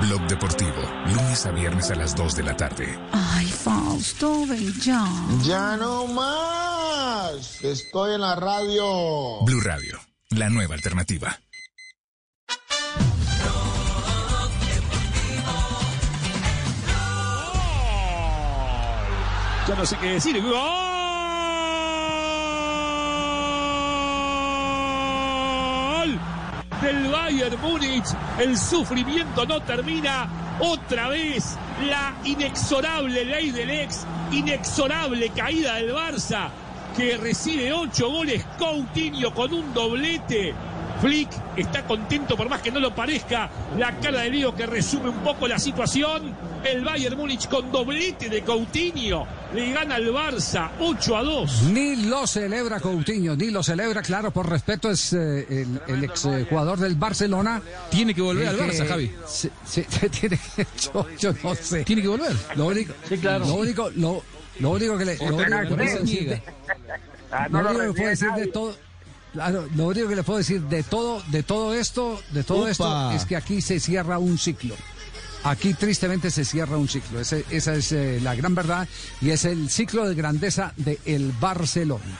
Blog Deportivo, lunes a viernes a las 2 de la tarde. Ay, Fausto, ven ya. Ya no más. Estoy en la radio. Blue Radio, la nueva alternativa. Ya no sé qué decir. ¡Gol! Del Bayern Múnich. El sufrimiento no termina. Otra vez la inexorable ley del ex. Inexorable caída del Barça. Que recibe ocho goles. Coutinho con un doblete. Flick está contento por más que no lo parezca. La cara de Leo que resume un poco la situación. El Bayern Múnich con doblete de Coutinho le gana al Barça 8 a 2. Ni lo celebra Coutinho, ni lo celebra, claro, por respeto es eh, el, el ex eh, jugador del Barcelona. Tiene que volver El al que- Barça, Javi. Sí, sí, tiene que, yo, yo no sé. Tiene que volver. Lo único, Sí, claro. lo único, lo, lo único que le, lo único que le puedo decir de- lo no lo único que puedo recibe decir de nadie. todo, claro, lo único que le puedo decir de todo, de todo esto, de todo Upa. esto es que aquí se cierra un ciclo. Aquí tristemente se cierra un ciclo. Ese- esa es eh, la gran verdad y es el ciclo de grandeza del Barcelona.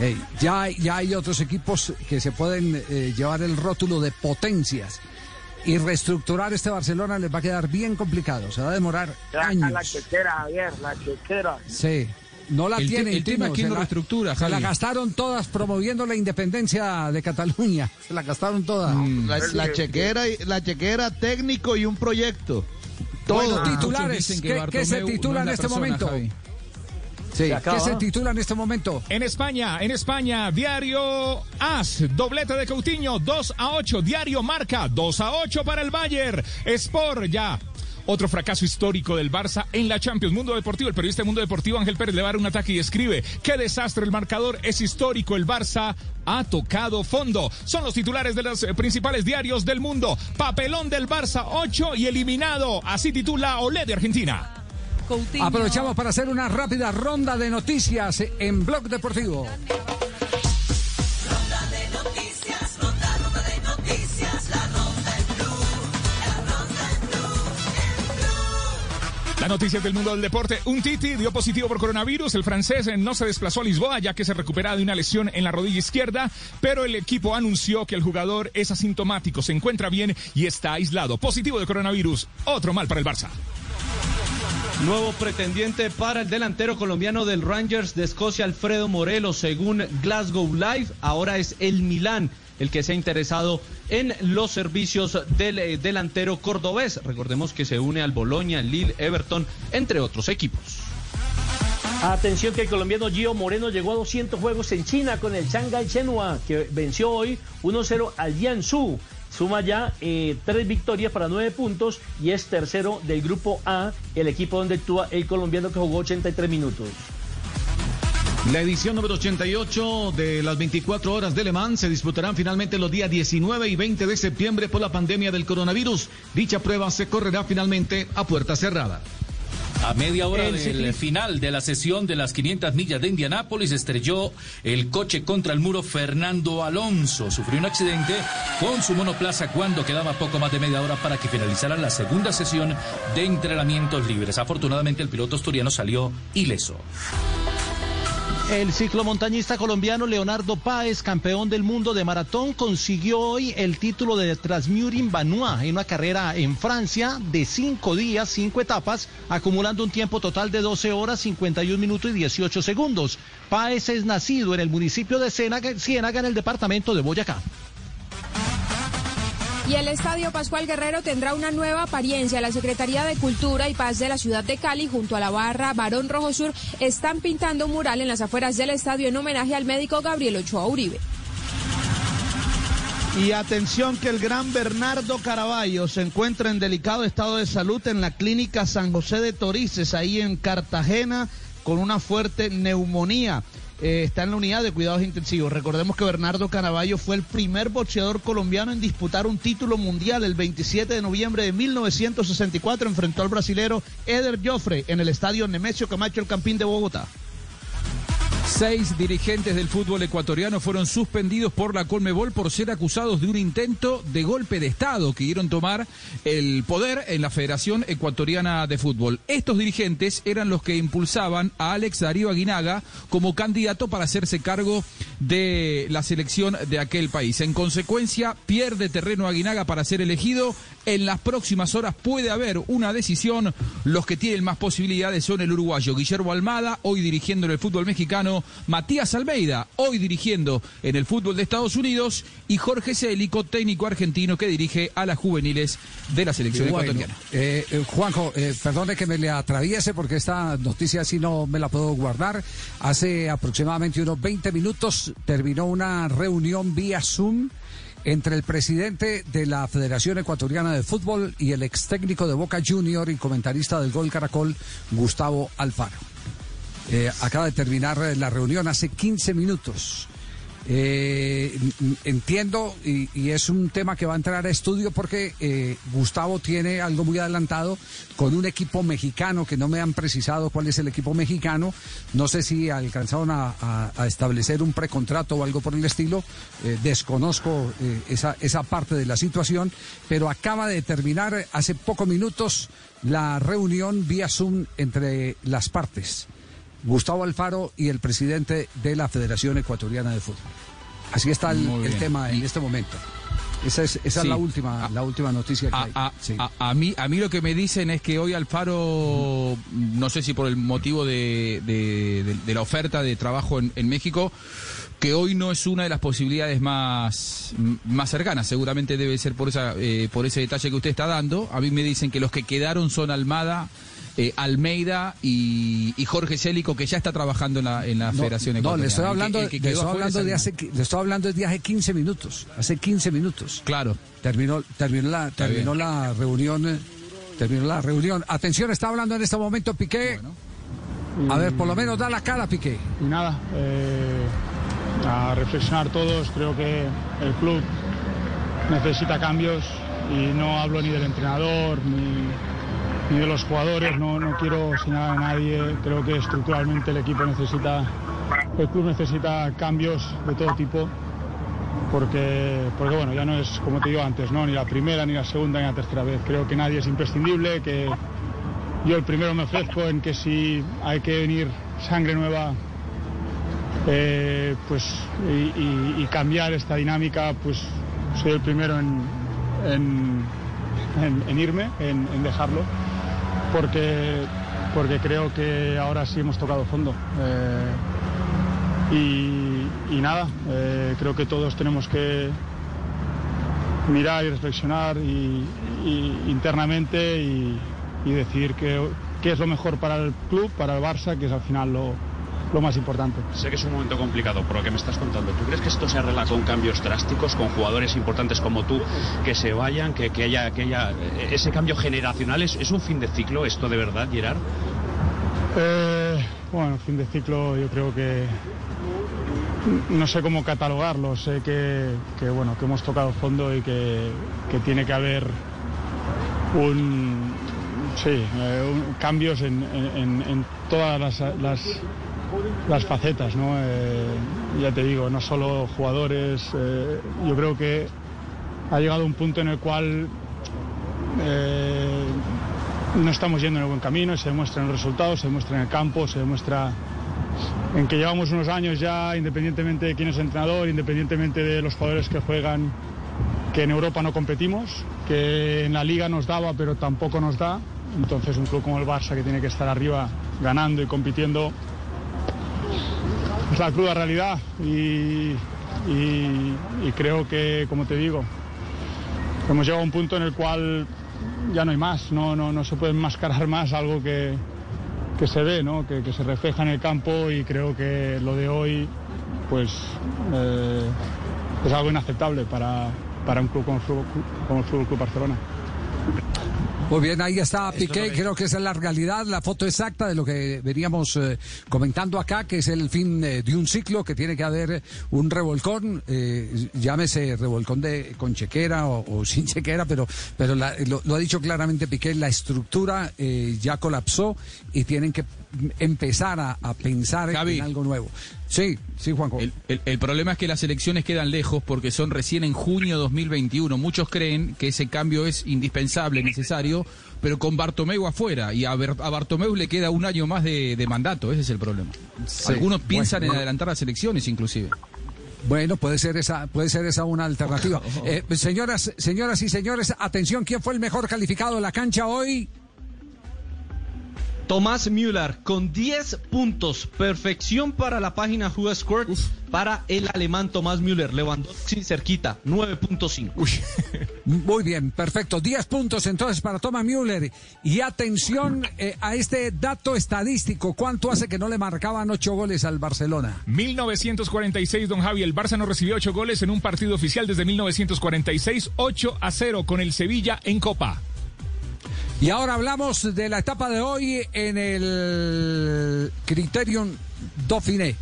Ey, ya, hay- ya hay otros equipos que se pueden eh, llevar el rótulo de potencias y reestructurar este Barcelona les va a quedar bien complicado. Se va a demorar La años. chequera, Javier, la chequera. Sí. No la El tienen. el tema es quién se lo la- reestructura, Se la Javi. gastaron todas promoviendo la independencia de Cataluña. Se la gastaron todas. Mm. La, la chequera, y- la chequera técnico y un proyecto. Bueno, Todo. titulares. Que ¿Qué, qué se titula no en este persona, momento? Javi. Sí, Se ¿Qué se titula en este momento? En España, en España, diario AS, doblete de Coutinho, 2 a 8, diario Marca, 2 a 8 para el Bayern, Sport ya. Otro fracaso histórico del Barça en la Champions. Mundo Deportivo, el periodista de Mundo Deportivo Ángel Pérez le va a dar un ataque y escribe, qué desastre el marcador, es histórico, el Barça ha tocado fondo. Son los titulares de los eh, principales diarios del mundo. Papelón del Barça 8 y eliminado, así titula Olé de Argentina. Coutinho. Aprovechamos para hacer una rápida ronda de noticias en Blog Deportivo. Las noticias del mundo del deporte. Un Titi dio positivo por coronavirus. El francés eh, no se desplazó a Lisboa ya que se recupera de una lesión en la rodilla izquierda, pero el equipo anunció que el jugador es asintomático, se encuentra bien y está aislado. Positivo de coronavirus. Otro mal para el Barça. Nuevo pretendiente para el delantero colombiano del Rangers de Escocia, Alfredo Morelos, según Glasgow Live, ahora es el Milán el que se ha interesado en los servicios del eh, delantero cordobés. Recordemos que se une al Boloña, Lille, Everton, entre otros equipos. Atención que el colombiano Gio Moreno llegó a 200 juegos en China con el Shanghai Shenhua, que venció hoy 1-0 al Jiangsu. Suma ya eh, tres victorias para nueve puntos y es tercero del grupo A, el equipo donde actúa el colombiano que jugó 83 minutos. La edición número 88 de las 24 horas de Le Mans se disputarán finalmente los días 19 y 20 de septiembre por la pandemia del coronavirus. Dicha prueba se correrá finalmente a puerta cerrada. A media hora El del final de la sesión de las 500 millas de Indianápolis estrelló el coche contra el muro Fernando Alonso. Sufrió un accidente con su monoplaza cuando quedaba poco más de media hora para que finalizara la segunda sesión de entrenamientos libres. Afortunadamente el piloto asturiano salió ileso. El ciclomontañista colombiano Leonardo Páez, campeón del mundo de maratón, consiguió hoy el título de Transmurin Banois en una carrera en Francia de cinco días, cinco etapas, acumulando un tiempo total de 12 horas, 51 minutos y 18 segundos. Páez es nacido en el municipio de Ciénaga, en el departamento de Boyacá. Y el Estadio Pascual Guerrero tendrá una nueva apariencia. La Secretaría de Cultura y Paz de la ciudad de Cali, junto a la barra Barón Rojo Sur, están pintando un mural en las afueras del estadio en homenaje al médico Gabriel Ochoa Uribe. Y atención que el gran Bernardo Caraballo se encuentra en delicado estado de salud en la clínica San José de Torices, ahí en Cartagena, con una fuerte neumonía. Eh, está en la unidad de cuidados intensivos. Recordemos que Bernardo Canaballo fue el primer boxeador colombiano en disputar un título mundial el 27 de noviembre de 1964. Enfrentó al brasilero Eder Joffre en el estadio Nemesio Camacho, el Campín de Bogotá. Seis dirigentes del fútbol ecuatoriano fueron suspendidos por la Colmebol por ser acusados de un intento de golpe de Estado que dieron tomar el poder en la Federación Ecuatoriana de Fútbol. Estos dirigentes eran los que impulsaban a Alex Darío Aguinaga como candidato para hacerse cargo de la selección de aquel país. En consecuencia, pierde terreno Aguinaga para ser elegido. En las próximas horas puede haber una decisión. Los que tienen más posibilidades son el uruguayo Guillermo Almada, hoy dirigiendo en el fútbol mexicano, Matías Almeida, hoy dirigiendo en el fútbol de Estados Unidos, y Jorge Célico, técnico argentino que dirige a las juveniles de la selección Bueno, ecuatoriana. eh, eh, Juanjo, eh, perdone que me le atraviese porque esta noticia así no me la puedo guardar. Hace aproximadamente unos 20 minutos terminó una reunión vía Zoom entre el presidente de la Federación Ecuatoriana de Fútbol y el ex técnico de Boca Junior y comentarista del Gol Caracol, Gustavo Alfaro. Eh, acaba de terminar la reunión hace 15 minutos. Eh, entiendo y, es un tema que va a entrar a estudio porque eh, Gustavo tiene algo muy adelantado con un equipo mexicano que no me han precisado cuál es el equipo mexicano. No sé si alcanzaron a, establecer un precontrato o algo por el estilo. Eh, desconozco esa, esa parte de la situación, pero acaba de terminar hace pocos minutos la reunión vía Zoom entre las partes. Gustavo Alfaro y el presidente de la Federación Ecuatoriana de Fútbol. Así está el, tema en este momento. Esa es, esa es Sí. la última, la última noticia que A, hay. a- Sí. a- a mí, a mí lo que me dicen es que hoy Alfaro, no sé si por el motivo de, de- de- de la oferta de trabajo en, en México, que hoy no es una de las posibilidades más, más cercanas. Seguramente debe ser por, esa, eh, por ese detalle que usted está dando. A mí me dicen que los que quedaron son Almada. Eh, Almeida y, y Jorge Célico, que ya está trabajando en la, en la No, Federación no, Ecuatoriana. le estoy El que- hablando, el que le estoy hablando de hace, le estoy hablando de hace 15 minutos. Hace 15 minutos. Claro. Terminó, terminó la, terminó bien. la reunión. eh, Terminó la reunión. Atención, está hablando en este momento Piqué. A ver, por lo menos da la cara, Piqué. Y nada, eh, a reflexionar todos, creo que el club necesita cambios y no hablo ni del entrenador ni, ni de los jugadores, no, no quiero señalar a nadie, creo que estructuralmente el equipo necesita, el club necesita cambios de todo tipo. Porque, porque bueno, ya no es como te digo antes, ¿no? ni la primera, ni la segunda, ni la tercera vez. Creo que nadie es imprescindible, que yo el primero me ofrezco en que si hay que venir sangre nueva eh, pues y, cambiar esta dinámica, pues soy el primero en, en- irme, en dejarlo, porque, porque creo que ahora sí hemos tocado fondo. Eh, y, nada, eh, creo que todos tenemos que mirar y reflexionar internamente y, y decidir qué es lo mejor para el club, para el Barça, que es al final lo, lo más importante. Sé que es un momento complicado por lo que me estás contando. ¿Tú crees que esto se arregla con cambios drásticos, con jugadores importantes como tú que se vayan, que, que haya, que haya eh, ese cambio generacional? ¿Es, es un fin de ciclo esto de verdad, Gerard? Eh, bueno, fin de ciclo yo creo que no sé cómo catalogarlo, sé que, que, bueno que hemos tocado fondo y que, que tiene que haber un sí eh, un- cambios en, en- en- en todas las, las, las facetas, ¿no? Eh, ya te digo, no solo jugadores, eh, yo creo que ha llegado un punto en el cual eh, no estamos yendo en el buen camino, se demuestra en los resultados, se demuestra en el campo, se demuestra en que llevamos unos años ya, independientemente de quién es entrenador, independientemente de los jugadores que juegan, que en Europa no competimos, que en la liga nos daba pero tampoco nos da. Entonces un club como el Barça que tiene que estar arriba ganando y compitiendo es la cruda realidad y, creo que, como te digo, hemos llegado a un punto en el cual ya no hay más, no, no, no se puede enmascarar más algo que, que se ve, ¿no? que, se refleja en el campo y creo que lo de hoy pues eh, es algo inaceptable para, para un club como el Fútbol, como el Fútbol Club Barcelona. Muy bien, ahí está Piqué, creo que esa es la realidad, la foto exacta de lo que veníamos eh, comentando acá, que es el fin eh, de un ciclo, que tiene que haber un revolcón, eh, llámese revolcón de con chequera o, o sin chequera, pero, pero la- lo, lo ha dicho claramente Piqué, la estructura eh, ya colapsó y tienen que empezar a, a pensar Javi. en algo nuevo. Sí, sí, Juanjo. El, el- el problema es que las elecciones quedan lejos porque son recién en junio 2021. Muchos creen que ese cambio es indispensable, necesario, pero con Bartomeu afuera y a, Bartomeu le queda un año más de, de mandato. Ese es el problema. Sí. Algunos piensan Bueno. en adelantar las elecciones, inclusive. Bueno, puede ser esa, puede ser esa una alternativa. Eh, señoras, señoras y señores, atención, ¿quién fue el mejor calificado de la cancha hoy? Tomás Müller con 10 puntos. Perfección para la página Who Scored para el alemán Tomás Müller. Lewandowski cerquita, 9.5. Muy bien, perfecto. 10 puntos entonces para Thomas Müller. Y atención eh, a este dato estadístico. ¿Cuánto hace que no le marcaban ocho goles al Barcelona? 1946, don Javi, el Barça no recibió ocho goles en un partido oficial desde 1946, 8 a 0 con el Sevilla en Copa. Y ahora hablamos de la etapa de hoy en el Criterium Dauphiné.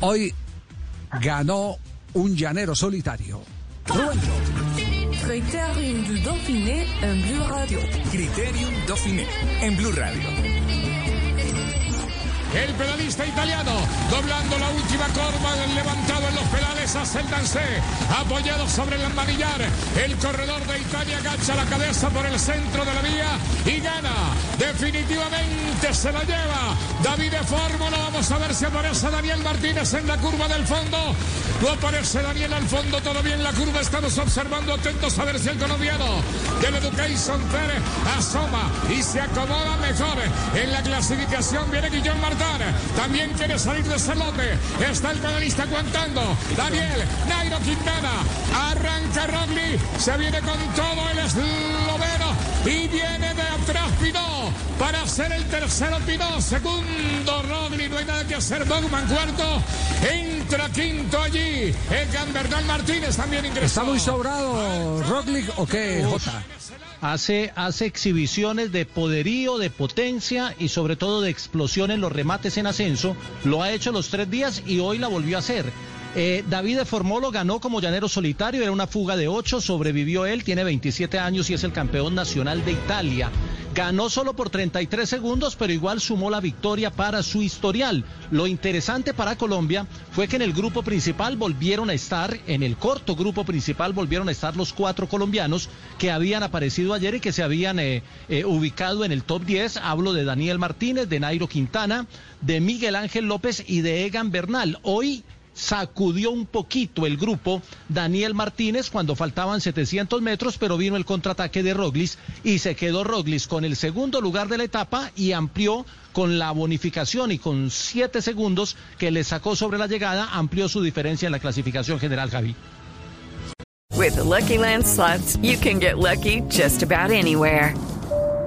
Hoy ganó un llanero solitario. Criterium du Dauphiné en Blue Radio. Criterium Dauphiné en Blue Radio. El pedalista italiano, doblando la última curva, levantado en los pedales, hace el apoyado sobre el manillar. El corredor de Italia agacha la cabeza por el centro de la vía y gana. Definitivamente se la lleva. David de Fórmula, vamos a ver si aparece Daniel Martínez en la curva del fondo. No aparece Daniel al fondo, todavía en la curva estamos observando atentos a ver si el colombiano del Education Fair asoma y se acomoda mejor. En la clasificación viene Guillón También quiere salir de ese lote. Está el pedalista aguantando. Daniel, Nairo Quintana. Arranca Rogli. Se viene con todo el esloveno. Y viene de atrás Pinó. Para hacer el tercero Pinó. Segundo Rogli. No hay nada que hacer. Bogman cuarto. Entra quinto allí. Egan Bernal Martínez también ingresó. ¿Está muy sobrado Roglic o qué, Jota? Hace, hace exhibiciones de poderío, de potencia y sobre todo de explosión en los remates en ascenso. Lo ha hecho los tres días y hoy la volvió a hacer. Eh, David Formolo ganó como llanero solitario, era una fuga de ocho, sobrevivió él, tiene 27 años y es el campeón nacional de Italia. Ganó solo por 33 segundos, pero igual sumó la victoria para su historial. Lo interesante para Colombia fue que en el grupo principal volvieron a estar, en el corto grupo principal volvieron a estar los cuatro colombianos que habían aparecido ayer y que se habían eh, eh, ubicado en el top 10. Hablo de Daniel Martínez, de Nairo Quintana, de Miguel Ángel López y de Egan Bernal. Hoy sacudió un poquito el grupo Daniel Martínez cuando faltaban 700 metros, pero vino el contraataque de Roglis y se quedó Roglis con el segundo lugar de la etapa y amplió con la bonificación y con siete segundos que le sacó sobre la llegada, amplió su diferencia en la clasificación general, Javi. With the Lucky Land you can get lucky just about anywhere.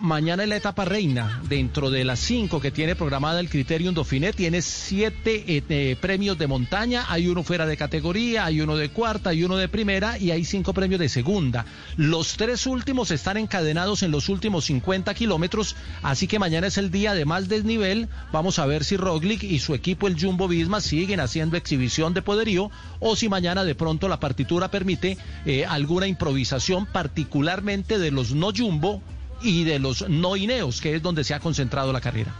Mañana es la etapa reina. Dentro de las cinco que tiene programada el Criterium Dauphiné, tiene siete eh, eh, premios de montaña. Hay uno fuera de categoría, hay uno de cuarta, hay uno de primera y hay cinco premios de segunda. Los tres últimos están encadenados en los últimos 50 kilómetros, así que mañana es el día de más desnivel. Vamos a ver si Roglic y su equipo, el Jumbo Visma, siguen haciendo exhibición de poderío o si mañana de pronto la partitura permite eh, alguna improvisación, particularmente de los no Jumbo y de los no Ineos, que es donde se ha concentrado la carrera.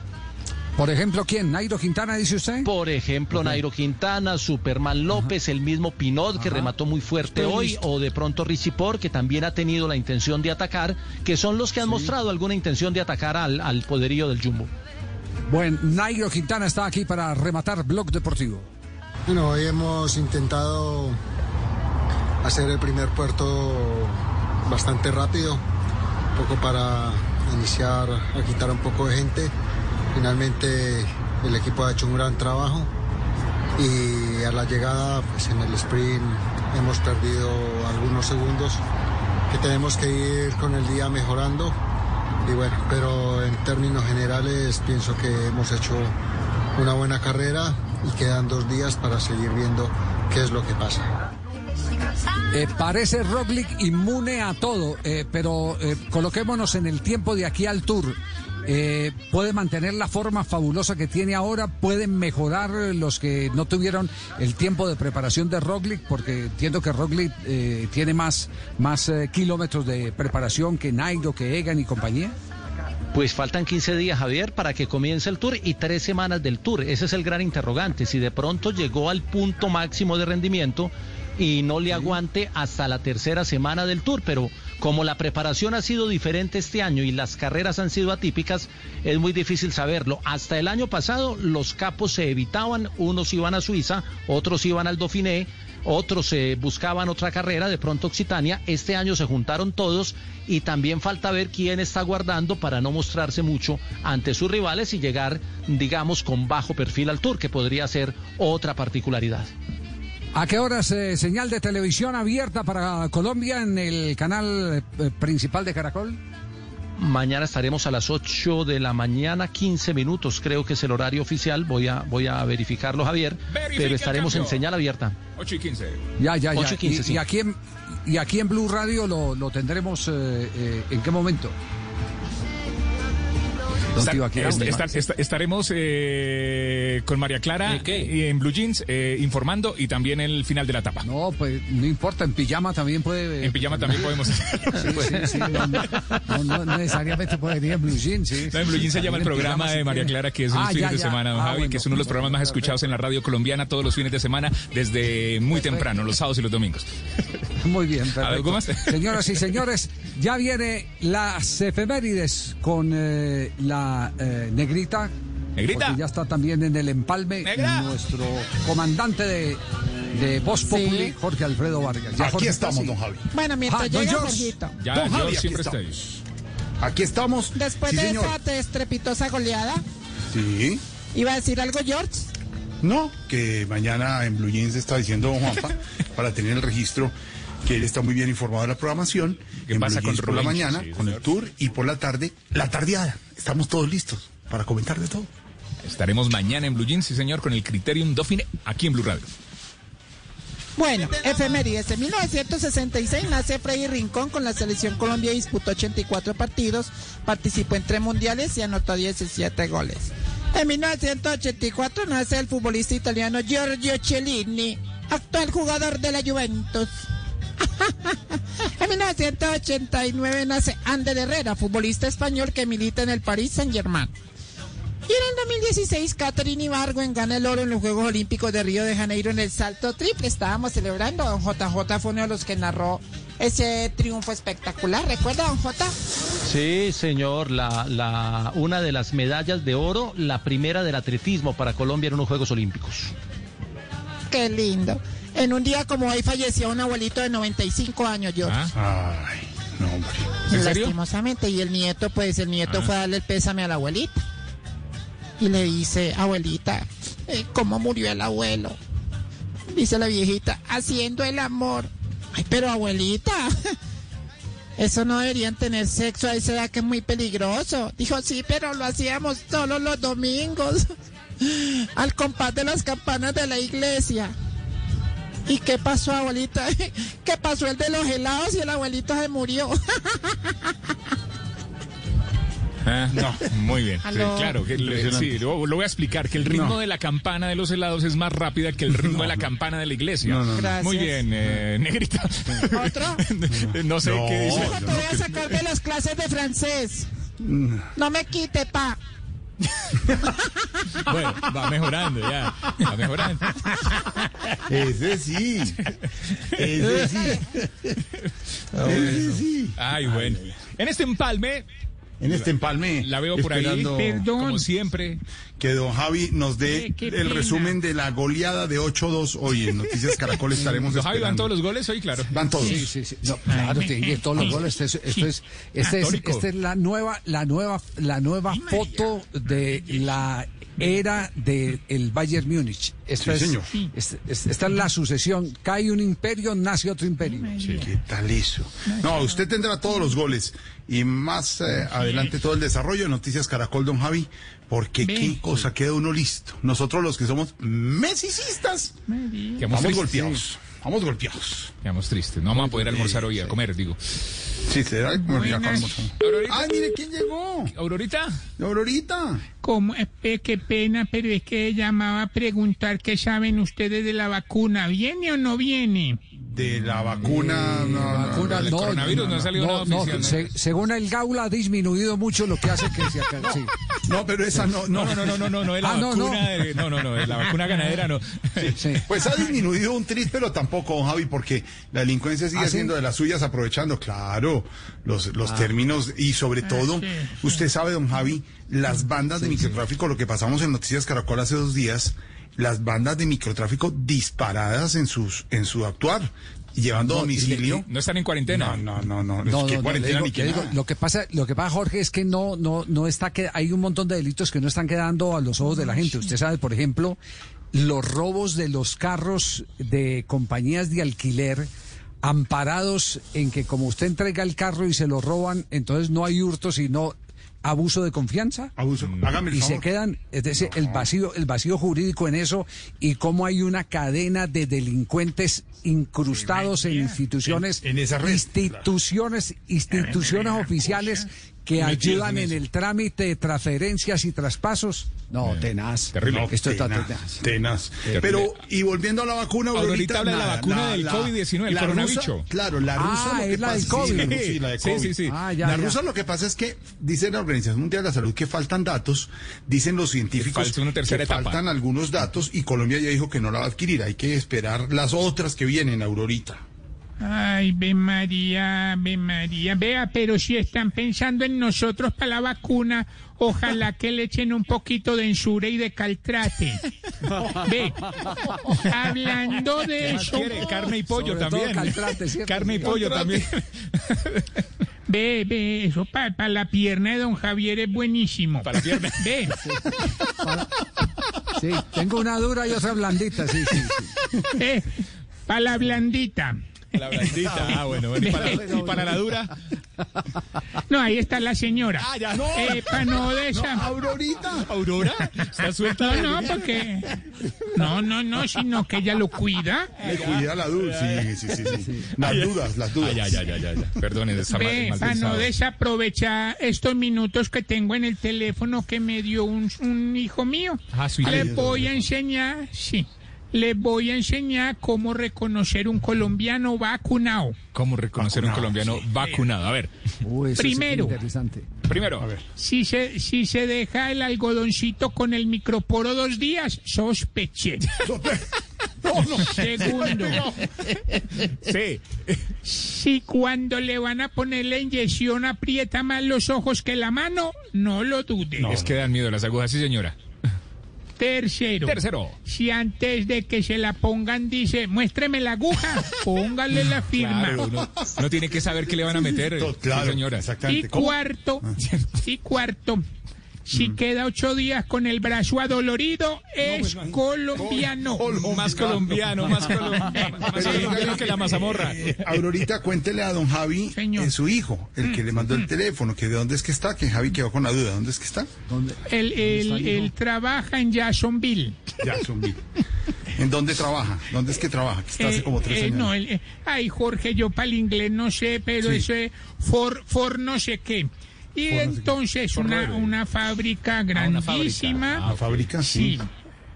Por ejemplo, ¿quién? ¿Nairo Quintana, dice usted? Por ejemplo, Nairo Quintana, Superman López, el mismo Pinot, que remató muy fuerte Estoy hoy, listo. o de pronto Richie Por, que también ha tenido la intención de atacar, que son los que han mostrado alguna intención de atacar al, al poderío del Jumbo. Bueno, Nairo Quintana está aquí para rematar Blog Deportivo. Bueno, hoy hemos intentado hacer el primer puerto bastante rápido, poco para iniciar a quitar un poco de gente. Finalmente el equipo ha hecho un gran trabajo y a la llegada pues en el sprint hemos perdido algunos segundos que tenemos que ir con el día mejorando y bueno, pero en términos generales pienso que hemos hecho una buena carrera y quedan dos días para seguir viendo qué es lo que pasa. Eh, parece Roglic inmune a todo, eh, pero eh, coloquémonos en el tiempo de aquí al Tour. Puede mantener la forma fabulosa que tiene ahora, pueden mejorar los que no tuvieron el tiempo de preparación de Roglic, porque entiendo que Roglic tiene más, más kilómetros de preparación que Nairo, que Egan y compañía. Pues faltan 15 días, Javier, para que comience el tour y tres semanas del tour. Ese es el gran interrogante. Si de pronto llegó al punto máximo de rendimiento y no le aguante hasta la tercera semana del tour, pero como la preparación ha sido diferente este año y las carreras han sido atípicas, es muy difícil saberlo. Hasta el año pasado los capos se evitaban, unos iban a Suiza, otros iban al Dauphiné, otros eh, buscaban otra carrera, de pronto Occitania. Este año se juntaron todos y también falta ver quién está guardando para no mostrarse mucho ante sus rivales y llegar, digamos, con bajo perfil al Tour, que podría ser otra particularidad. ¿A qué horas eh, señal de televisión abierta para Colombia en el canal eh, principal de Caracol? Mañana estaremos a las 8 de la mañana, 15 minutos, creo que es el horario oficial. Voy a, voy a verificarlo, Javier. Verifique pero estaremos en señal abierta. 8 y 15. Ya, ya, ya. 8 y 15, y, sí. y aquí en, y aquí en Blue Radio lo, lo tendremos eh, eh, en qué momento. Estaremos eh, con María Clara ¿Y en Blue Jeans eh, informando y también el final de la etapa. No, pues no importa, en pijama también puede. En pijama también podemos hacerlo. Sí, sí, sí, no, no, no- no necesariamente puede ir en Blue Jeans, sí. No, en Blue Jeans se llama el programa pijama, de María. Clara, que es Ah, los fines ya, de ya. semana, don Ah, Javi, bueno. que es uno de los programas más escuchados en la radio colombiana todos los fines de semana, desde muy temprano, los sábados y los domingos. Muy bien, perfecto. ¿Algo más? Señoras y señores, ya viene las efemérides con eh, la eh, negrita. Negrita. Porque ya está también en el empalme Negra. nuestro comandante de, de Voz Populi, Jorge Alfredo Vargas. Ya, Aquí Jorge, estamos, sí. don Javi. Bueno, mientras Ah, don llega George. Jorgito. Ya, Don Javi, aquí siempre estamos. Aquí estamos. Después Sí, de señor. esta estrepitosa goleada, Sí. ¿iba a decir algo George? No, que mañana en Blue Jeans está diciendo don Juanpa para tener el registro que él está muy bien informado de la programación. ¿Qué en pasa con por la mañana, Sí, con el tour y por la tarde, la tardeada. Estamos todos listos para comentar de todo. Estaremos mañana en Blue Jeans, sí señor, con el Criterium Dauphine aquí en Blue Radio. Bueno, efemérides. En 1966 nace Freddy Rincón con la selección Colombia, disputó 84 partidos, participó en tres mundiales y anotó 17 goles. En 1984 nace el futbolista italiano Giorgio Cellini, actual jugador de la Juventus. en 1989 nace Ander Herrera, futbolista español que milita en el Paris Saint-Germain. Y en el 2016, Catherine Ibargüen gana el oro en los Juegos Olímpicos de Río de Janeiro en el salto triple. Estábamos celebrando. Don JJ fue uno de los que narró ese triunfo espectacular. ¿Recuerda, don J? Sí, señor, la, la, una de las medallas de oro, la primera del atletismo para Colombia en unos Juegos Olímpicos. Qué lindo. En un día como hoy falleció un abuelito de 95 años, George. Ay, no, hombre. ¿En serio? Lastimosamente. Y el nieto, pues el nieto Ah. fue a darle el pésame a la abuelita. Y le dice, abuelita, eh, ¿cómo murió el abuelo? Dice la viejita, haciendo el amor. Ay, pero abuelita, eso no deberían tener sexo a esa edad que es muy peligroso. Dijo, sí, pero lo hacíamos todos los domingos, al compás de las campanas de la iglesia. ¿Y qué pasó, abuelita? ¿Qué pasó el de los helados y el abuelito se murió? Ah, no, muy bien. Sí, claro, que le- sí, lo, lo voy a explicar, que el ritmo No. de la campana de los helados es más rápida que el ritmo de la campana de la iglesia. No, no, no. Gracias. Muy bien, eh, negrita. ¿Otro? no sé No. qué dice. Hijo, te voy a sacar de las clases de francés. No me quite, pa. Bueno, va mejorando ya. Va mejorando. Ese sí. Ese sí. Ese sí. Ay, bueno. En este empalme, en este empalme. La veo por ahí, Perdón. como siempre. Que don Javi nos dé qué el pena. resumen de la goleada de 8-2 hoy en Noticias Caracol. Estaremos Don Javi, ¿van todos los goles hoy? Claro. Van todos. Sí, sí, sí. No, claro, tiene que ir todos los goles. Esto es, esto es, este es, esta es la nueva, la nueva, la nueva foto de la era del Bayern Múnich. Esta Sí, es, señor. es- es- esta es la sucesión. Cae un imperio, nace otro imperio. ¿Qué tal eso? No, usted tendrá todos los goles y más eh, adelante todo el desarrollo de Noticias Caracol, don Javi, porque qué cosa queda uno listo. Nosotros los que somos mesicistas, Quedamos vamos tristes. Vamos golpeados. Quedamos tristes. No vamos a poder almorzar hoy, a comer, digo. Sí, será. Ay, mire quién llegó. ¿Aurorita? Aurorita. Como, eh, qué pena, pero es que llamaba a preguntar qué saben ustedes de la vacuna. ¿Viene o no viene? De la vacuna, no, no, Vacuna, del no, coronavirus no ha salido nada no, oficial, según el Gaula ha disminuido mucho lo que hace que se acabe. sí. No, pero esa no, No, no, no, no, no, no, es la Ah, no, vacuna, no. de- no, no, no, es la vacuna ganadera, no. Pues ha disminuido un tris, pero tampoco, don Javi, porque la delincuencia sigue ¿Ah, sí? haciendo de las suyas, aprovechando, claro, los, los Ah. términos y sobre todo, sí, usted sabe, don Javi, las bandas de microtráfico, lo que pasamos en Noticias Caracol hace dos días, las bandas de microtráfico disparadas en sus, en su actuar, llevando a No, domicilio. No están en cuarentena. No, no, no, no, cuarentena digo- ni digo, lo que pasa, lo que pasa, Jorge, es que no, no, no está que hay un montón de delitos que no están quedando a los ojos de la gente. Usted sabe, por ejemplo, los robos de los carros de compañías de alquiler amparados en que como usted entrega el carro y se lo roban, entonces no hay hurto, sino abuso de confianza. Abuso, hágame el y se quedan, es decir, el vacío, el vacío jurídico en eso y cómo hay una cadena de delincuentes incrustados en instituciones, En- en esa red, instituciones, instituciones oficiales que ayudan en el trámite de transferencias y traspasos. No, tenaz. terrible. No, Esto está tenaz, tenaz. tenaz. Terrible. Pero, y volviendo a la vacuna, Aurorita Aurorita, habla de la nada, vacuna del COVID-19, el la coronavirus. rusa- Claro, la Ah, rusa lo que es la del pasa- COVID. Sí, sí, la de Sí, COVID. sí, sí. Ah, ya, la ya. rusa lo que pasa es que dice la Organización Mundial de la Salud que faltan datos, dicen los científicos falta una tercera que etapa. faltan algunos datos y Colombia ya dijo que no la va a adquirir, hay que esperar las otras que vienen, Aurorita. Ay, ve María, ve María. Vea, pero si están pensando en nosotros para la vacuna, ojalá que le echen un poquito de ensure y de caltrate. Ve, hablando de ¿Qué más eso, quiere? Carne y pollo Sobre todo también. caltrate, ¿cierto? Carne y pollo también. ve, ve, eso para la pierna de don Javier es buenísimo. Para la pierna. Ve, Sí, tengo una dura y otra blandita, sí, sí. sí. ve, para la blandita. La blandita. Ah, bueno, bueno. ¿Y para, y para la dura? No, ahí está la señora. Ah, ya no. Eh, pa' no de esa. Aurorita. ¿Aurora? ¿Está suelta? No, no, porque. No, no, no, sino que ella lo cuida. Le cuida la duda, sí, sí, sí, sí. Las dudas, las dudas. Ah, ya, ya, ya, ya, ya. Perdone, de esa Ve, mal para no pensado. desaprovechar estos minutos que tengo en el teléfono que me dio un, un hijo mío. Ah, su Le voy a enseñar, sí, le voy a enseñar cómo reconocer un colombiano vacunado. ¿Cómo reconocer un colombiano vacunado? A ver, Uy, eso sí que es Primero. interesante. primero. A ver. Si se, si se deja el algodoncito con el microporo dos días, sospeché. Segundo, Sí. si cuando le van a poner la inyección aprieta más los ojos que la mano, no lo dude. es que dan miedo las agujas, sí, señora. Tercero, Tercero. si antes de que se la pongan dice, muéstreme la aguja, póngale la firma. Claro, uno tiene que saber qué le van a meter. Claro, señora. Y cuarto, y cuarto, si queda ocho días con el brazo adolorido, es colombiano. Más colombiano, más colombiano. Más colombiano que la mazamorra. Eh, Aurorita, cuéntele a don Javi, Señor. eh, su hijo, el que le mandó el teléfono, que de dónde es que está, que Javi quedó con la duda, ¿dónde es que está? ¿Dónde? Él, trabaja en Jacksonville. Jacksonville. ¿En dónde trabaja? ¿Dónde es que trabaja? Que está hace Eh, como tres eh, años. no, eh, ay, Jorge, yo para el inglés no sé, pero Sí. eso es for, for no sé qué. Y no sé entonces una, nueve. una fábrica Ah, una fábrica. grandísima. Sí. Sí.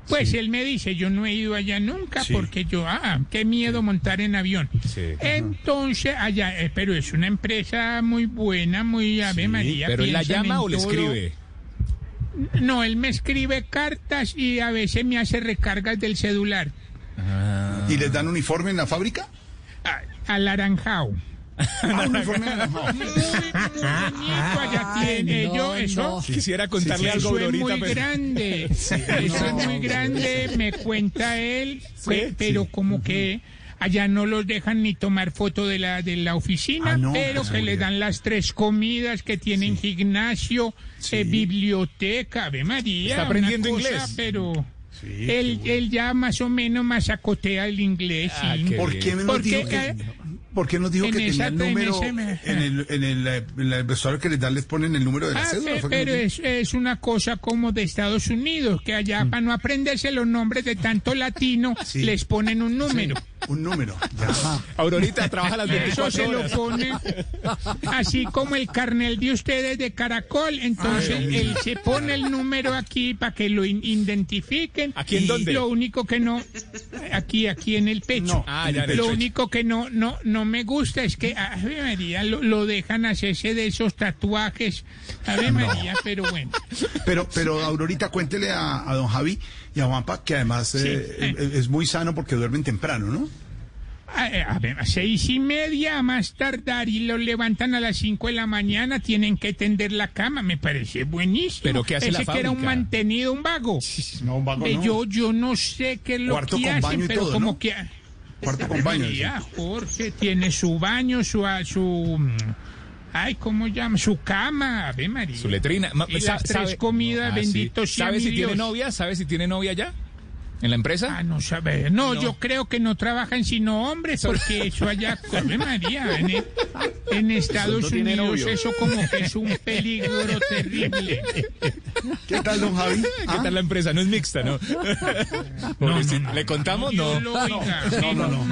Pues él me dice, yo no he ido allá nunca Sí. porque yo, ah, qué miedo montar en avión. Sí. Entonces, allá, eh, pero es una empresa muy buena, muy Ave María. ¿Pero él la llama o le todo. escribe? No, él me escribe cartas y a veces me hace recargas del celular. ¿Y les dan uniforme en la fábrica? Alaranjao. Ah, uniforme anaranjado. allá tiene yo eso. Quisiera contarle Eso algo, es Aurorita, muy pero- grande. Eso es muy grande, me cuenta él. pe- pero como que allá no los dejan ni tomar foto de la de la oficina, Ah, no, pero que le dan las tres comidas, que tienen gimnasio, eh, biblioteca, Ave María. Está una aprendiendo cosa, inglés. Pero él, él ya más o menos masacotea el inglés. Ah, sí. qué ¿Por qué nos Porque, dijo que, eh, por qué nos dijo en que tenía el en número me- en el, en el, eh, en el vestuario que les dan les ponen el número de la Ah, cédula? pe- ¿Fue que pero es, es una cosa como de Estados Unidos, que allá para no aprenderse los nombres de tanto latino, Sí. les ponen un número. Un número. ya. Aurorita trabaja las Eso 24 se lo pone así como el carnel de ustedes de Caracol. Entonces Ay, él se pone el número aquí para que lo in- identifiquen. ¿Aquí en dónde? Lo único que no, aquí, aquí en el pecho. No, Ah, ya lo único que no, no, no me gusta es que Ave María lo, lo dejan hacerse de esos tatuajes. Ave María, pero bueno. Pero, pero Aurorita, cuéntele a, a don Javi y a Juanpa que además eh, es, es muy sano porque duermen temprano, ¿no? A, a ver, a seis y media a más tardar y lo levantan a las cinco de la mañana, tienen que tender la cama, me parece buenísimo. ¿Pero qué hace Ese la que era un mantenido, un vago. No, un vago Eh, no. yo, yo no sé qué es lo Cuarto que con hacen, baño y pero todo, como ¿no? que... Cuarto con baño. Jorge, tiene su baño, su... a- su mm, ay, ¿cómo llama? Su cama, Ave María. Su letrina. Y las tres comidas, Ah, sí. bendito sea ¿Sabe mi si tiene novia? ¿Sabe si tiene novia ya? ¿En la empresa? Ah, no sabe. No, No. yo creo que no trabajan sino hombres, porque eso allá, Ave María, en, e- en Estados No Unidos eso como que es un peligro terrible. ¿Qué tal, don Javi? ¿Qué ¿Ah? tal la empresa? No es mixta, ¿no? ¿Le contamos? No. Lo no, no, no.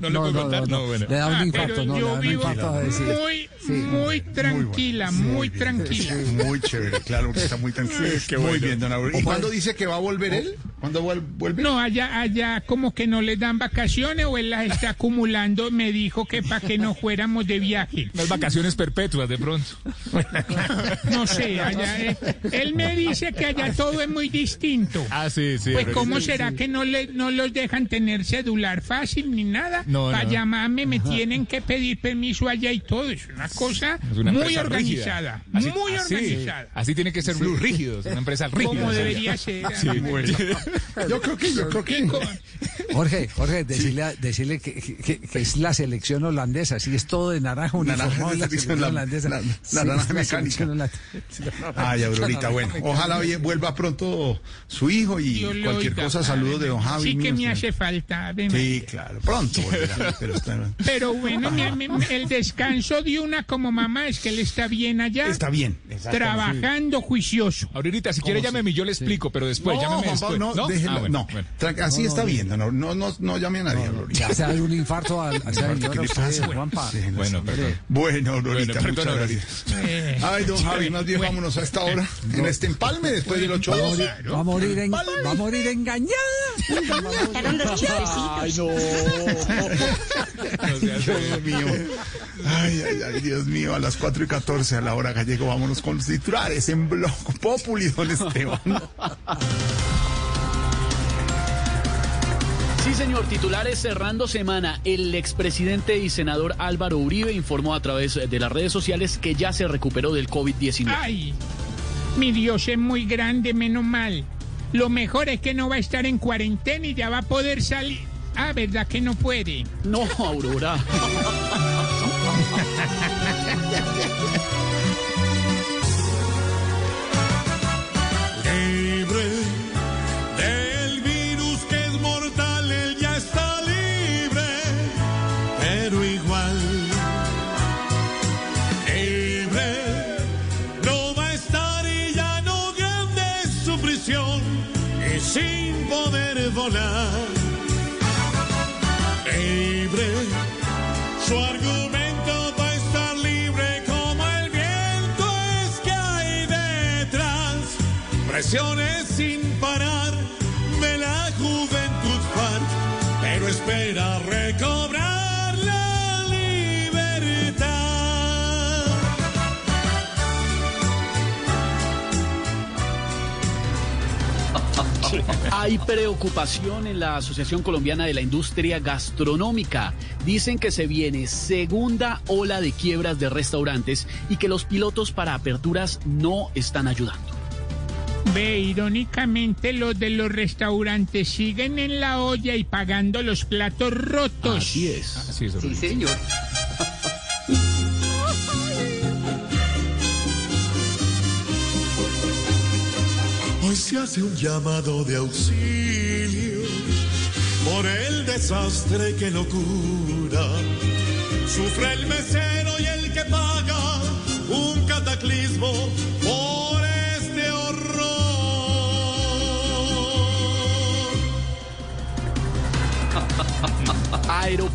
¿No le puedo contar? No, bueno. Le da un Ah, infarto, pero no, le yo vivo muy, muy tranquila, muy, bien. tranquila. Muy chévere, claro que está muy tranquilo. Qué Muy bien, don Aurorita. ¿Y cuándo dice que va a volver él? ¿Cuándo vuel- vuelve? No, allá, allá como que no les dan vacaciones o él las está acumulando. Me dijo que para que no fuéramos de viaje. Unas vacaciones perpetuas de pronto. No sé, allá, eh, él me dice que allá todo es muy distinto. Ah, sí, sí. Pues cómo será que no le, no los dejan tener celular fácil ni nada. No, Para no. llamarme me tienen que pedir permiso allá y todo. Es una cosa Es una muy organizada. Así- muy así- organizada. Así tiene que ser Blue rígidos, una empresa rígida. Como debería ser. Sí, bueno. Yo creo que, yo creo que. Jorge, Jorge, decirle, a- decirle que, que- que es la selección holandesa, sí, es todo de naranja uniformado Naranja, la selección selección la- holandesa. la- la Sí, naranja es mecánica. selección holandesa. Ay, Aurorita, bueno. Ojalá bien- vuelva pronto su hijo y Dios cualquier oiga, cosa, saludos de don Javi. Sí que míos, me hace falta. ave Sí, claro, pronto volverá, pero está, Pero bueno, mi- mi- el descanso de una como mamá es que él está bien allá. está bien. Trabajando juicioso. Ahorita, si quiere llámeme y yo le explico, pero después, no, llámeme Juan después. Pablo, no, déjelo, Ah, bueno, no. bueno. Así está bien, no, no, no, no llame a nadie. Ya se da un infarto al, al señor, ¿Qué le usted, pasa? Juanpa. Bueno, perdón. Bueno, Aurorita, Bueno, muchas gracias. Eh, Ay, don Javi, más bien vámonos a esta hora, en este empalme, después del 8 Va a morir, va a morir en- va a morir engañada. Ay, no. Dios mío. Ay, ay, ay, Dios mío, a las 4 y 14 a la hora gallego, vámonos con los titulares en Blog Populi, don Esteban. Sí, señor, titulares cerrando semana. El expresidente y senador Álvaro Uribe informó a través de las redes sociales que ya se recuperó del COVID-19. Ay, mi Dios es muy grande, menos mal. Lo mejor es que no va a estar en cuarentena y ya va a poder salir. Ah, ¿verdad que no puede? No, Aurora. Sin parar de la juventud pero espera recobrar la libertad. Hay preocupación en la Asociación Colombiana de la Industria Gastronómica. Dicen que se viene segunda ola de quiebras de restaurantes y que los pilotos para aperturas no están ayudando. Ve, irónicamente los de los restaurantes siguen en la olla y pagando los platos rotos. Así es. Así es, Sí, señor. Hoy se hace un llamado de auxilio por el desastre que lo cura. Sufre el mesero y el que paga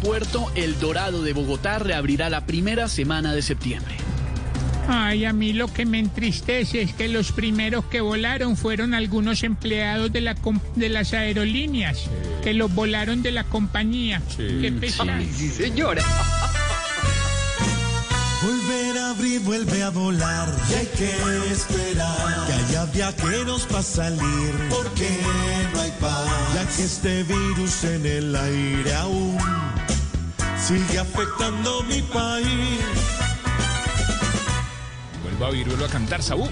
Aeropuerto El Dorado de Bogotá reabrirá la primera semana de septiembre. Ay, a mí lo que me entristece es que los primeros que volaron fueron algunos empleados de, la com- de las aerolíneas, que los volaron de la compañía. Qué pesar. Sí, señora. Volver a abrir, vuelve a volar. Y hay que esperar que haya viajeros para salir. Porque no hay paz. Ya que este virus en el aire aún sigue afectando mi país. Vuelva a oír, vuelva a cantar, Sabú.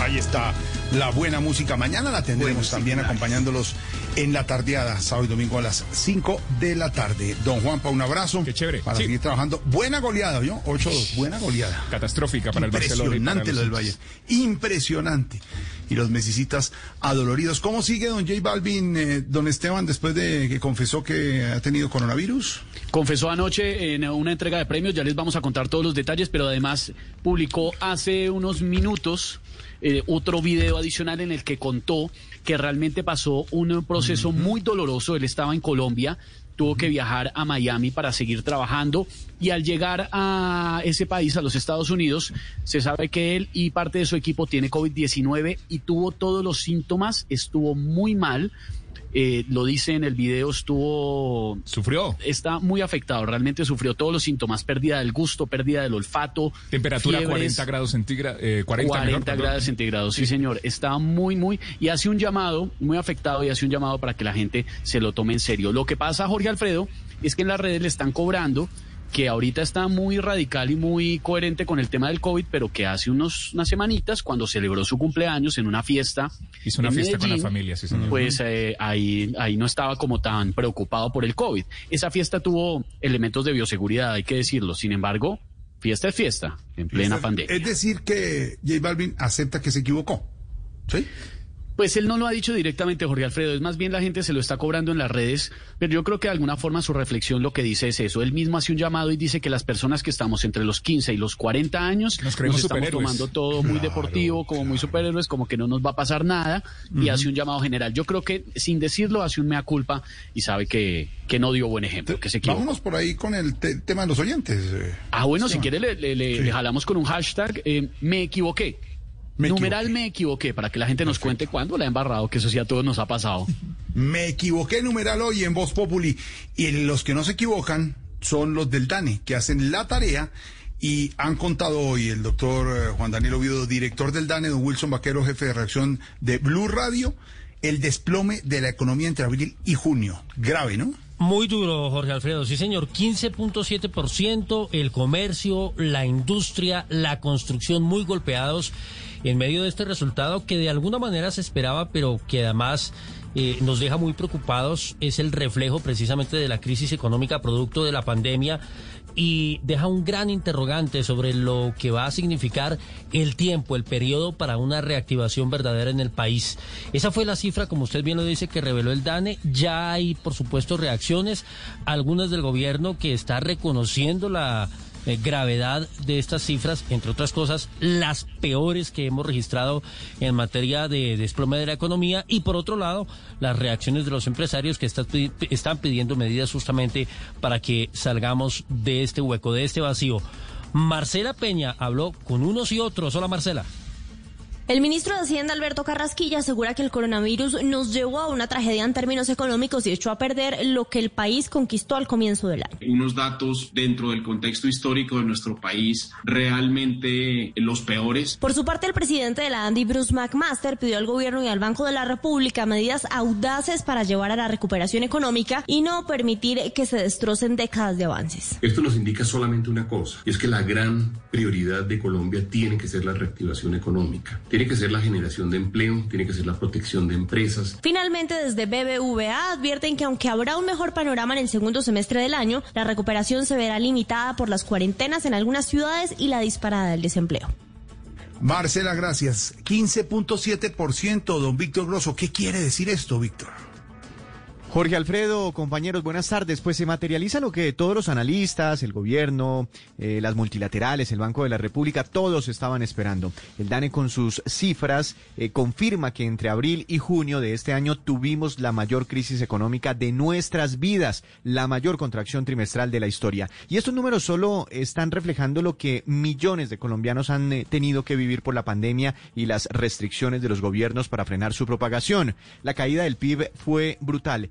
Ahí está la buena música. Mañana la tendremos también acompañándolos en la tardeada, sábado y domingo a las 5 de la tarde. Don Juanpa, un abrazo. Qué chévere. Para Sí. seguir trabajando. Buena goleada, ¿vio? 8-2, buena goleada. Catastrófica para el Barcelona. Impresionante lo del. Valle. Impresionante. Y los mesicitas adoloridos. ¿Cómo sigue don J Balvin, eh, don Esteban, después de que confesó que ha tenido coronavirus? Confesó anoche en una entrega de premios, ya les vamos a contar todos los detalles, pero además publicó hace unos minutos eh, otro video adicional en el que contó que realmente pasó un proceso muy doloroso. Él estaba en Colombia, tuvo que viajar a Miami para seguir trabajando y al llegar a ese país, a los Estados Unidos, se sabe que él y parte de su equipo tiene COVID-19 y tuvo todos los síntomas, estuvo muy mal. Eh, lo dice en el video, estuvo... Sufrió. Está muy afectado, realmente sufrió todos los síntomas, pérdida del gusto, pérdida del olfato. Temperatura fiebres, 40 grados centígrados. Eh, 40, 40 mejor, perdón. grados centígrados, sí señor. Está muy, muy... Y hace un llamado, muy afectado, y hace un llamado para que la gente se lo tome en serio. Lo que pasa, Jorge Alfredo, es que en las redes le están cobrando que ahorita está muy radical y muy coherente con el tema del COVID, pero que hace unos, unas semanitas, cuando celebró su cumpleaños en una fiesta... Hizo una en fiesta con la familia, sí, señor. Pues eh, ahí, ahí no estaba como tan preocupado por el COVID. Esa fiesta tuvo elementos de bioseguridad, hay que decirlo. Sin embargo, fiesta es fiesta, en plena pandemia. Es decir, que J Balvin acepta que se equivocó. ¿Sí? Pues él no lo ha dicho directamente, Jorge Alfredo, es más bien la gente se lo está cobrando en las redes, pero yo creo que de alguna forma su reflexión lo que dice es eso. Él mismo hace un llamado y dice que las personas que estamos entre los 15 y los 40 años Nos creemos estamos tomando todo muy Claro, deportivo, como muy superhéroes, como que no nos va a pasar nada y hace un llamado general. Yo creo que sin decirlo hace un mea culpa y sabe que, que no dio buen ejemplo, que se equivocó. Vámonos por ahí con el te- tema de los oyentes. eh. Ah, bueno, si quiere le, le- le- Sí. le jalamos con un hashtag, eh, me equivoqué. Me Numeral me equivoqué, para que la gente nos cuente cuándo la ha embarrado, que eso sí a todos nos ha pasado. Me equivoqué numeral hoy en Voz Populi. Y los que no se equivocan son los del DANE, que hacen la tarea y han contado hoy el doctor eh, Juan Daniel Oviedo, director del DANE, don Wilson Vaquero, jefe de reacción de Blue Radio, el desplome de la economía entre abril y junio. Grave, ¿no? Muy duro, Jorge Alfredo. Sí, señor. 15.7%, el comercio, la industria, la construcción muy golpeados en medio de este resultado que de alguna manera se esperaba, pero que además eh, nos deja muy preocupados. Es el reflejo precisamente de la crisis económica producto de la pandemia y deja un gran interrogante sobre lo que va a significar el tiempo, el periodo para una reactivación verdadera en el país. Esa fue la cifra, como usted bien lo dice, que reveló el DANE. Ya hay, por supuesto, reacciones, algunas del gobierno que está reconociendo la eh, gravedad de estas cifras, entre otras cosas, las peores que hemos registrado en materia de desplome de la economía y por otro lado, las reacciones de los empresarios que están, están pidiendo medidas justamente para que salgamos de este hueco, de este vacío. Marcela Peña habló con unos y otros. Hola Marcela. El ministro de Hacienda, Alberto Carrasquilla, asegura que el coronavirus nos llevó a una tragedia en términos económicos y echó a perder lo que el país conquistó al comienzo del año. Unos datos dentro del contexto histórico de nuestro país realmente los peores. Por su parte, el presidente de la Andy, Bruce McMaster, pidió al gobierno y al Banco de la República medidas audaces para llevar a la recuperación económica y no permitir que se destrocen décadas de avances. Esto nos indica solamente una cosa, y es que la gran prioridad de Colombia tiene que ser la reactivación económica. Tiene que ser la generación de empleo, tiene que ser la protección de empresas. Finalmente, desde BBVA advierten que aunque habrá un mejor panorama en el segundo semestre del año, la recuperación se verá limitada por las cuarentenas en algunas ciudades y la disparada del desempleo. Marcela, gracias. 15.7%, don Víctor Grosso. ¿Qué quiere decir esto, Víctor? Jorge Alfredo, compañeros, buenas tardes. Pues se materializa lo que todos los analistas, el gobierno, eh, las multilaterales, el Banco de la República, todos estaban esperando. El DANE con sus cifras eh, confirma que entre abril y junio de este año tuvimos la mayor crisis económica de nuestras vidas, la mayor contracción trimestral de la historia. Y estos números solo están reflejando lo que millones de colombianos han eh, tenido que vivir por la pandemia y las restricciones de los gobiernos para frenar su propagación. La caída del PIB fue brutal.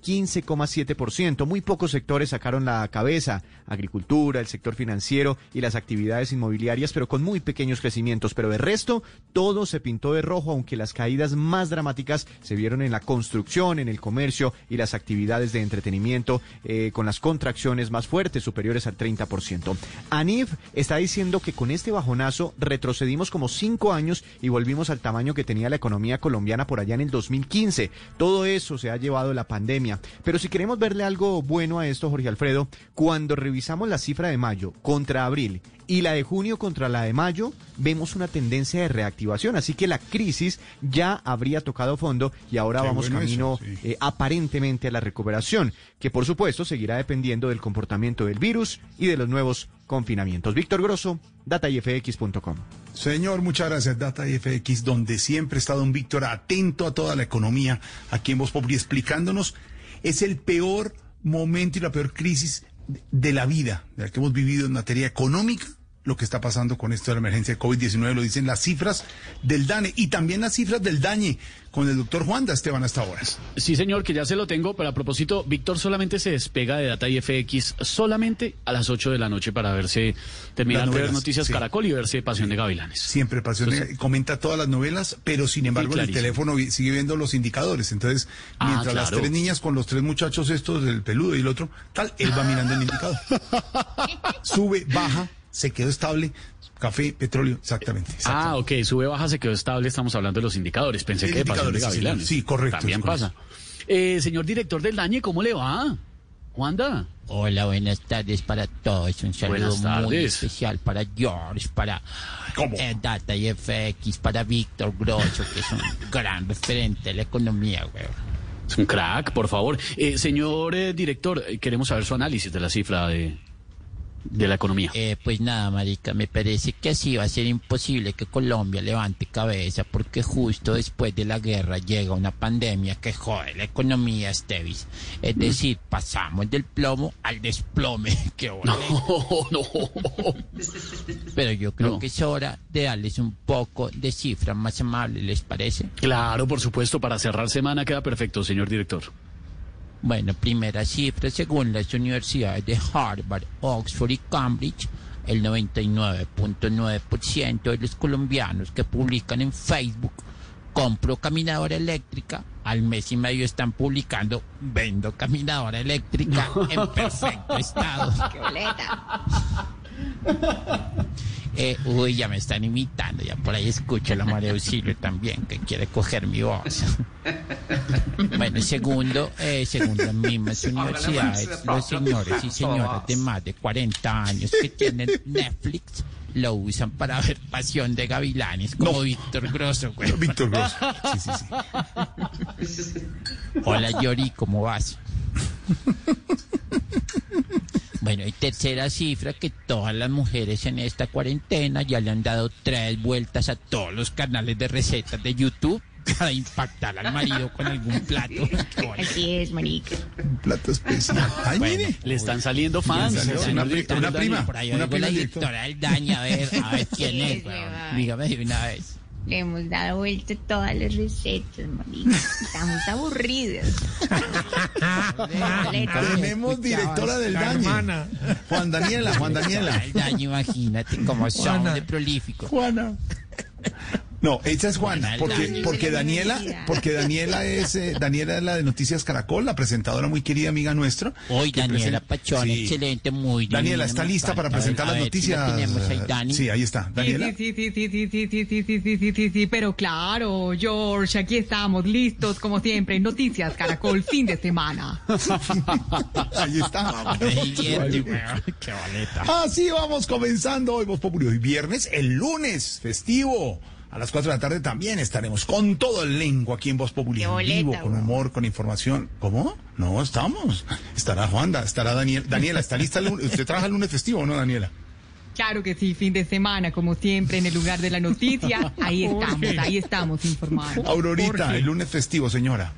15,7%. Muy pocos sectores sacaron la cabeza, agricultura, el sector financiero y las actividades inmobiliarias, pero con muy pequeños crecimientos. Pero de resto, todo se pintó de rojo, aunque las caídas más dramáticas se vieron en la construcción, en el comercio y las actividades de entretenimiento, eh, con las contracciones más fuertes, superiores al 30%. ANIF está diciendo que con este bajonazo retrocedimos como cinco años y volvimos al tamaño que tenía la economía colombiana por allá en el 2015. Todo eso se ha llevado la pandemia pero si queremos verle algo bueno a esto, Jorge Alfredo, cuando revisamos la cifra de mayo contra abril y la de junio contra la de mayo, vemos una tendencia de reactivación. Así que la crisis ya habría tocado fondo y ahora vamos camino eh, aparentemente a la recuperación, que por supuesto seguirá dependiendo del comportamiento del virus y de los nuevos confinamientos. Víctor Grosso, datayfx.com. Señor, muchas gracias, Data FX, donde siempre ha estado un Víctor atento a toda la economía, aquí en Voz Populi, explicándonos. Es el peor momento y la peor crisis de la vida, de la que hemos vivido en materia económica, lo que está pasando con esto de la emergencia de COVID-19, lo dicen las cifras del DANE y también las cifras del DAñe con el doctor Juan da Esteban hasta ahora. Sí, señor, que ya se lo tengo, pero a propósito, Víctor solamente se despega de Data IFX solamente a las 8 de la noche para verse, terminar de ver Noticias sí. Caracol y verse Pasión de Gavilanes. Siempre Pasión de Entonces- comenta todas las novelas, pero sin embargo en el teléfono sigue viendo los indicadores. Entonces, Ah, mientras las tres niñas con los tres muchachos estos, el peludo y el otro, tal, él va mirando el indicador. Sube, baja, se quedó estable, café, petróleo, exactamente. Ah, ok, sube, baja, se quedó estable, estamos hablando de los indicadores. Pensé Sí, que de Pasión de indicadores, sí, correcto, También correcto. pasa. Eh, señor director del Dañe, ¿cómo le va? Juanda. Hola, buenas tardes para todos. Un saludo muy especial para George, para eh, Data y FX, para Víctor Grosso, que es un gran referente de la economía, güey. Es un crack, por favor. Eh, señor eh, director, eh, queremos saber su análisis de la cifra de, de la economía. Eh, pues nada, marica, me parece que así va a ser imposible que Colombia levante cabeza porque justo después de la guerra llega una pandemia que jode la economía, Estevis. Es decir, pasamos del plomo al desplome. ¡Qué no, Pero yo creo No. que es hora de darles un poco de cifras más amables, ¿les parece? Claro, por supuesto, para cerrar semana queda perfecto, señor director. Bueno, primera cifra, según las universidades de Harvard, Oxford y Cambridge, el 99.9% de los colombianos que publican en Facebook compro caminadora eléctrica, al mes y medio están publicando vendo caminadora eléctrica en perfecto estado. Eh, uy, ya me están imitando, ya por ahí escucho a la María Auxilio también, que quiere coger mi voz. Bueno, segundo, eh, según las mismas universidades, los señores y señoras de más de 40 años que tienen Netflix lo usan para ver Pasión de Gavilanes, como Víctor Grosso. güey. Víctor Grosso. Sí, sí, sí. Hola Yori, ¿cómo vas? Bueno, y tercera cifra, que todas las mujeres en esta cuarentena ya le han dado tres vueltas a todos los canales de recetas de YouTube para impactar al marido con algún plato. Así es, marica. Un plato especial. Ay, mire. Le están saliendo fans. Una pri- prima. Por ahí Una prima la directora. del daño, a ver, a ver quién es. Dígame de una vez. Le hemos dado vuelta todas las recetas, Marina. Estamos aburridos. Tenemos directora del daño. Juan Daniela, Juan Daniela. El daño, imagínate cómo son Juana. de prolífico. Juana. No, esa es Juana, porque, porque Daniela, porque Daniela es, eh, Daniela es la de Noticias Caracol, la presentadora muy querida amiga nuestra. Hoy Daniela Pachón, Sí. excelente, muy Daniela, divina, ¿está lista para presentar las noticias? Sí, ahí está. Sí, Daniela. sí, sí, sí, sí, sí, sí, sí, sí, sí, sí, sí, sí, pero claro, George, aquí estamos listos como siempre Noticias Caracol fin de semana. Ahí está. Así vamos comenzando hoy, Voz Populi. Hoy viernes, el lunes, festivo. A las 4 de la tarde también estaremos con todo el elenco aquí en Voz Populi. En vivo, con humor, con información. ¿Cómo? No, estamos. Estará Juanda, estará Daniel. Daniela, ¿está lista el lunes? ¿Usted trabaja el lunes festivo o no, Daniela? Claro que sí, fin de semana, como siempre, en el lugar de la noticia. Ahí estamos, ahí estamos informando. Aurorita, el lunes festivo, señora.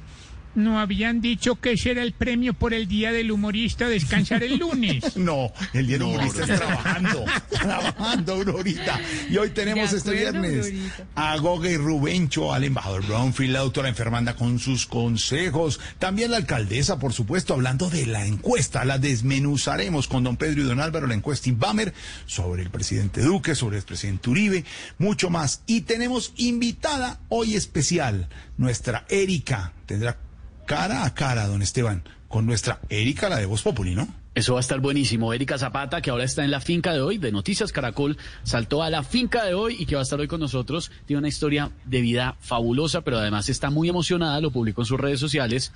No habían dicho que ese era el premio por el Día del Humorista descansar el lunes. No, el día del humorista es trabajando, trabajando, Aurorita. Y hoy tenemos este viernes Aurorita. a Goga y Rubencho, al embajador Brownfield, la doctora enfermanda con sus consejos. También la alcaldesa, por supuesto, hablando de la encuesta. La desmenuzaremos con don Pedro y don Álvaro, la encuesta Inbamer, sobre el presidente Duque, sobre el presidente Uribe, mucho más. Y tenemos invitada hoy especial, nuestra Erika. Tendrá cara a cara, don Esteban, con nuestra Erika, la de Voz Populi, ¿no? Eso va a estar buenísimo. Erika Zapata, que ahora está en la finca de hoy, de Noticias Caracol, saltó a la finca de hoy y que va a estar hoy con nosotros. Tiene una historia de vida fabulosa, pero además está muy emocionada, lo publicó en sus redes sociales,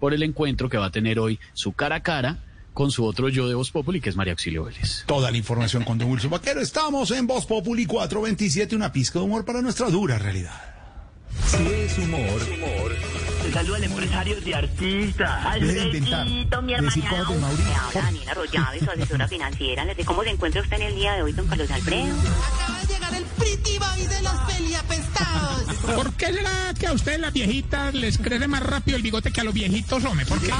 por el encuentro que va a tener hoy su cara a cara con su otro yo de Voz Populi, que es María Auxilio Vélez. Toda la información con Don Wilson Vaquero. Estamos en Voz Populi 427, una pizca de humor para nuestra dura realidad. Si es humor, Un saludo al empresario de artista. Deje de inventar. Alfredito, mi hermana. de Mauricio. Me habla Daniela Rollave, su asesora financiera. Le sé cómo se encuentra usted en el día de hoy, don Carlos Alfredo. El pretty boy de los peliapestados. ¿Por qué será que a ustedes las viejitas les crece más rápido el bigote que a los viejitos, hombre? ¿Por qué?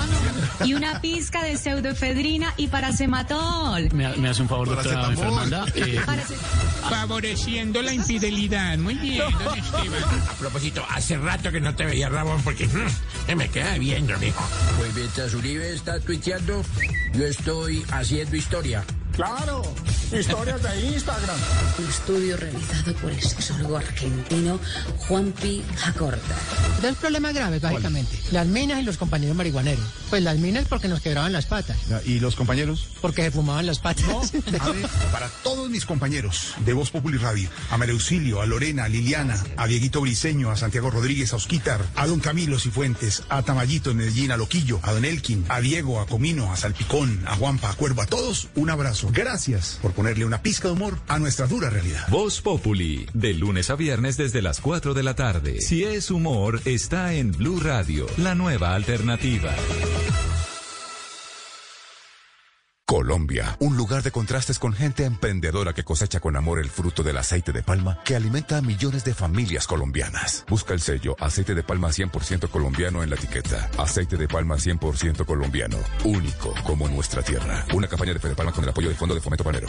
Y una pizca de pseudoefedrina y paracematol. ¿Me, me hace un favor, doctora enfermanda? Eh, Favoreciendo la infidelidad. Muy bien, don Esteban. A propósito, hace rato que no te veía, Ramón, porque mm, me queda viendo, mijo. Pues mientras Uribe está tuiteando, yo estoy haciendo historia. Claro, historias de Instagram. Un estudio realizado por el sexólogo argentino Juanpi Jacorta. Dos problemas graves, básicamente. Las minas y los compañeros marihuaneros. Pues las minas porque nos quebraban las patas. ¿Y los compañeros? Porque se fumaban las patas. A ver, para todos mis compañeros de Voz Populi Radio, a María Auxilio, a Lorena, a Liliana, a Dieguito Briseño, a Santiago Rodríguez, a Osquitar, a don Camilo Cifuentes, a Tamayito en Medellín, a Loquillo, a don Elkin, a Diego, a Comino, a Salpicón, a Juanpa, a Cuervo, a todos, un abrazo. Gracias por ponerle una pizca de humor a nuestra dura realidad. Voz Populi, de lunes a viernes desde las 4 de la tarde. Si es humor, está en Blue Radio, la nueva alternativa. Colombia, un lugar de contrastes con gente emprendedora que cosecha con amor el fruto del aceite de palma que alimenta a millones de familias colombianas. Busca el sello aceite de palma 100% colombiano en la etiqueta. Aceite de palma 100% colombiano, único como nuestra tierra. Una campaña de Fede Palma con el apoyo del Fondo de Fomento Panero.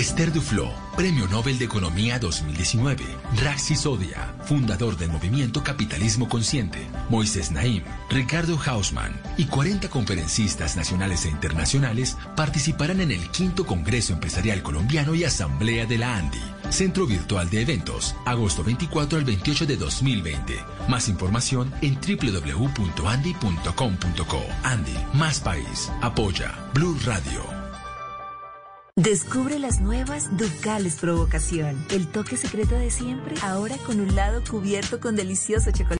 Esther Duflo, Premio Nobel de Economía 2019. Raxi Sodia, fundador del movimiento Capitalismo Consciente. Moisés Naim, Ricardo Hausman y 40 conferencistas nacionales e internacionales participarán en el quinto Congreso Empresarial Colombiano y Asamblea de la ANDI. Centro Virtual de Eventos, agosto 24 al 28 de 2020. Más información en www.andy.com.co. Andy, más país. Apoya Blue Radio. Descubre las nuevas Ducales Provocación. El toque secreto de siempre, ahora con un lado cubierto con delicioso chocolate.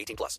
18 plus.